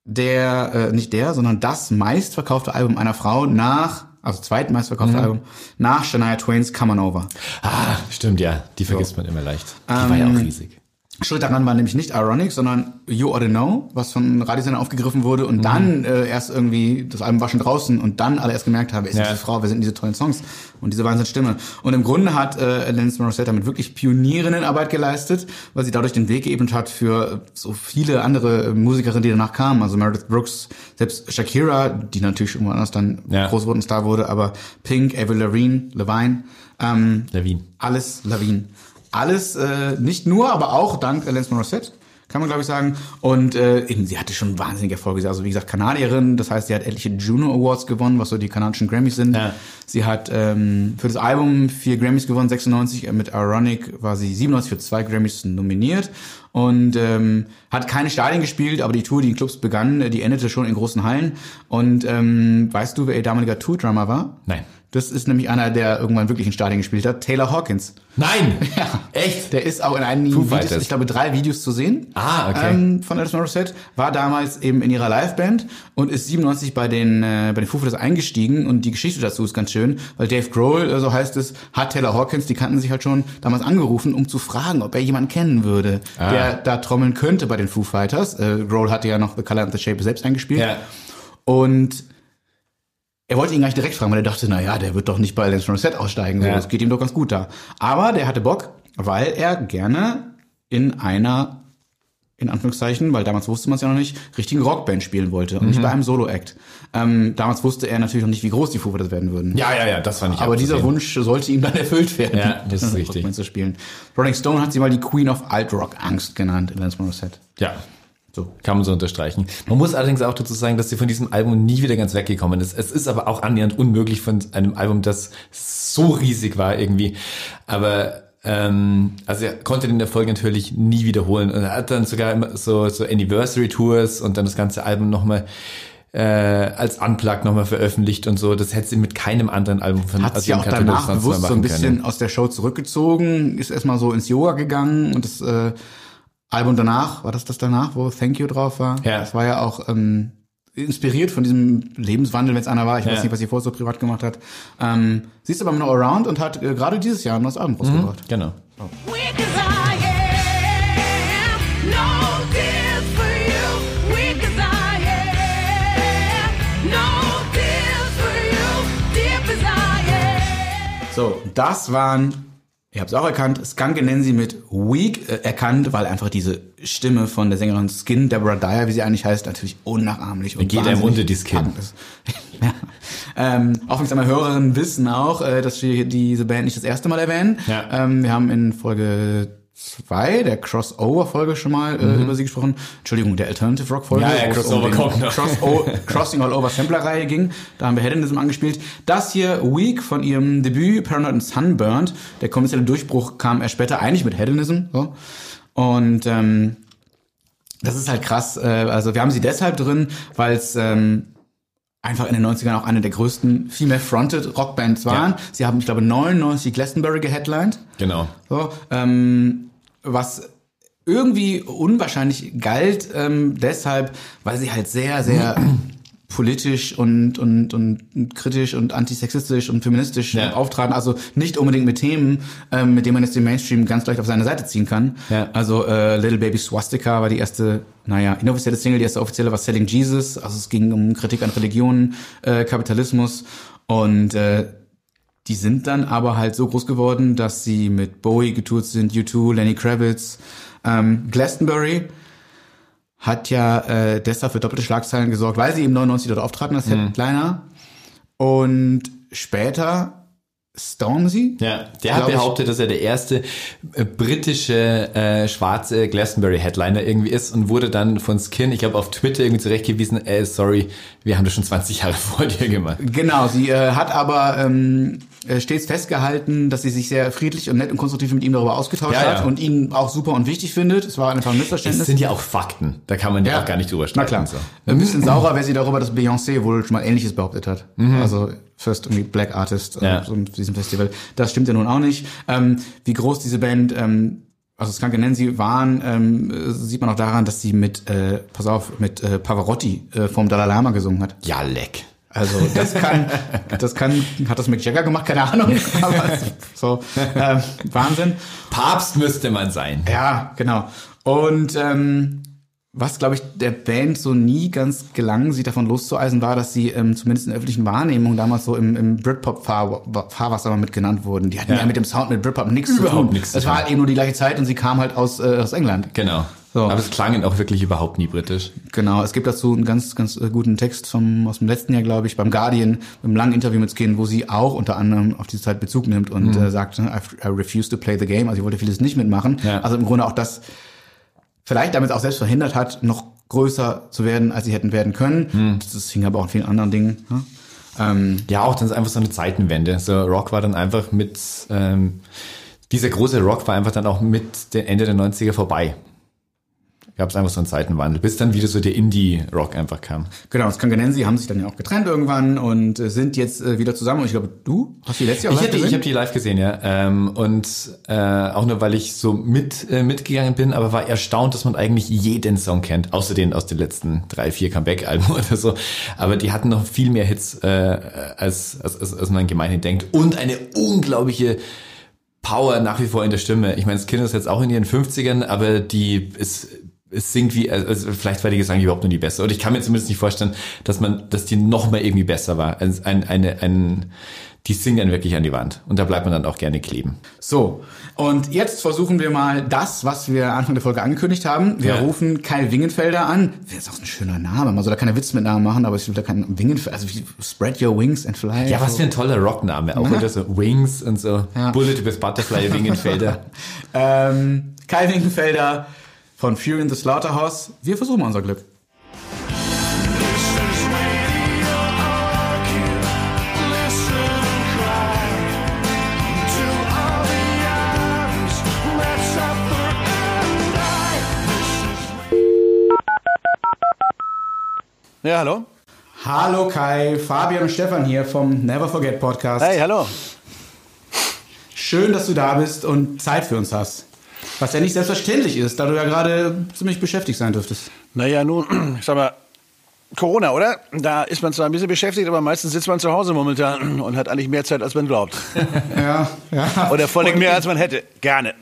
der, äh, nicht der, sondern das meistverkaufte Album einer Frau nach, also zweitmeistverkaufte Mhm. Album, nach Shania Twains Come On Over. Ah, stimmt, ja. Die vergisst man immer leicht. Die war ja auch riesig. Schuld daran war nämlich nicht Ironic, sondern You Oughta Know, was von Radiosender aufgegriffen wurde und dann äh, erst irgendwie, das Album war schon draußen und dann alle erst gemerkt haben, wer ist Ja. diese Frau, wer sind diese tollen Songs und diese Wahnsinnsstimme. Und im Grunde hat äh, Alanis Morissette damit wirklich Pionierinnenarbeit geleistet, weil sie dadurch den Weg geebnet hat für so viele andere äh, Musikerinnen, die danach kamen, also Meredith Brooks, selbst Shakira, die natürlich irgendwann anders dann Ja. groß wurde und Star wurde, aber Pink, Avril Lavigne, Levine, ähm, Levine. alles Lawine. Alles, äh, nicht nur, aber auch dank Alanis Morissette, kann man glaube ich sagen. Und äh, eben, sie hatte schon wahnsinnige Erfolge. Also wie gesagt, Kanadierin, das heißt, sie hat etliche Juno Awards gewonnen, was so die kanadischen Grammys sind. Ja. Sie hat ähm, für das Album vier Grammys gewonnen, 96. Äh, Mit Ironic war sie 97 für zwei Grammys nominiert. Und ähm, hat keine Stadien gespielt, aber die Tour, die in Clubs begann, äh, die endete schon in großen Hallen. Und ähm, weißt du, wer ihr damaliger Tour-Drummer war? Nein. Das ist nämlich einer, der irgendwann wirklich in Stadien gespielt hat, Taylor Hawkins. Nein! Ja. Echt? Der ist auch in einigen Foo Videos, Fighters. ich glaube drei Videos zu sehen. Ah, okay. Ähm, von Alice Morissette war damals eben in ihrer Liveband und ist 97 bei den äh, bei den Foo Fighters eingestiegen und die Geschichte dazu ist ganz schön, weil Dave Grohl, äh, so heißt es, hat Taylor Hawkins, die kannten sich halt schon damals angerufen, um zu fragen, ob er jemanden kennen würde, Ah. der da trommeln könnte bei den Foo Fighters. Äh, Grohl hatte ja noch The Color and the Shape selbst eingespielt Ja. und er wollte ihn gar nicht direkt fragen, weil er dachte, na ja, der wird doch nicht bei Alanis Morissette aussteigen. So, Ja. Das geht ihm doch ganz gut da. Aber der hatte Bock, weil er gerne in einer, in Anführungszeichen, weil damals wusste man es ja noch nicht, richtigen Rockband spielen wollte und Mhm. nicht bei einem Solo-Act. Ähm, damals wusste er natürlich noch nicht, wie groß die Fighters werden würden. Ja, ja, ja, das fand ich Aber dieser. Wunsch sollte ihm dann erfüllt werden. Ja, das ist richtig. Rockband zu spielen. Rolling Stone hat sie mal die Queen of Alt Rock Angst genannt, Alanis Morissette. Ja. So. Kann man so unterstreichen. Man muss allerdings auch dazu sagen, dass sie von diesem Album nie wieder ganz weggekommen ist. Es ist aber auch annähernd unmöglich von einem Album, das so riesig war irgendwie. Aber ähm, also er konnte den Erfolg natürlich nie wiederholen. Und er hat dann sogar immer so, so Anniversary Tours und dann das ganze Album nochmal äh, als Unplugged nochmal veröffentlicht und so. Das hätte sie mit keinem anderen Album von hat dem auch danach bewusst so ein bisschen können. aus der Show zurückgezogen, ist erstmal so ins Yoga gegangen und das äh, Album danach, war das das danach, wo Thank You drauf war? Ja. Das war ja auch ähm, inspiriert von diesem Lebenswandel, wenn es einer war. Ich ja. weiß nicht, was sie vorher so privat gemacht hat. Ähm, sie ist aber noch around und hat äh, gerade dieses Jahr ein neues Album mhm. rausgebracht. Mhm, genau. Oh. So, das waren ihr habt es auch erkannt, Skunk Nancy mit Weak äh, erkannt, weil einfach diese Stimme von der Sängerin Skin, Deborah Dyer, wie sie eigentlich heißt, natürlich unnachahmlich und Geht einem unter die Skin. ja. ähm, aufmerksame Hörerinnen wissen auch, äh, dass wir diese Band nicht das erste Mal erwähnen. Ja. Ähm, wir haben in Folge zwei der Crossover-Folge schon mal äh, über sie gesprochen. Entschuldigung, der Alternative Rock-Folge. Mhm. Ja, ja, Crossover um den kommt noch. Cross Crossing All Over Sampler-Reihe ging. Da haben wir Hedonism angespielt. Das hier, Week von ihrem Debüt Paranoid and Sunburned. Der kommerzielle Durchbruch kam erst später, eigentlich mit Hedonism. So. Und ähm, das ist halt krass. Äh, also wir haben sie deshalb drin, weil es ähm, einfach in den 90ern auch eine der größten female-fronted Rockbands waren. Ja. Sie haben, ich glaube, 99 Glastonbury geheadlined. Genau. So, ähm, was irgendwie unwahrscheinlich galt, ähm, deshalb, weil sie halt sehr, sehr politisch und, und, und kritisch und antisexistisch und feministisch Ja. auftraten. Also nicht unbedingt mit Themen, ähm, mit denen man jetzt den Mainstream ganz leicht auf seine Seite ziehen kann. Ja. Also äh, Little Baby Swastika war die erste, naja, inoffizielle Single, die erste offizielle war Selling Jesus. Also es ging um Kritik an Religion, äh, Kapitalismus und äh, die sind dann aber halt so groß geworden, dass sie mit Bowie getourt sind, U2, Lenny Kravitz, ähm, Glastonbury hat ja äh, deshalb für doppelte Schlagzeilen gesorgt, weil sie eben 99 dort auftraten als Headliner. Und später Stormzy. Ja, der hat behauptet, dass er der erste äh, britische äh, schwarze Glastonbury-Headliner irgendwie ist und wurde dann von Skin, ich glaube auf Twitter irgendwie zurechtgewiesen, äh, sorry, wir haben das schon 20 Jahre vor dir gemacht. Genau, sie äh, hat aber ähm, äh, stets festgehalten, dass sie sich sehr friedlich und nett und konstruktiv mit ihm darüber ausgetauscht Ja, ja. hat und ihn auch super und wichtig findet. Es war einfach ein Missverständnis. sind ja auch Fakten, da kann man ja, auch gar nicht drüber Na streiten. klar. So. Ein bisschen saurer wäre sie darüber, dass Beyoncé wohl schon mal Ähnliches behauptet hat. Also First irgendwie Black Artist äh, Ja. so in diesem Festival. Das stimmt ja nun auch nicht. Ähm, wie groß diese Band, ähm, also Skunk Nancy waren, ähm, äh, sieht man auch daran, dass sie mit, äh, pass auf, mit äh, Pavarotti äh, vom Dalai Lama gesungen hat. Ja, leck. Also das kann, das kann, hat das Mick Jagger gemacht, keine Ahnung. Aber so ähm, Wahnsinn. Papst müsste man sein. Ja, genau. Und ähm, was, glaube ich, der Band so nie ganz gelang, sie davon loszueisen, war, dass sie ähm, zumindest in der öffentlichen Wahrnehmung damals so im, im Britpop-Fahrwasser mal mit genannt wurden. Die hatten ja, Ja. mit dem Sound mit Britpop nichts zu Überhaupt tun. nichts zu Es war halt eben nur die gleiche Zeit und sie kam halt aus, äh, aus England. Genau. So. Aber es klang auch wirklich überhaupt nie britisch. Genau, es gibt dazu einen ganz, ganz äh, guten Text vom, aus dem letzten Jahr, glaube ich, beim Guardian, mit einem langen Interview mit Skin, wo sie auch unter anderem auf diese Zeit Bezug nimmt und Mhm. äh, sagt, ne, I, I refuse to play the game, also sie wollte vieles nicht mitmachen. Ja. Also im Grunde auch das vielleicht damit auch selbst verhindert hat, noch größer zu werden, als sie hätten werden können. Mhm. Das hing aber auch an vielen anderen Dingen. Ne? Ähm, Ja, auch dann ist einfach so eine Zeitenwende. So Rock war dann einfach mit, ähm, dieser große Rock war einfach dann auch mit dem Ende der 90er vorbei. Gab es einfach so einen Zeitenwandel, bis dann wieder so der Indie-Rock einfach kam. genau, das Kanganensi haben sich dann ja auch getrennt irgendwann und äh, sind jetzt äh, wieder zusammen. Und ich glaube, du hast die letzte Jahr Ich live habe die, ich gesehen? hab die live gesehen, ja. Ähm, und äh, auch nur, weil ich so mit äh, mitgegangen bin, aber war erstaunt, dass man eigentlich jeden Song kennt, außer den aus den letzten drei, vier Comeback-Alben oder so. Aber die hatten noch viel mehr Hits, äh, als, als, als, als man gemeinhin denkt. Und eine unglaubliche Power nach wie vor in der Stimme. Ich meine, das Kind ist jetzt auch in ihren 50ern, aber die ist es singt wie, also vielleicht war die Gesang überhaupt noch nie besser. Und ich kann mir zumindest nicht vorstellen, dass man, dass die noch mal irgendwie besser war. Ein, ein, eine, ein, die singt dann wirklich an die Wand. Und da bleibt man dann auch gerne kleben. So, und jetzt versuchen wir mal das, was wir Anfang der Folge angekündigt haben. Wir Ja. rufen Kai Wingenfelder an. Wäre jetzt auch ein schöner Name. Man soll da keine Witze mit Namen machen, aber ich will da keinen Wingenfelder, also Spread Your Wings and Fly. Ja, was so. für ein toller Rockname. Auch wieder so Wings und so. Ja. Bullet with Butterfly, Wingenfelder. Ähm, Kai Wingenfelder von Fury in the Slaughterhouse. Wir versuchen unser Glück. Ja, hallo? Hallo Kai, Fabian und Stefan hier vom Never Forget Podcast. Hey, hallo. Schön, dass du da bist und Zeit für uns hast. Was ja nicht selbstverständlich ist, da du ja gerade ziemlich beschäftigt sein dürftest. Naja, nun, ich sag mal, Corona, oder? Da ist man zwar ein bisschen beschäftigt, aber meistens sitzt man zu Hause momentan und hat eigentlich mehr Zeit, als man glaubt. Ja, ja. Oder vor allem mehr, als man hätte. Gerne.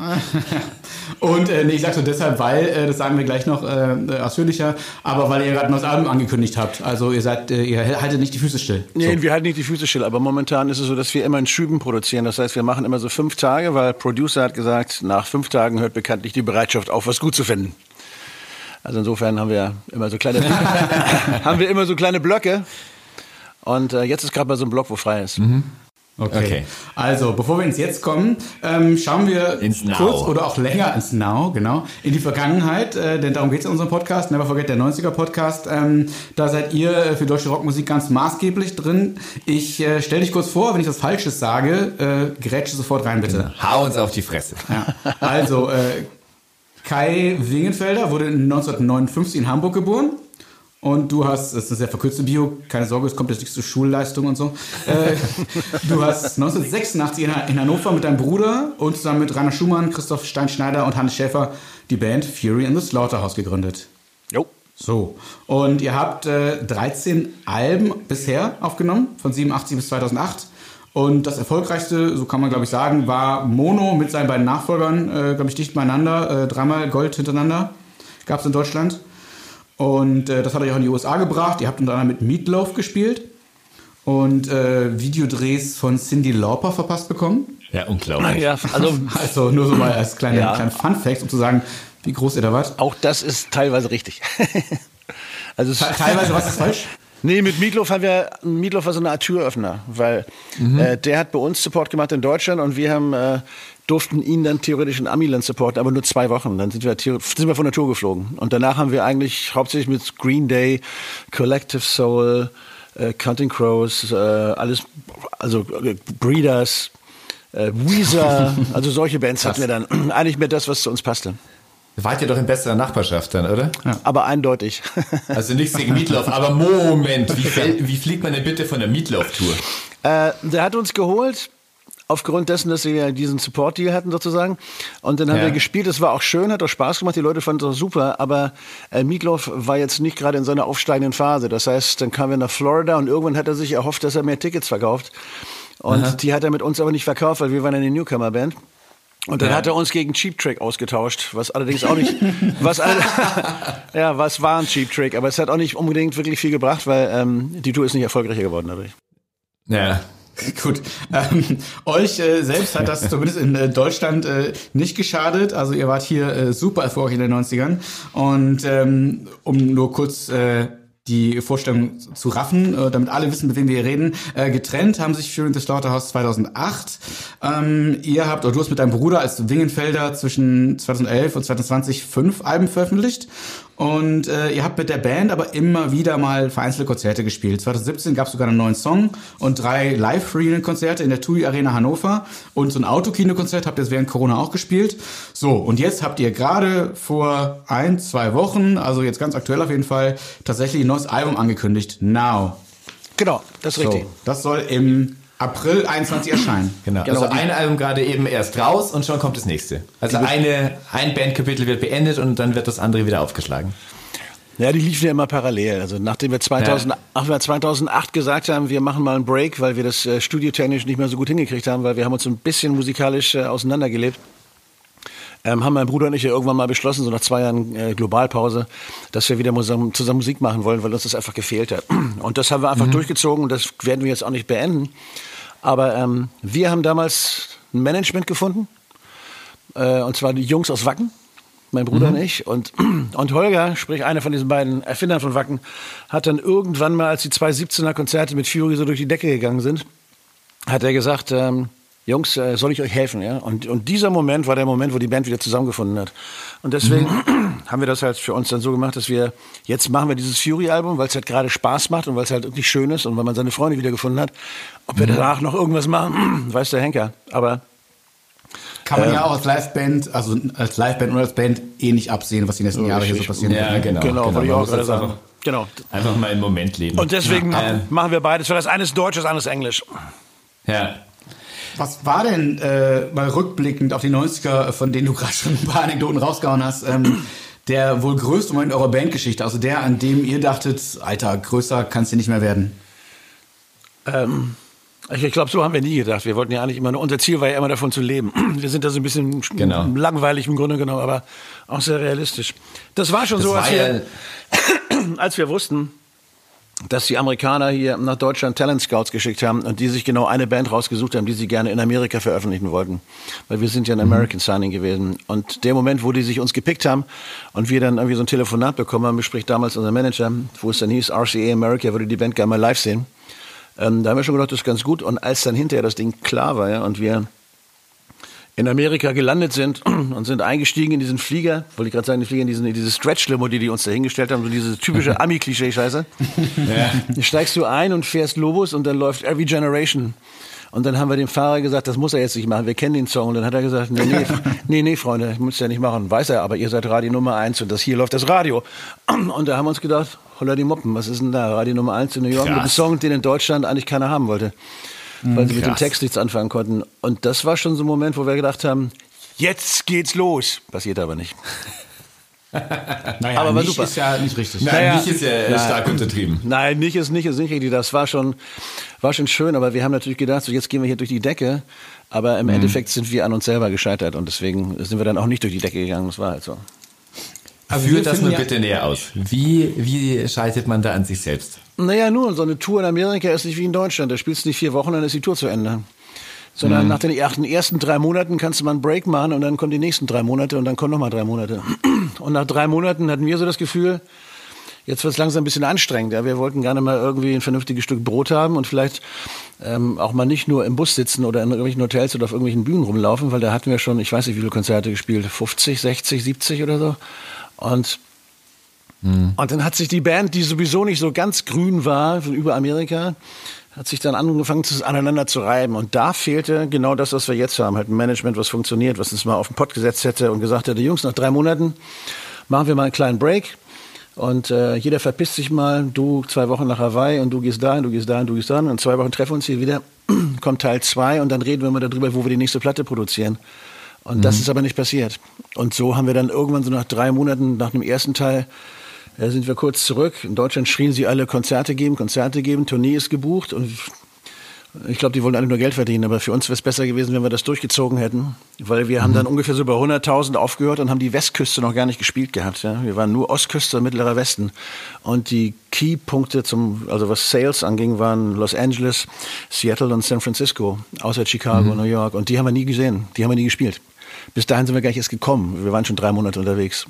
Und äh, nee, ich sag so deshalb, weil, äh, das sagen wir gleich noch äh, äh, ausführlicher, aber weil ihr gerade ein neues Album angekündigt habt. Also ihr seid, äh, ihr haltet nicht die Füße still. Nee, wir halten nicht die Füße still, aber momentan ist es so, dass wir immer in Schüben produzieren. Das heißt, wir machen immer so fünf Tage, weil Producer hat gesagt, nach fünf Tagen hört bekanntlich die Bereitschaft auf, was gut zu finden. Also insofern haben wir immer so kleine, haben wir immer so kleine Blöcke. Und äh, jetzt ist gerade mal so ein Block, wo frei ist. Okay. Okay. Also, bevor wir ins Jetzt kommen, ähm, schauen wir kurz oder auch länger ins Now, genau, in die Vergangenheit, äh, denn darum geht es in unserem Podcast, Never Forget der 90er Podcast. Ähm, da seid ihr für deutsche Rockmusik ganz maßgeblich drin. Ich äh, stell dich kurz vor, wenn ich was Falsches sage, äh, grätsche sofort rein, bitte. Hau uns auf die Fresse. Ja. Also, äh, Kai Wingenfelder wurde 1959 in Hamburg geboren. Und du hast, das ist eine sehr verkürzte Bio, keine Sorge, es kommt jetzt nichts zur Schulleistung und so. Äh, du hast 1986 in, in Hannover mit deinem Bruder und zusammen mit Rainer Schumann, Christoph Steinschneider und Hannes Schäfer die Band Fury in the Slaughterhouse gegründet. Jo. So, und ihr habt äh, 13 Alben bisher aufgenommen, von 87 bis 2008. Und das erfolgreichste, so kann man glaube ich sagen, war Mono mit seinen beiden Nachfolgern, äh, glaube ich, dicht beieinander, äh, dreimal Gold hintereinander. Gab es in Deutschland. Und äh, das hat euch auch in die USA gebracht. Ihr habt unter anderem mit Meatloaf gespielt und äh, Videodrehs von Cindy Lauper verpasst bekommen. Ja, unglaublich. Ja, also Also nur so mal als kleine, Ja. kleinen Fun-Fact, um zu sagen, wie groß ihr da wart. auch das ist teilweise richtig. also Te- Teilweise was ist falsch. Nee, mit Meatloaf haben wir, Meatloaf war so eine Art Türöffner, weil äh, der hat bei uns Support gemacht in Deutschland und wir haben, äh, durften ihn dann theoretisch in Amiland supporten, aber nur zwei Wochen. Dann sind wir, sind wir von der Tour geflogen. Und danach haben wir eigentlich hauptsächlich mit Green Day, Collective Soul, äh, Counting Crows, äh, alles, also äh, Breeders, äh, Weezer, also solche Bands hatten wir dann. Eigentlich mehr das, was zu uns passte. Wart ihr doch in besserer Nachbarschaft dann, oder? Aber eindeutig. Also nichts gegen Meatloaf, aber Moment, wie, fäll- wie fliegt man denn bitte von der Meatloaf-Tour? Äh, der hat uns geholt, aufgrund dessen, dass wir diesen Support-Deal hatten sozusagen. Und dann haben Ja. wir gespielt, es war auch schön, hat auch Spaß gemacht, die Leute fanden es auch super, aber äh, Meatloaf war jetzt nicht gerade in seiner aufsteigenden Phase. Das heißt, dann kamen wir nach Florida und irgendwann hat er sich erhofft, dass er mehr Tickets verkauft. Und die hat er mit uns aber nicht verkauft, weil wir waren eine Newcomer-Band. Und dann Ja. hat er uns gegen Cheap Trick ausgetauscht, was allerdings auch nicht, was all, ja, was war ein Cheap Trick, aber es hat auch nicht unbedingt wirklich viel gebracht, weil ähm, die Tour ist nicht erfolgreicher geworden dadurch. Ja. Gut. Ähm, euch äh, selbst hat das zumindest in äh, Deutschland äh, nicht geschadet. Also ihr wart hier äh, super erfolgreich in den 90ern. Und ähm, um nur kurz äh, die Vorstellung zu raffen, äh, damit alle wissen, mit wem wir hier reden. Äh, getrennt haben sich Fury the Slaughterhouse 2008. Ähm, ihr habt, oder du hast mit deinem Bruder als Wingenfelder zwischen 2011 und 2020 fünf Alben veröffentlicht. Und äh, ihr habt mit der Band aber immer wieder mal vereinzelte Konzerte gespielt. 2017 gab es sogar einen neuen Song und drei Live-Reunion-Konzerte in der TUI Arena Hannover. Und so ein Autokino-Konzert habt ihr während Corona auch gespielt. So, und jetzt habt ihr gerade vor ein, zwei Wochen, also jetzt ganz aktuell auf jeden Fall, tatsächlich ein neues Album angekündigt. Now. Genau, das ist richtig. So, das soll im April 21 erscheinen. Genau. also ein Album gerade eben erst raus und schon kommt das nächste. Also eine, ein Bandkapitel wird beendet und dann wird das andere wieder aufgeschlagen. Ja, die liefen ja immer parallel. Also nachdem wir 2000, ach, wir 2008 gesagt haben, wir machen mal einen Break, weil wir das äh, studiotechnisch nicht mehr so gut hingekriegt haben, weil wir haben uns ein bisschen musikalisch äh, auseinandergelebt, ähm, haben mein Bruder und ich ja irgendwann mal beschlossen, so nach zwei Jahren äh, Globalpause, dass wir wieder zusammen, zusammen Musik machen wollen, weil uns das einfach gefehlt hat. Und das haben wir einfach durchgezogen und das werden wir jetzt auch nicht beenden. Aber ähm, wir haben damals ein Management gefunden, äh, und zwar die Jungs aus Wacken, mein Bruder und ich. Und, und Holger, sprich einer von diesen beiden Erfindern von Wacken, hat dann irgendwann mal, als die zwei 17er Konzerte mit Fury so durch die Decke gegangen sind, hat er gesagt, ähm, Jungs, äh, soll ich euch helfen? Ja? Und, und dieser Moment war der Moment, wo die Band wieder zusammengefunden hat. Und deswegen haben wir das halt für uns dann so gemacht, dass wir, jetzt machen wir dieses Fury-Album, weil es halt gerade Spaß macht und weil es halt wirklich schön ist und weil man seine Freunde wieder gefunden hat. Ob wir danach noch irgendwas machen, weiß der Henker. Aber Kann man ja auch als Liveband, also als Liveband und als Band eh nicht absehen, was die nächsten Jahre hier so passieren Ja, wird. genau. genau, wollte ich auch gerade sagen. Einfach, Genau. einfach mal im Moment leben. Und deswegen Ja, ähm, machen wir beides, weil das eine ist Deutsch, das andere ist Englisch. ja. Was war denn äh, mal rückblickend auf die 90er, von denen du gerade schon ein paar Anekdoten rausgehauen hast, ähm, der wohl größte Moment eurer Bandgeschichte, also der, an dem ihr dachtet, Alter, größer kann es hier nicht mehr werden? Ähm, Ich, ich glaube, so haben wir nie gedacht. Wir wollten ja eigentlich immer, nur- unser Ziel war ja immer davon zu leben. Wir sind da so ein bisschen Genau. langweilig im Grunde genommen, aber auch sehr realistisch. Das war schon Das so, als war wir, ja, als wir wussten, dass die Amerikaner hier nach Deutschland Talent Scouts geschickt haben und die sich genau eine Band rausgesucht haben, die sie gerne in Amerika veröffentlichen wollten. Weil wir sind ja ein American Signing gewesen. Und der Moment, wo die sich uns gepickt haben und wir dann irgendwie so ein Telefonat bekommen haben, bespricht damals unser Manager, wo es dann hieß, RCA America würde die Band gerne mal live sehen. Ähm, da haben wir schon gedacht, das ist ganz gut. Und als dann hinterher das Ding klar war, ja, und wir in Amerika gelandet sind und sind eingestiegen in diesen Flieger, wollte ich gerade sagen, die Flieger in, diesen, in diese Stretch-Limo, die die uns da hingestellt haben, so diese typische Ami-Klischee-Scheiße. Dann steigst du ein und fährst Lobos und dann läuft Every Generation. Und dann haben wir dem Fahrer gesagt, das muss er jetzt nicht machen, wir kennen den Song. Und dann hat er gesagt, nee, nee, nee, nee Freunde, muss ja nicht machen. Weiß er, aber ihr seid Radio Nummer eins und das hier läuft das Radio. Und da haben wir uns gedacht, holla die Moppen, was ist denn da? Radio Nummer eins in New York mit einem Song, den in Deutschland eigentlich keiner haben wollte. Weil sie mit dem krass. Text nichts anfangen konnten. Und das war schon so ein Moment, wo wir gedacht haben, jetzt geht's los. Passiert aber nicht. Naja, Aber war nicht super. ist ja nicht richtig. nein, Naja. nicht ist ja äh, stark untertrieben. Nein, nicht ist nicht, ist nicht richtig. Das war schon, war schon schön, aber wir haben natürlich gedacht, so jetzt gehen wir hier durch die Decke. Aber im Endeffekt sind wir an uns selber gescheitert und deswegen sind wir dann auch nicht durch die Decke gegangen. Das war halt so. Also Führt wir das mal bitte näher aus. Wie, wie schaltet man da an sich selbst? Naja, nur, so eine Tour in Amerika ist nicht wie in Deutschland. Da spielst du nicht vier Wochen, dann ist die Tour zu Ende. Sondern nach den ersten, ersten drei Monaten kannst du mal einen Break machen und dann kommen die nächsten drei Monate und dann kommen nochmal drei Monate. Und nach drei Monaten hatten wir so das Gefühl, jetzt wird es langsam ein bisschen anstrengend. Ja, wir wollten gerne mal irgendwie ein vernünftiges Stück Brot haben und vielleicht ähm, auch mal nicht nur im Bus sitzen oder in irgendwelchen Hotels oder auf irgendwelchen Bühnen rumlaufen, weil da hatten wir schon, ich weiß nicht, wie viele Konzerte gespielt, 50, 60, 70 oder so. Und und dann hat sich die Band, die sowieso nicht so ganz grün war, über Amerika, hat sich dann angefangen, aneinander zu reiben. Und da fehlte genau das, was wir jetzt haben. Halt ein Management, was funktioniert, was uns mal auf den Pott gesetzt hätte und gesagt hätte, Jungs, nach drei Monaten machen wir mal einen kleinen Break. Und äh, jeder verpisst sich mal, du zwei Wochen nach Hawaii und du gehst dahin, du gehst dahin, du gehst dahin. Und zwei Wochen treffen wir uns hier wieder, kommt Teil zwei und dann reden wir mal darüber, wo wir die nächste Platte produzieren. Und das ist aber nicht passiert. Und so haben wir dann irgendwann so nach drei Monaten, nach dem ersten Teil, äh, sind wir kurz zurück. In Deutschland schrien sie alle Konzerte geben, Konzerte geben, Tournee ist gebucht und ich glaube, die wollen alle nur Geld verdienen, aber für uns wäre es besser gewesen, wenn wir das durchgezogen hätten, weil wir haben dann ungefähr so bei 100.000 aufgehört und haben die Westküste noch gar nicht gespielt gehabt. Ja? Wir waren nur Ostküste und Mittlerer Westen und die Keypunkte zum, also was Sales anging, waren Los Angeles, Seattle und San Francisco, außer Chicago, New York und die haben wir nie gesehen, die haben wir nie gespielt. Bis dahin sind wir gar nicht erst gekommen. Wir waren schon drei Monate unterwegs.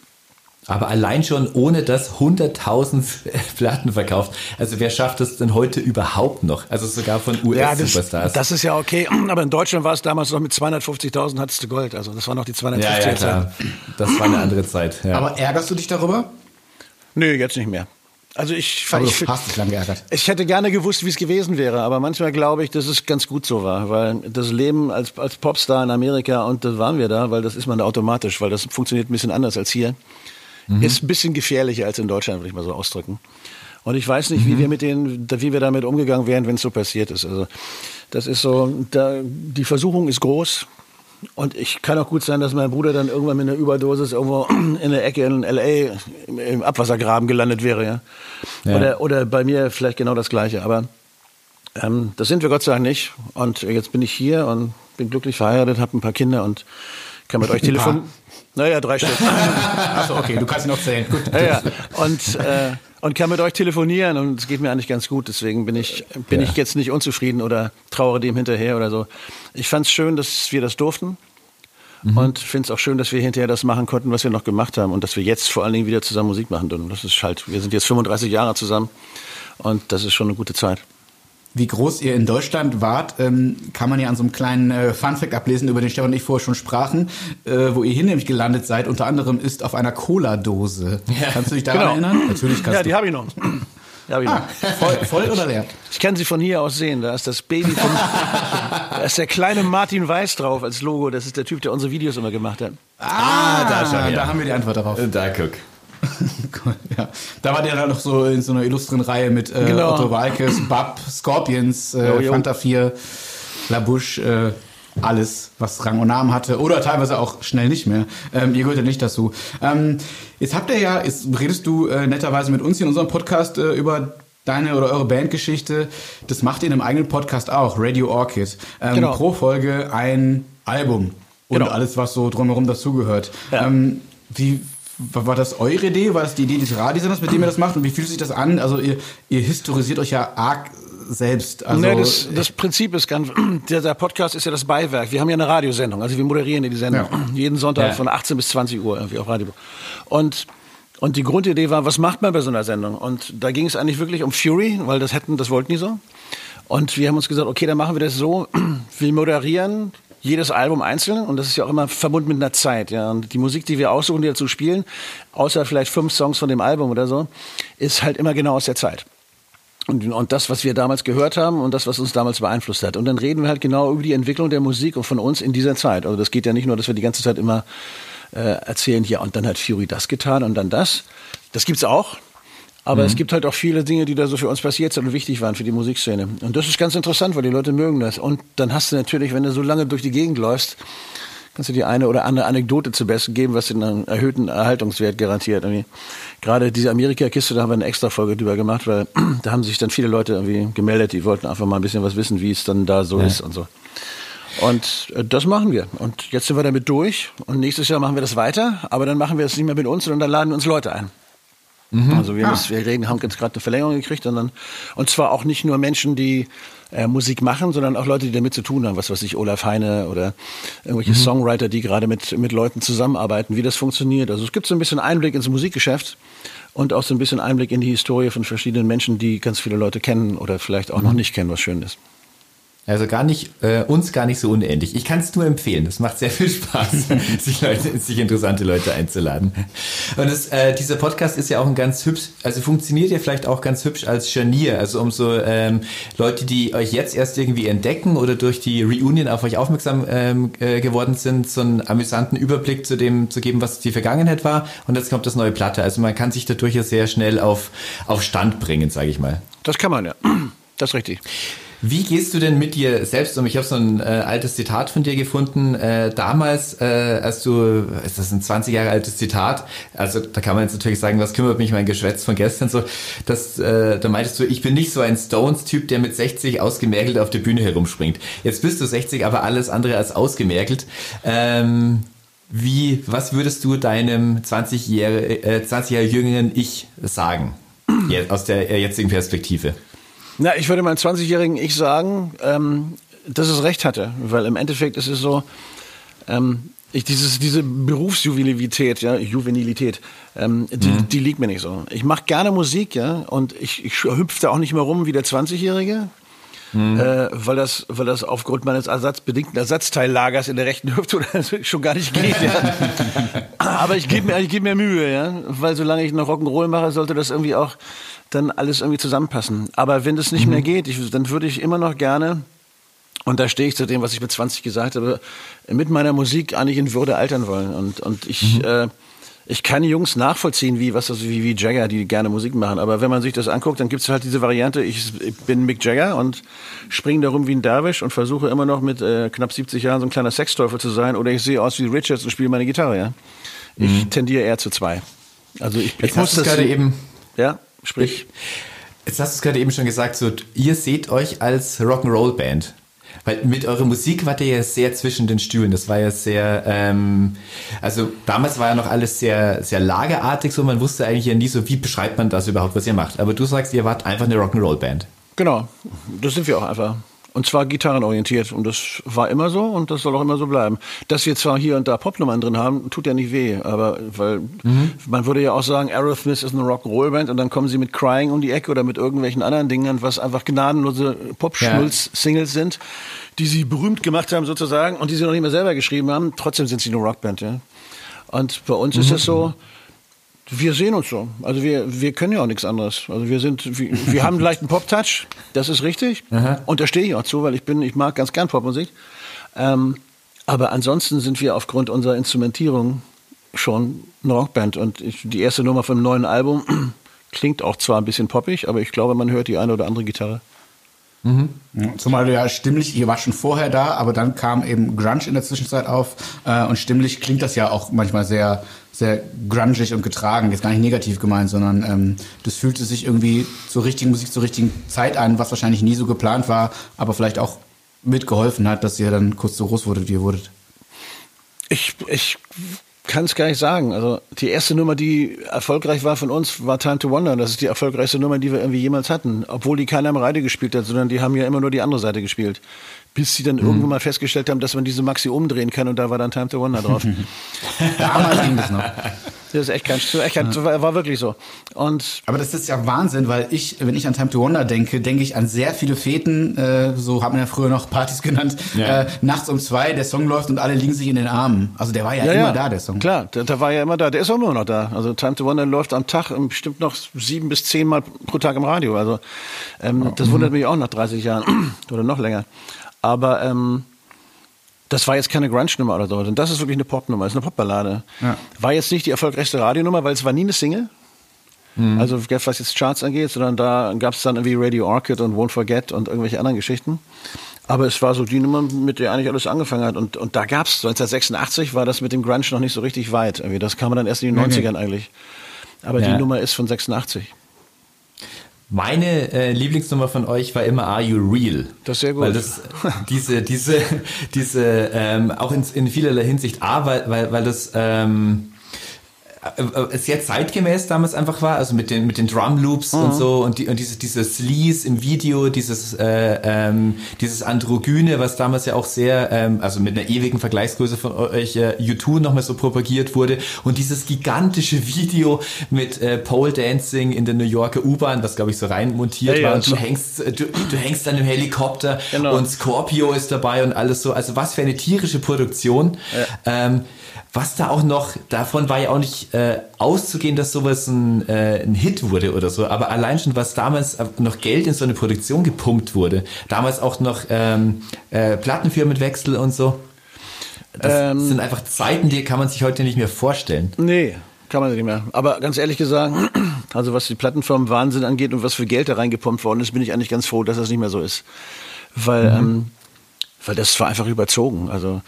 Aber allein schon ohne das 100.000 Platten verkauft. Also wer schafft es denn heute überhaupt noch? Also sogar von Ja, das, US-Superstars. das ist ja okay. Aber in Deutschland war es damals noch mit 250.000 hattest du Gold. Also das war noch die 250 ja, ja, klar. Das war eine andere Zeit. Ja. Aber ärgerst du dich darüber? Nö, jetzt nicht mehr. Also ich, Aber ich, du hast dich lang geärgert. ich hätte gerne gewusst, wie es gewesen wäre, aber manchmal glaube ich, dass es ganz gut so war, weil das Leben als, als Popstar in Amerika, und das waren wir da, weil das ist man da automatisch, weil das funktioniert ein bisschen anders als hier, ist ein bisschen gefährlicher als in Deutschland, würde ich mal so ausdrücken. Und ich weiß nicht, wie wir mit denen, wie wir damit umgegangen wären, wenn es so passiert ist. Also das ist so, da, die Versuchung ist groß. Und ich kann auch gut sein, dass mein Bruder dann irgendwann mit einer Überdosis irgendwo in der Ecke in L.A. im- im Abwassergraben gelandet wäre, ja. Ja. Oder, oder bei mir vielleicht genau das Gleiche. Aber ähm, das sind wir Gott sei Dank nicht. Und jetzt bin ich hier und bin glücklich verheiratet, habe ein paar Kinder und kann mit euch telefonieren. Naja, drei Stück. Achso, okay, du kannst ihn noch zählen. Gut. ja, ja. Und, äh, und kann mit euch telefonieren und es geht mir eigentlich ganz gut. Deswegen bin ich, bin Ja. ich jetzt nicht unzufrieden oder trauere dem hinterher oder so. Ich fand es schön, dass wir das durften. Und finde es auch schön, dass wir hinterher das machen konnten, was wir noch gemacht haben. Und dass wir jetzt vor allen Dingen wieder zusammen Musik machen dürfen. Das ist halt, wir sind jetzt 35 Jahre zusammen. Und das ist schon eine gute Zeit. Wie groß ihr in Deutschland wart, ähm, kann man ja an so einem kleinen äh, Funfact ablesen, über den Stefan und ich vorher schon sprachen, äh, wo ihr hier nämlich gelandet seid. Unter anderem ist auf einer Cola-Dose. Kannst du dich daran Genau. erinnern? Natürlich kannst Ja, die du. habe ich noch. Die hab ich, noch. Ah, voll, voll oder leer? ich kann sie von hier aus sehen. Da ist das Baby von, da ist der kleine Martin Weiß drauf als Logo. Das ist der Typ, der unsere Videos immer gemacht hat. Ah, da schon, ja. da haben wir die Antwort darauf. da guck. Ja. Da war der dann noch so in so einer illustren Reihe mit äh, Genau. Otto Walkes, Bab, Scorpions, äh, Jo, jo. Fanta 4, La Bouche, äh, alles, was Rang und Namen hatte. Oder teilweise auch schnell nicht mehr. Ähm, ihr gehört ja nicht dazu. Ähm, jetzt habt ihr ja, jetzt redest du äh, netterweise mit uns hier in unserem Podcast äh, über deine oder eure Bandgeschichte, das macht ihr in einem eigenen Podcast auch, Radio Orchid. Ähm, Genau. Pro Folge ein Album und Genau. alles, was so drumherum dazugehört. Ja. Ähm, wie war war das eure Idee? War das die Idee des Radiosenders, mit dem ihr das macht? Und wie fühlt sich das an? Also ihr, ihr historisiert euch ja arg selbst. Also, nee, das, das Prinzip ist ganz, der, der Podcast ist ja das Beiwerk. Wir haben ja eine Radiosendung, also wir moderieren ja die Sendung. Ja. Jeden Sonntag Ja. von 18 bis 20 Uhr irgendwie auf Radio. Und, und die Grundidee war, was macht man bei so einer Sendung? Und da ging es eigentlich wirklich um Fury, weil das hätten, das wollten die so. Und wir haben uns gesagt, okay, dann machen wir das so, wir moderieren jedes Album einzeln und das ist ja auch immer verbunden mit einer Zeit. Ja. Und die Musik, die wir aussuchen, die dazu spielen, außer vielleicht fünf Songs von dem Album oder so, ist halt immer genau aus der Zeit. Und, und das, was wir damals gehört haben und das, was uns damals beeinflusst hat. Und dann reden wir halt genau über die Entwicklung der Musik und von uns in dieser Zeit. Also das geht ja nicht nur, dass wir die ganze Zeit immer äh, erzählen, ja, und dann hat Fury das getan und dann das. Das gibt's auch. Aber es gibt halt auch viele Dinge, die da so für uns passiert sind und wichtig waren für die Musikszene. Und das ist ganz interessant, weil die Leute mögen das. Und dann hast du natürlich, wenn du so lange durch die Gegend läufst, kannst du die eine oder andere Anekdote zu besten geben, was dir einen erhöhten Erhaltungswert garantiert. Irgendwie. Gerade diese Amerika-Kiste, da haben wir eine extra Folge drüber gemacht, weil da haben sich dann viele Leute irgendwie gemeldet, die wollten einfach mal ein bisschen was wissen, wie es dann da so ist und so. Und äh, das machen wir. Und jetzt sind wir damit durch. Und nächstes Jahr machen wir das weiter. Aber dann machen wir es nicht mehr mit uns, sondern dann laden wir uns Leute ein. Also wir, müssen, wir reden, haben jetzt gerade eine Verlängerung gekriegt und dann und zwar auch nicht nur Menschen, die äh, Musik machen, sondern auch Leute, die damit zu tun haben, was weiß ich, Olaf Heine oder irgendwelche Songwriter, die gerade mit mit Leuten zusammenarbeiten, wie das funktioniert. Also es gibt so ein bisschen Einblick ins Musikgeschäft und auch so ein bisschen Einblick in die Historie von verschiedenen Menschen, die ganz viele Leute kennen oder vielleicht auch noch nicht kennen, was schön ist. Also gar nicht, äh, uns gar nicht so unähnlich. Ich kann es nur empfehlen. Das macht sehr viel Spaß, sich, Leute, sich interessante Leute einzuladen. Und es, äh, dieser Podcast ist ja auch ein ganz hübsch, also funktioniert ja vielleicht auch ganz hübsch als Scharnier. Also um so ähm, Leute, die euch jetzt erst irgendwie entdecken oder durch die Reunion auf euch aufmerksam ähm, äh, geworden sind, so einen amüsanten Überblick zu dem zu geben, was die Vergangenheit war. Und jetzt kommt das neue Platte. Also man kann sich dadurch ja sehr schnell auf, auf Stand bringen, sage ich mal. Das kann man ja. Das ist richtig. Wie gehst du denn mit dir selbst um? Ich habe so ein äh, altes Zitat von dir gefunden. Äh, damals, äh, als du, ist das ein 20 Jahre altes Zitat? Also da kann man jetzt natürlich sagen, was kümmert mich mein Geschwätz von gestern so? Das, äh, da meintest du, ich bin nicht so ein Stones-Typ, der mit 60 ausgemergelt auf der Bühne herumspringt. Jetzt bist du 60, aber alles andere als ausgemergelt. Ähm, wie, was würdest du deinem 20 Jahre, äh, 20 Jahre jüngeren Ich sagen? Aus der jetzigen Perspektive. Na, ich würde meinem 20-jährigen Ich sagen, ähm, dass es recht hatte, weil im Endeffekt ist es so, ähm, ich, dieses, diese Berufsjuvenilität, ja, Juvenilität, ähm, die, die liegt mir nicht so. Ich mache gerne Musik, ja, und ich, ich hüpfe da auch nicht mehr rum wie der 20-Jährige. Äh, weil das, weil das aufgrund meines ersatzbedingten Ersatzteillagers in der rechten Hüfte schon gar nicht geht. Ja. Aber ich gebe mir, ich gebe mir Mühe, ja, weil solange ich noch Rock'n'Roll mache, sollte das irgendwie auch dann alles irgendwie zusammenpassen. Aber wenn das nicht mehr geht, ich, dann würde ich immer noch gerne und da stehe ich zu dem, was ich mit 20 gesagt habe, mit meiner Musik eigentlich in Würde altern wollen. Und, und ich, äh, ich kann Jungs nachvollziehen, wie, was, also wie, wie Jagger, die gerne Musik machen. Aber wenn man sich das anguckt, dann gibt es halt diese Variante, ich, ich bin Mick Jagger und springe darum wie ein Derwisch und versuche immer noch mit äh, knapp 70 Jahren so ein kleiner Sexteufel zu sein. Oder ich sehe aus wie Richards und spiele meine Gitarre, ja. Ich tendiere eher zu zwei. Also ich, ich Jetzt muss das gerade eben Ja, sprich. Jetzt hast du es gerade eben schon gesagt, so, ihr seht euch als Rock'n'Roll-Band. Weil mit eurer Musik wart ihr ja sehr zwischen den Stühlen. Das war ja sehr, ähm, also damals war ja noch alles sehr, sehr lagerartig, so man wusste eigentlich ja nie so, wie beschreibt man das überhaupt, was ihr macht. Aber du sagst, ihr wart einfach eine Rock'n'Roll-Band. Genau, das sind wir auch einfach. Und zwar gitarrenorientiert. Und das war immer so und das soll auch immer so bleiben. Dass wir zwar hier und da Popnummern drin haben, tut ja nicht weh. Aber weil man würde ja auch sagen, Aerosmith ist eine Rock'n'Roll-Band und dann kommen sie mit Crying um die Ecke oder mit irgendwelchen anderen Dingen, was einfach gnadenlose Pop-Schmulz-Singles sind, die sie berühmt gemacht haben sozusagen und die sie noch nicht mehr selber geschrieben haben. Trotzdem sind sie eine Rockband, ja. Und bei uns ist es so, wir sehen uns so. Also wir, wir können ja auch nichts anderes. Also wir sind, wir, wir haben einen leichten Pop-Touch, das ist richtig. Und da stehe ich auch zu, weil ich bin, ich mag ganz gern Popmusik. Ähm, aber ansonsten sind wir aufgrund unserer Instrumentierung schon eine Rockband. Und ich, die erste Nummer vom neuen Album klingt auch zwar ein bisschen poppig, aber ich glaube, man hört die eine oder andere Gitarre. Ja, Zumal ja stimmlich, ihr war schon vorher da, aber dann kam eben Grunge in der Zwischenzeit auf äh, und stimmlich klingt das ja auch manchmal sehr, sehr grungig und getragen. Jetzt gar nicht negativ gemeint, sondern ähm, das fühlte sich irgendwie zur richtigen Musik, zur richtigen Zeit an, was wahrscheinlich nie so geplant war, aber vielleicht auch mitgeholfen hat, dass ihr dann kurz so groß wurdet, wie ihr wurdet. Ich, ich kann es gar nicht sagen. Also die erste Nummer, die erfolgreich war von uns, war Time to Wonder. Das ist die erfolgreichste Nummer, die wir irgendwie jemals hatten. Obwohl die keiner im Radio gespielt hat, sondern die haben ja immer nur die andere Seite gespielt. Bis sie dann irgendwann mal festgestellt haben, dass man diese Maxi umdrehen kann und da war dann Time to Wonder drauf. Damals ging das noch. Das ist echt kein, echt kein das war, wirklich so. Und Aber das ist ja Wahnsinn, weil ich, wenn ich an Time to Wonder denke, denke ich an sehr viele Feten, äh, so hat man ja früher noch Partys genannt, Ja. äh, nachts um zwei, der Song läuft und alle liegen sich in den Armen. Also der war ja, immer da, der Song. Klar, der, der war ja immer da. Der ist auch immer noch da. Also Time to Wonder läuft am Tag bestimmt noch sieben bis zehn Mal pro Tag im Radio. Also ähm, das wundert mich auch nach 30 Jahren oder noch länger. Aber ähm, das war jetzt keine Grunge-Nummer oder so. Und das ist wirklich eine Popnummer, ist eine Popballade. Ja. War jetzt nicht die erfolgreichste Radionummer, weil es war nie eine Single. Also was jetzt Charts angeht, sondern da gab es dann irgendwie Radio Orchid und Won't Forget und irgendwelche anderen Geschichten. Aber es war so die Nummer, mit der eigentlich alles angefangen hat. Und, und da gab es 1986 war das mit dem Grunge noch nicht so richtig weit. Irgendwie. Das kam dann erst in den 90ern eigentlich. Aber Ja. die Nummer ist von 86. Meine äh, Lieblingsnummer von euch war immer Are You Real? Das ist sehr gut. Weil das diese diese diese ähm, auch in, in vielerlei Hinsicht A, weil weil weil das ähm, äh, äh, sehr zeitgemäß damals einfach war, also mit den mit den Drum Loops und so und die und diese diese Sleaze im Video, dieses äh, ähm, dieses androgyne, was damals ja auch sehr ähm, also mit einer ewigen Vergleichsgröße von euch äh, U2 nochmal so propagiert wurde und dieses gigantische Video mit äh, Pole Dancing in der New Yorker U-Bahn, was glaube ich so rein montiert Ja, ja, war und so. du hängst äh, du, du hängst an einem Helikopter Genau. und Scorpio ist dabei und alles so. Also was für eine tierische Produktion. Ähm, was da auch noch, davon war ja auch nicht äh, auszugehen, dass sowas ein, äh, ein Hit wurde oder so, aber allein schon, was damals noch Geld in so eine Produktion gepumpt wurde, damals auch noch ähm, äh, Plattenfirmenwechsel und so, das Ähm. sind einfach Zeiten, die kann man sich heute nicht mehr vorstellen. Nee, kann man nicht mehr. Aber ganz ehrlich gesagt, also was die Plattenfirmen Wahnsinn angeht und was für Geld da reingepumpt worden ist, bin ich eigentlich ganz froh, dass das nicht mehr so ist. Weil, ähm, weil das war einfach überzogen. Also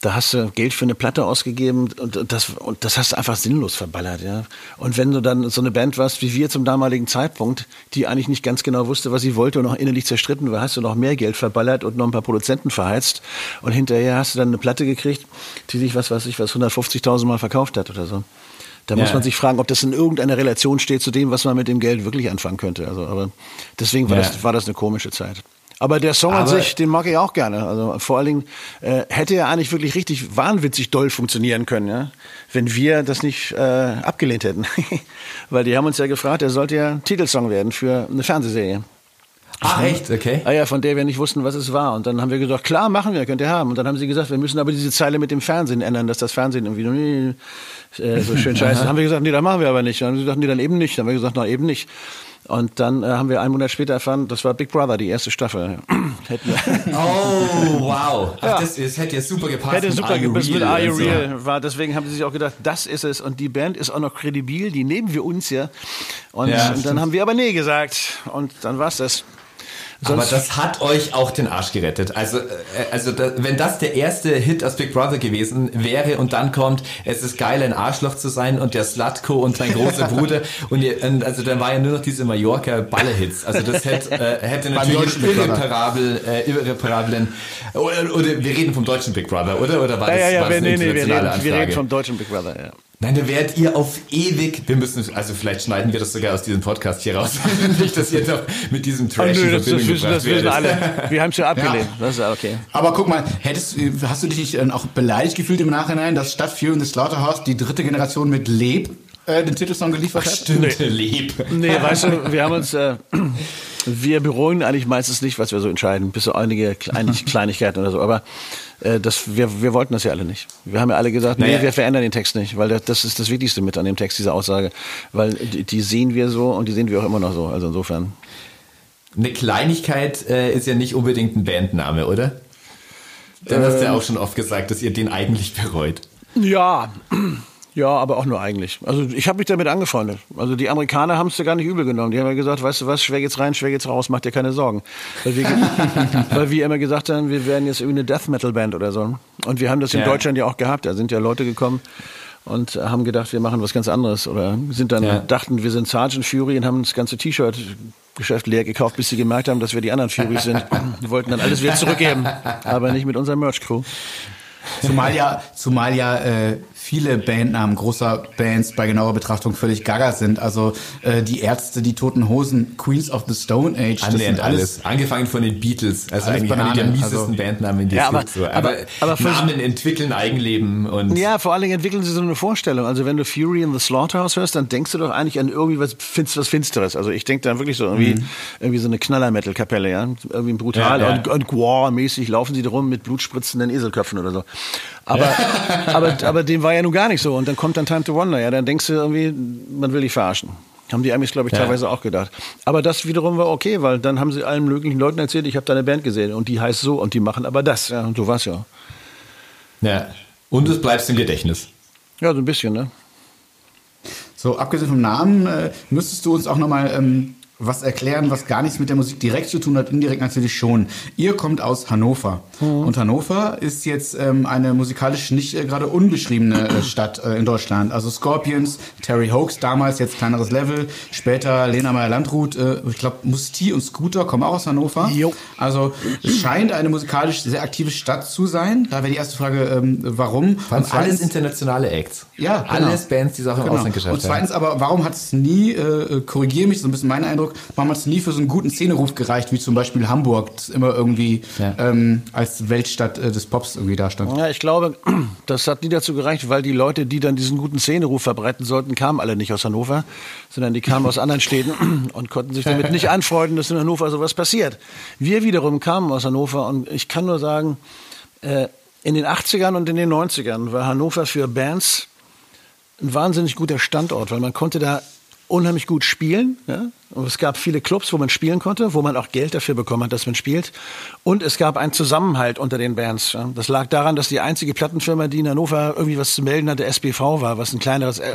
da hast du Geld für eine Platte ausgegeben und das, und das hast du einfach sinnlos verballert. Ja? Und wenn du dann so eine Band warst wie wir zum damaligen Zeitpunkt, die eigentlich nicht ganz genau wusste, was sie wollte und noch innerlich zerstritten war, hast du noch mehr Geld verballert und noch ein paar Produzenten verheizt. Und hinterher hast du dann eine Platte gekriegt, die sich, was weiß ich, was 150.000 Mal verkauft hat oder so. Da muss Ja. man sich fragen, ob das in irgendeiner Relation steht zu dem, was man mit dem Geld wirklich anfangen könnte. Also, aber deswegen war, Ja. das, war das eine komische Zeit. Aber der Song an Aber- sich, den mag ich auch gerne. Also vor allen Dingen äh, hätte er eigentlich wirklich richtig wahnwitzig doll funktionieren können, ja? wenn wir das nicht äh, abgelehnt hätten. Weil die haben uns ja gefragt, er sollte ja Titelsong werden für eine Fernsehserie. Ach echt? Okay. Ah ja, von der wir nicht wussten, was es war. Und dann haben wir gesagt, klar, machen wir, könnt ihr haben. Und dann haben sie gesagt, wir müssen aber diese Zeile mit dem Fernsehen ändern, dass das Fernsehen irgendwie äh, so schön scheiße. Dann haben wir gesagt, nee, das machen wir aber nicht. Dann haben sie gesagt, nee, dann eben nicht. Dann haben wir gesagt, na eben nicht. Und dann äh, haben wir einen Monat später erfahren, das war Big Brother, die erste Staffel. Hätten wir, Oh, wow. Ach, das, das hätte ja super gepasst. hätte super gepasst mit Real Are You und so. Real war. Deswegen haben sie sich auch gedacht, das ist es. Und die Band ist auch noch kredibil, die nehmen wir uns ja. Und, Ja, und dann haben wir aber nee gesagt. Und dann war's das. Aber Sonst- das hat euch auch den Arsch gerettet. Also, äh, also da, wenn das der erste Hit aus Big Brother gewesen wäre und dann kommt, es ist geil, ein Arschloch zu sein und der Slutko und sein großer Bruder und, ihr, und also dann war ja nur noch diese Mallorca Balle-Hits. Also das hätte, äh, hätte natürlich irreparabel, äh, irreparablen oder, oder wir reden vom deutschen Big Brother, oder? Oder war das, Ja, ja, war das wir, eine nee, nee, wir, internationale reden, wir reden vom deutschen Big Brother, ja. Nein, da werdet ihr auf ewig, wir müssen, also vielleicht schneiden wir das sogar aus diesem Podcast hier raus. Nicht, dass ihr doch mit diesem Trash Oh, in nö, das, das, Verbindung wissen, das gebracht wissen alle. Wir haben es ja abgelehnt. Ja. Das ist ja okay. Aber guck mal, hättest, hast du dich nicht äh, auch beleidigt gefühlt im Nachhinein, dass statt Fear in the Slaughterhouse die dritte Generation mit Leb äh, den Titelsong geliefert hat? Stimmt, lieb. Nee, weißt du, wir haben uns, äh, wir bereuen eigentlich meistens nicht, was wir so entscheiden, bis so einige Klein Kleinigkeiten oder so. Aber äh, das, wir, wir wollten das ja alle nicht. Wir haben ja alle gesagt, nee, Naja. wir verändern den Text nicht, weil das, das ist das Wichtigste mit an dem Text, diese Aussage. Weil die, die sehen wir so und die sehen wir auch immer noch so. Also insofern. Eine Kleinigkeit äh, ist ja nicht unbedingt ein Bandname, oder? Dann hast du Ähm. ja auch schon oft gesagt, dass ihr den eigentlich bereut. Ja, ja, aber auch nur eigentlich. Also ich habe mich damit angefreundet. Also die Amerikaner haben es ja gar nicht übel genommen. Die haben ja gesagt, weißt du was, schwer geht's rein, schwer geht's raus, mach dir keine Sorgen. Weil wir, weil wir immer gesagt haben, wir werden jetzt irgendwie eine Death Metal Band oder so. Und wir haben das in Ja. Deutschland ja auch gehabt. Da sind ja Leute gekommen und haben gedacht, wir machen was ganz anderes oder sind dann Ja. dachten, wir sind Sergeant Fury und haben das ganze T-Shirt-Geschäft leer gekauft, bis sie gemerkt haben, dass wir die anderen Furies sind. Die wollten dann alles wieder zurückgeben, aber nicht mit unserer Merch-Crew. Zumal ja, zumal ja äh, viele Bandnamen großer Bands bei genauer Betrachtung völlig gaga sind. Also äh, die Ärzte, die Toten Hosen, Queens of the Stone Age, das Annähernd sind alles. Angefangen von den Beatles. Also Alles eigentlich einer der Banane, miesesten also- Bandnamen, die Ja, es aber- gibt. So. aber- Aber, aber für- Namen entwickeln Eigenleben und Ja, vor allen Dingen entwickeln sie so eine Vorstellung. Also wenn du Fury in the Slaughterhouse hörst, dann denkst du doch eigentlich an irgendwie was, Finst- was Finsteres. Also ich denke dann wirklich so irgendwie, irgendwie so eine Knaller-Metal-Kapelle, ja. Irgendwie brutal Ja, ja. und, und Gore-mäßig laufen sie da rum mit blutspritzenden Eselköpfen oder so. Aber, aber, aber dem war ja nun gar nicht so. Und dann kommt dann Time to Wonder, ja. Dann denkst du irgendwie, man will dich verarschen. Haben die Amis, glaube ich, Ja. teilweise auch gedacht. Aber das wiederum war okay, weil dann haben sie allen möglichen Leuten erzählt, ich habe deine Band gesehen und die heißt so und die machen aber das. Ja, und so war's ja. ja. Und es bleibt im Gedächtnis. Ja, so ein bisschen, ne? So, abgesehen vom Namen, äh, müsstest du uns auch nochmal ähm, was erklären, was gar nichts mit der Musik direkt zu tun hat, indirekt natürlich schon. Ihr kommt aus Hannover. Und Hannover ist jetzt ähm, eine musikalisch nicht äh, gerade unbeschriebene äh, Stadt äh, in Deutschland. Also Scorpions, Terry Hoax damals, jetzt kleineres Level. Später Lena Meyer-Landrut, äh, ich glaube Musti und Scooter kommen auch aus Hannover. Jo. Also es scheint eine musikalisch sehr aktive Stadt zu sein. Da wäre die erste Frage, ähm, warum? Und alles zweitens- internationale Acts. Ja, genau. Alles Bands, die es auch im Genau. Ausland geschafft Und zweitens haben. aber, warum hat es nie, äh, korrigiere mich, so ein bisschen mein Eindruck, hat es nie für so einen guten Szeneruf gereicht, wie zum Beispiel Hamburg, das immer irgendwie Ja. ähm, als Weltstadt äh, des Pops irgendwie dastand? Ja, ich glaube, das hat nie dazu gereicht, weil die Leute, die dann diesen guten Szeneruf verbreiten sollten, kamen alle nicht aus Hannover, sondern die kamen aus anderen Städten und konnten sich damit nicht anfreunden, dass in Hannover sowas passiert. Wir wiederum kamen aus Hannover und ich kann nur sagen, äh, in den 80ern und in den 90ern war Hannover für Bands ein wahnsinnig guter Standort, weil man konnte da unheimlich gut spielen. Ja? Und es gab viele Clubs, wo man spielen konnte, wo man auch Geld dafür bekommen hat, dass man spielt. Und es gab einen Zusammenhalt unter den Bands. Ja? Das lag daran, dass die einzige Plattenfirma, die in Hannover irgendwie was zu melden hatte, SBV war, was ein kleineres äh,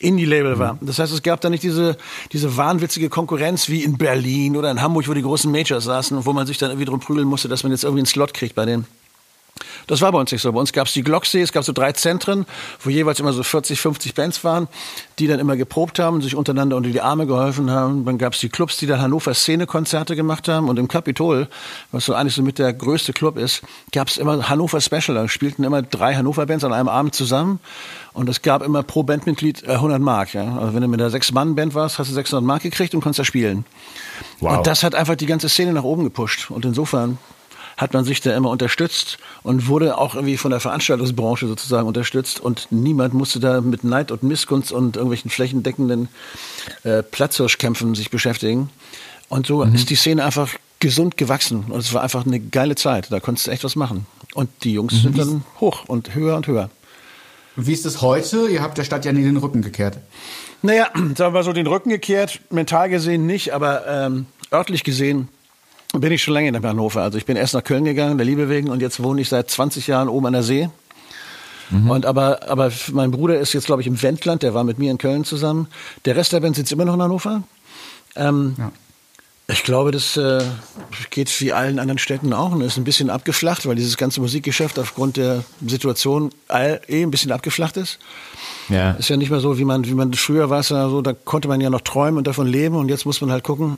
Indie-Label war. Das heißt, es gab da nicht diese, diese wahnwitzige Konkurrenz wie in Berlin oder in Hamburg, wo die großen Majors saßen, wo man sich dann irgendwie drum prügeln musste, dass man jetzt irgendwie einen Slot kriegt bei denen. Das war bei uns nicht so. Bei uns gab es die Glocksee, es gab so drei Zentren, wo jeweils immer so 40, 50 Bands waren, die dann immer geprobt haben, sich untereinander unter die Arme geholfen haben. Dann gab es die Clubs, die dann Hannover Szene-Konzerte gemacht haben. Und im Kapitol, was so eigentlich so mit der größte Club ist, gab es immer Hannover Special. Da spielten immer drei Hannover-Bands an einem Abend zusammen. Und es gab immer pro Bandmitglied äh, 100 Mark. Ja? Also wenn du mit einer Sechs-Mann-Band warst, hast du 600 Mark gekriegt und konntest da spielen. Wow. Und das hat einfach die ganze Szene nach oben gepusht. Und insofern hat man sich da immer unterstützt und wurde auch irgendwie von der Veranstaltungsbranche sozusagen unterstützt und niemand musste da mit Neid und Missgunst und irgendwelchen flächendeckenden äh, Platzhirschkämpfen sich beschäftigen. Und so ist die Szene einfach gesund gewachsen und es war einfach eine geile Zeit. Da konntest du echt was machen. Und die Jungs sind dann hoch und höher und höher. Wie ist es heute? Ihr habt der Stadt ja nie den Rücken gekehrt. Naja, sagen wir so den Rücken gekehrt, mental gesehen nicht, aber ähm, örtlich gesehen bin ich schon lange in Hannover. Also ich bin erst nach Köln gegangen, der Liebe wegen, und jetzt wohne ich seit 20 Jahren oben an der See. Und aber, aber mein Bruder ist jetzt, glaube ich, im Wendland, der war mit mir in Köln zusammen. Der Rest der Band sitzt immer noch in Hannover. Ähm, Ja. Ich glaube, das äh, geht wie allen anderen Städten auch und ist ein bisschen abgeflacht, weil dieses ganze Musikgeschäft aufgrund der Situation all, eh ein bisschen abgeflacht ist. Ja. Ist ja nicht mehr so, wie man, wie man früher war es ja so, da konnte man ja noch träumen und davon leben und jetzt muss man halt gucken,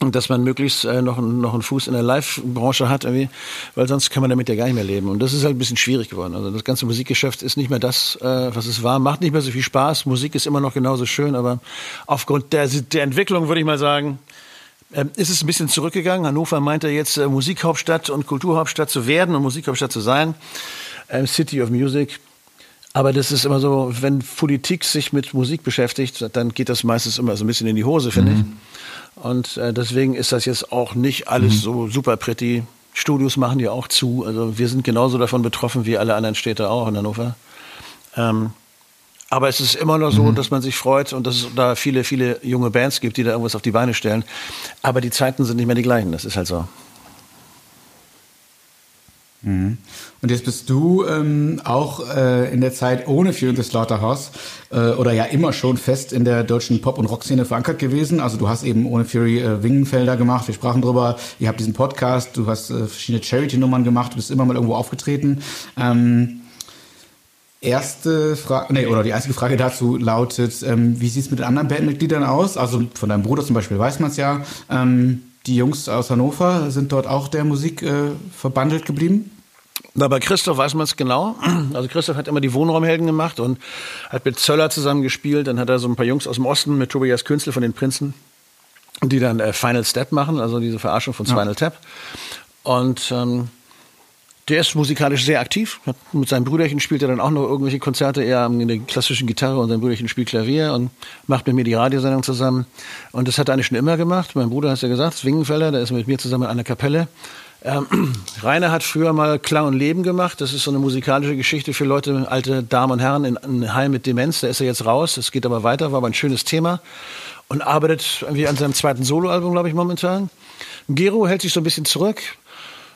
dass man möglichst äh, noch, einen- noch einen Fuß in der Live-Branche hat, irgendwie, weil sonst kann man damit ja gar nicht mehr leben. Und das ist halt ein bisschen schwierig geworden. Also das ganze Musikgeschäft ist nicht mehr das, äh, was es war, macht nicht mehr so viel Spaß. Musik ist immer noch genauso schön, aber aufgrund der, der Entwicklung würde ich mal sagen, ähm, ist es ein bisschen zurückgegangen. Hannover meinte jetzt äh, Musikhauptstadt und Kulturhauptstadt zu werden und Musikhauptstadt zu sein. Ähm, City of Music. Aber das ist immer so, wenn Politik sich mit Musik beschäftigt, dann geht das meistens immer so ein bisschen in die Hose, finde ich. Und äh, deswegen ist das jetzt auch nicht alles so super pretty. Studios machen ja auch zu. Also wir sind genauso davon betroffen wie alle anderen Städte auch in Hannover. Ähm, aber es ist immer noch so, dass man sich freut und dass es da viele, viele junge Bands gibt, die da irgendwas auf die Beine stellen. Aber die Zeiten sind nicht mehr die gleichen. Das ist halt so. Und jetzt bist du ähm, auch äh, in der Zeit ohne Fear in the Slaughterhouse äh, oder ja immer schon fest in der deutschen Pop- und Rockszene verankert gewesen. Also du hast eben ohne Fury äh, Wingenfelder gemacht, wir sprachen drüber, ihr habt diesen Podcast, du hast äh, verschiedene Charity-Nummern gemacht, du bist immer mal irgendwo aufgetreten. Ähm, erste Frage, nee, oder die einzige Frage dazu lautet, ähm, wie sieht's mit den anderen Bandmitgliedern aus? Also von deinem Bruder zum Beispiel weiß man es ja. Ähm, die Jungs aus Hannover sind dort auch der Musik äh, verbandelt geblieben? Na, bei Christoph weiß man es genau. Also Christoph hat immer die Wohnraumhelden gemacht und hat mit Zöller zusammen gespielt. Dann hat er so ein paar Jungs aus dem Osten mit Tobias Künzel von den Prinzen, die dann äh, Final Step machen, also diese Verarschung von Spinal Tap. Und ähm, der ist musikalisch sehr aktiv. Hat, mit seinem Brüderchen spielt er dann auch noch irgendwelche Konzerte, eher in der klassischen Gitarre und sein Brüderchen spielt Klavier und macht mit mir die Radiosendung zusammen. Und das hat er eigentlich schon immer gemacht. Mein Bruder hat ja gesagt, Zwingenfelder, der ist mit mir zusammen in einer Kapelle. Ähm, Rainer hat früher mal Klang und Leben gemacht. Das ist so eine musikalische Geschichte für Leute, alte Damen und Herren in einem Heim mit Demenz. Da ist er jetzt raus. Es geht aber weiter, war aber ein schönes Thema. Und arbeitet irgendwie an seinem zweiten Soloalbum, glaube ich, momentan. Gero hält sich so ein bisschen zurück.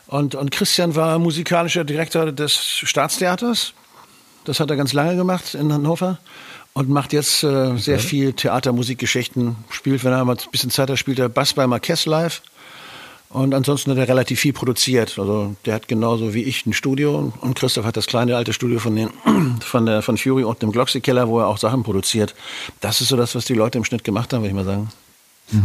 Und, und Christian war musikalischer Direktor des Staatstheaters. Das hat er ganz lange gemacht in Hannover. Und macht jetzt äh, sehr viel Theater, Musikgeschichten. Spielt, wenn er mal ein bisschen Zeit hat, spielt er Bass bei Marquez live. Und ansonsten hat er relativ viel produziert. Also der hat genauso wie ich ein Studio und Christoph hat das kleine alte Studio von, den, von, der, von Fury unten im Glocksy-Keller, wo er auch Sachen produziert. Das ist so das, was die Leute im Schnitt gemacht haben, würde ich mal sagen.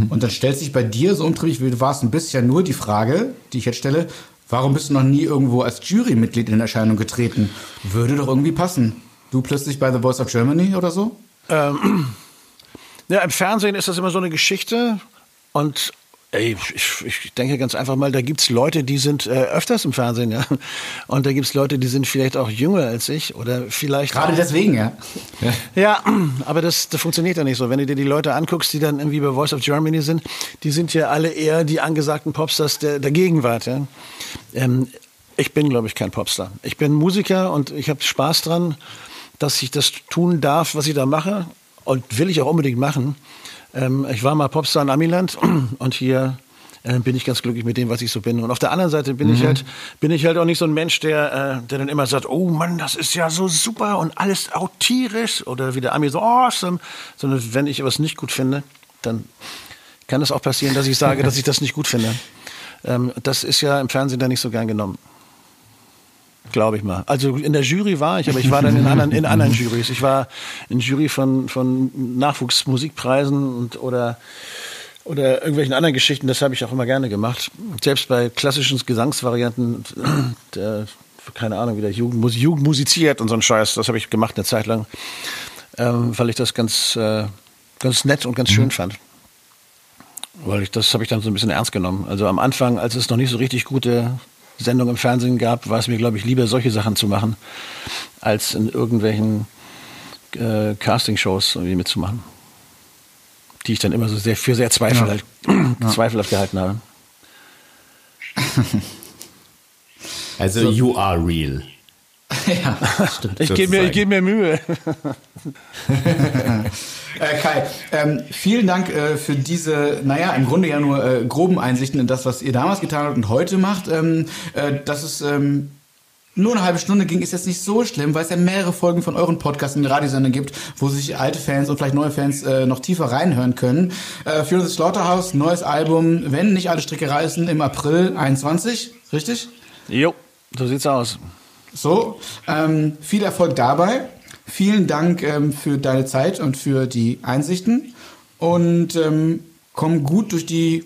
Und dann stellt sich bei dir so umtriebig, wie du warst, ein bisschen nur die Frage, die ich jetzt stelle, warum bist du noch nie irgendwo als Jurymitglied in Erscheinung getreten? Würde doch irgendwie passen. Du plötzlich bei The Voice of Germany oder so? Ja, im Fernsehen ist das immer so eine Geschichte und ich, ich denke ganz einfach mal, da gibt's Leute, die sind äh, öfters im Fernsehen, ja. Und da gibt's Leute, die sind vielleicht auch jünger als ich oder vielleicht Gerade auch, deswegen, ja. Ja, aber das, das funktioniert ja nicht so. Wenn du dir die Leute anguckst, die dann irgendwie bei Voice of Germany sind, die sind ja alle eher die angesagten Popstars der, der Gegenwart. Ja? Ähm, ich bin, glaube ich, kein Popstar. Ich bin Musiker und ich habe Spaß dran, dass ich das tun darf, was ich da mache. Und will ich auch unbedingt machen. Ähm, ich war mal Popstar in Amiland und hier äh, bin ich ganz glücklich mit dem, was ich so bin. Und auf der anderen Seite bin ich halt, bin ich halt auch nicht so ein Mensch, der, äh, der dann immer sagt, oh Mann, das ist ja so super und alles auch tierisch oder wie der Ami so awesome. Sondern wenn ich etwas nicht gut finde, dann kann es auch passieren, dass ich sage, dass ich das nicht gut finde. Ähm, das ist ja im Fernsehen dann nicht so gern genommen. Glaube ich mal. Also in der Jury war ich, aber ich war dann in anderen, in anderen Jurys. Ich war in Jury von, von Nachwuchsmusikpreisen und, oder, oder irgendwelchen anderen Geschichten. Das habe ich auch immer gerne gemacht. Selbst bei klassischen Gesangsvarianten, der, keine Ahnung, wie der Jugend, Jugend musiziert und so ein Scheiß. Das habe ich gemacht eine Zeit lang, ähm, weil ich das ganz, äh, ganz nett und ganz schön fand. Weil ich, das habe ich dann so ein bisschen ernst genommen. Also am Anfang, als es noch nicht so richtig gute Sendungen im Fernsehen gab, war es mir, glaube ich, lieber solche Sachen zu machen, als in irgendwelchen äh, Castingshows irgendwie mitzumachen. Die ich dann immer so sehr für sehr zweifelhaft, zweifelhaft gehalten habe. Also you are real. ja, stimmt. Ich gebe mir, ich gebe mir Mühe. Äh, Kai, ähm, vielen Dank äh, für diese, naja, im Grunde ja nur äh, groben Einsichten in das, was ihr damals getan habt und heute macht. Ähm, äh, dass es ähm, nur eine halbe Stunde ging, ist jetzt nicht so schlimm, weil es ja mehrere Folgen von euren Podcasts in den Radiosendern gibt, wo sich alte Fans und vielleicht neue Fans äh, noch tiefer reinhören können. Äh, of the Slaughterhouse, neues Album, wenn nicht alle Stricke reißen, im April 21, richtig? Jo, so sieht's aus. So, ähm, viel Erfolg dabei. Vielen Dank ähm, für deine Zeit und für die Einsichten. Und ähm, komm gut durch die,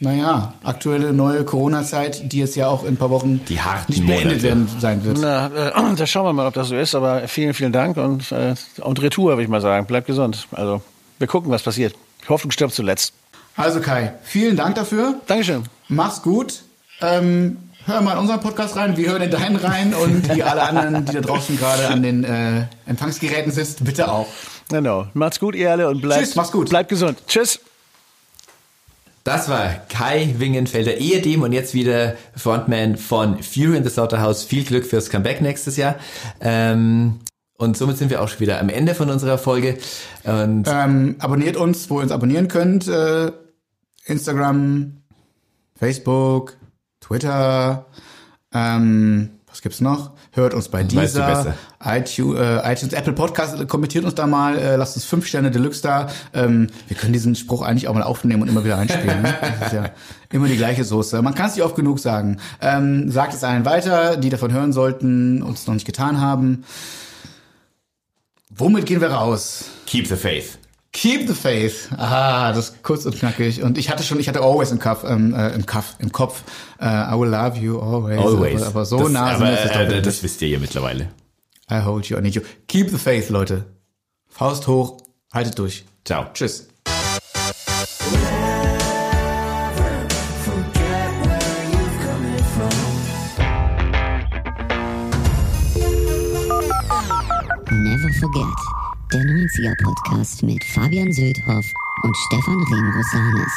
naja, aktuelle neue Corona-Zeit, die jetzt ja auch in ein paar Wochen Die harten nicht beendet Monate. werden sein wird. Na, äh, da schauen wir mal, ob das so ist. Aber vielen, vielen Dank und, äh, und Retour, würde ich mal sagen. Bleibt gesund. Also, wir gucken, was passiert. Hoffnung stirbt zuletzt. Also Kai, vielen Dank dafür. Dankeschön. Mach's gut. Ähm, hör mal in unseren Podcast rein, wir hören in deinen rein und die alle anderen, die da draußen gerade an den äh, Empfangsgeräten sitzen, bitte auch. Genau. Macht's gut, ihr alle, und bleibt, Tschüss, mach's gut. bleibt gesund. Tschüss. Das war Kai Wingenfelder, ehedem und jetzt wieder Frontman von Fury in the Slaughterhouse. Viel Glück fürs Comeback nächstes Jahr. Ähm, und somit sind wir auch schon wieder am Ende von unserer Folge. Und Ähm, abonniert uns, wo ihr uns abonnieren könnt. Äh, Instagram, Facebook, Twitter. Ähm, was gibt's noch? Hört uns bei Weißt du dieser, iTunes, äh, iTunes, Apple Podcast, kommentiert uns da mal, äh, lasst uns fünf Sterne Deluxe da. Ähm, wir können diesen Spruch eigentlich auch mal aufnehmen und immer wieder einspielen. Ne? Das ist ja immer die gleiche Soße. Man kann es nicht oft genug sagen. Ähm, sagt es allen weiter, die davon hören sollten, uns noch nicht getan haben. Womit gehen wir raus? Keep the faith. Keep the faith. Ah, das ist kurz und knackig. Und ich hatte schon, ich hatte always im Kopf, ähm, äh, im Kopf, im Kopf. Äh, I will love you always. Always. Aber, aber so das, nah sind aber, wir jetzt doch äh, Das wisst ihr ja mittlerweile. I hold you, I need you. Keep the faith, Leute. Faust hoch, haltet durch. Ciao. Tschüss. Der 90er Podcast mit Fabian Söldhoff und Stefan Remrosanis.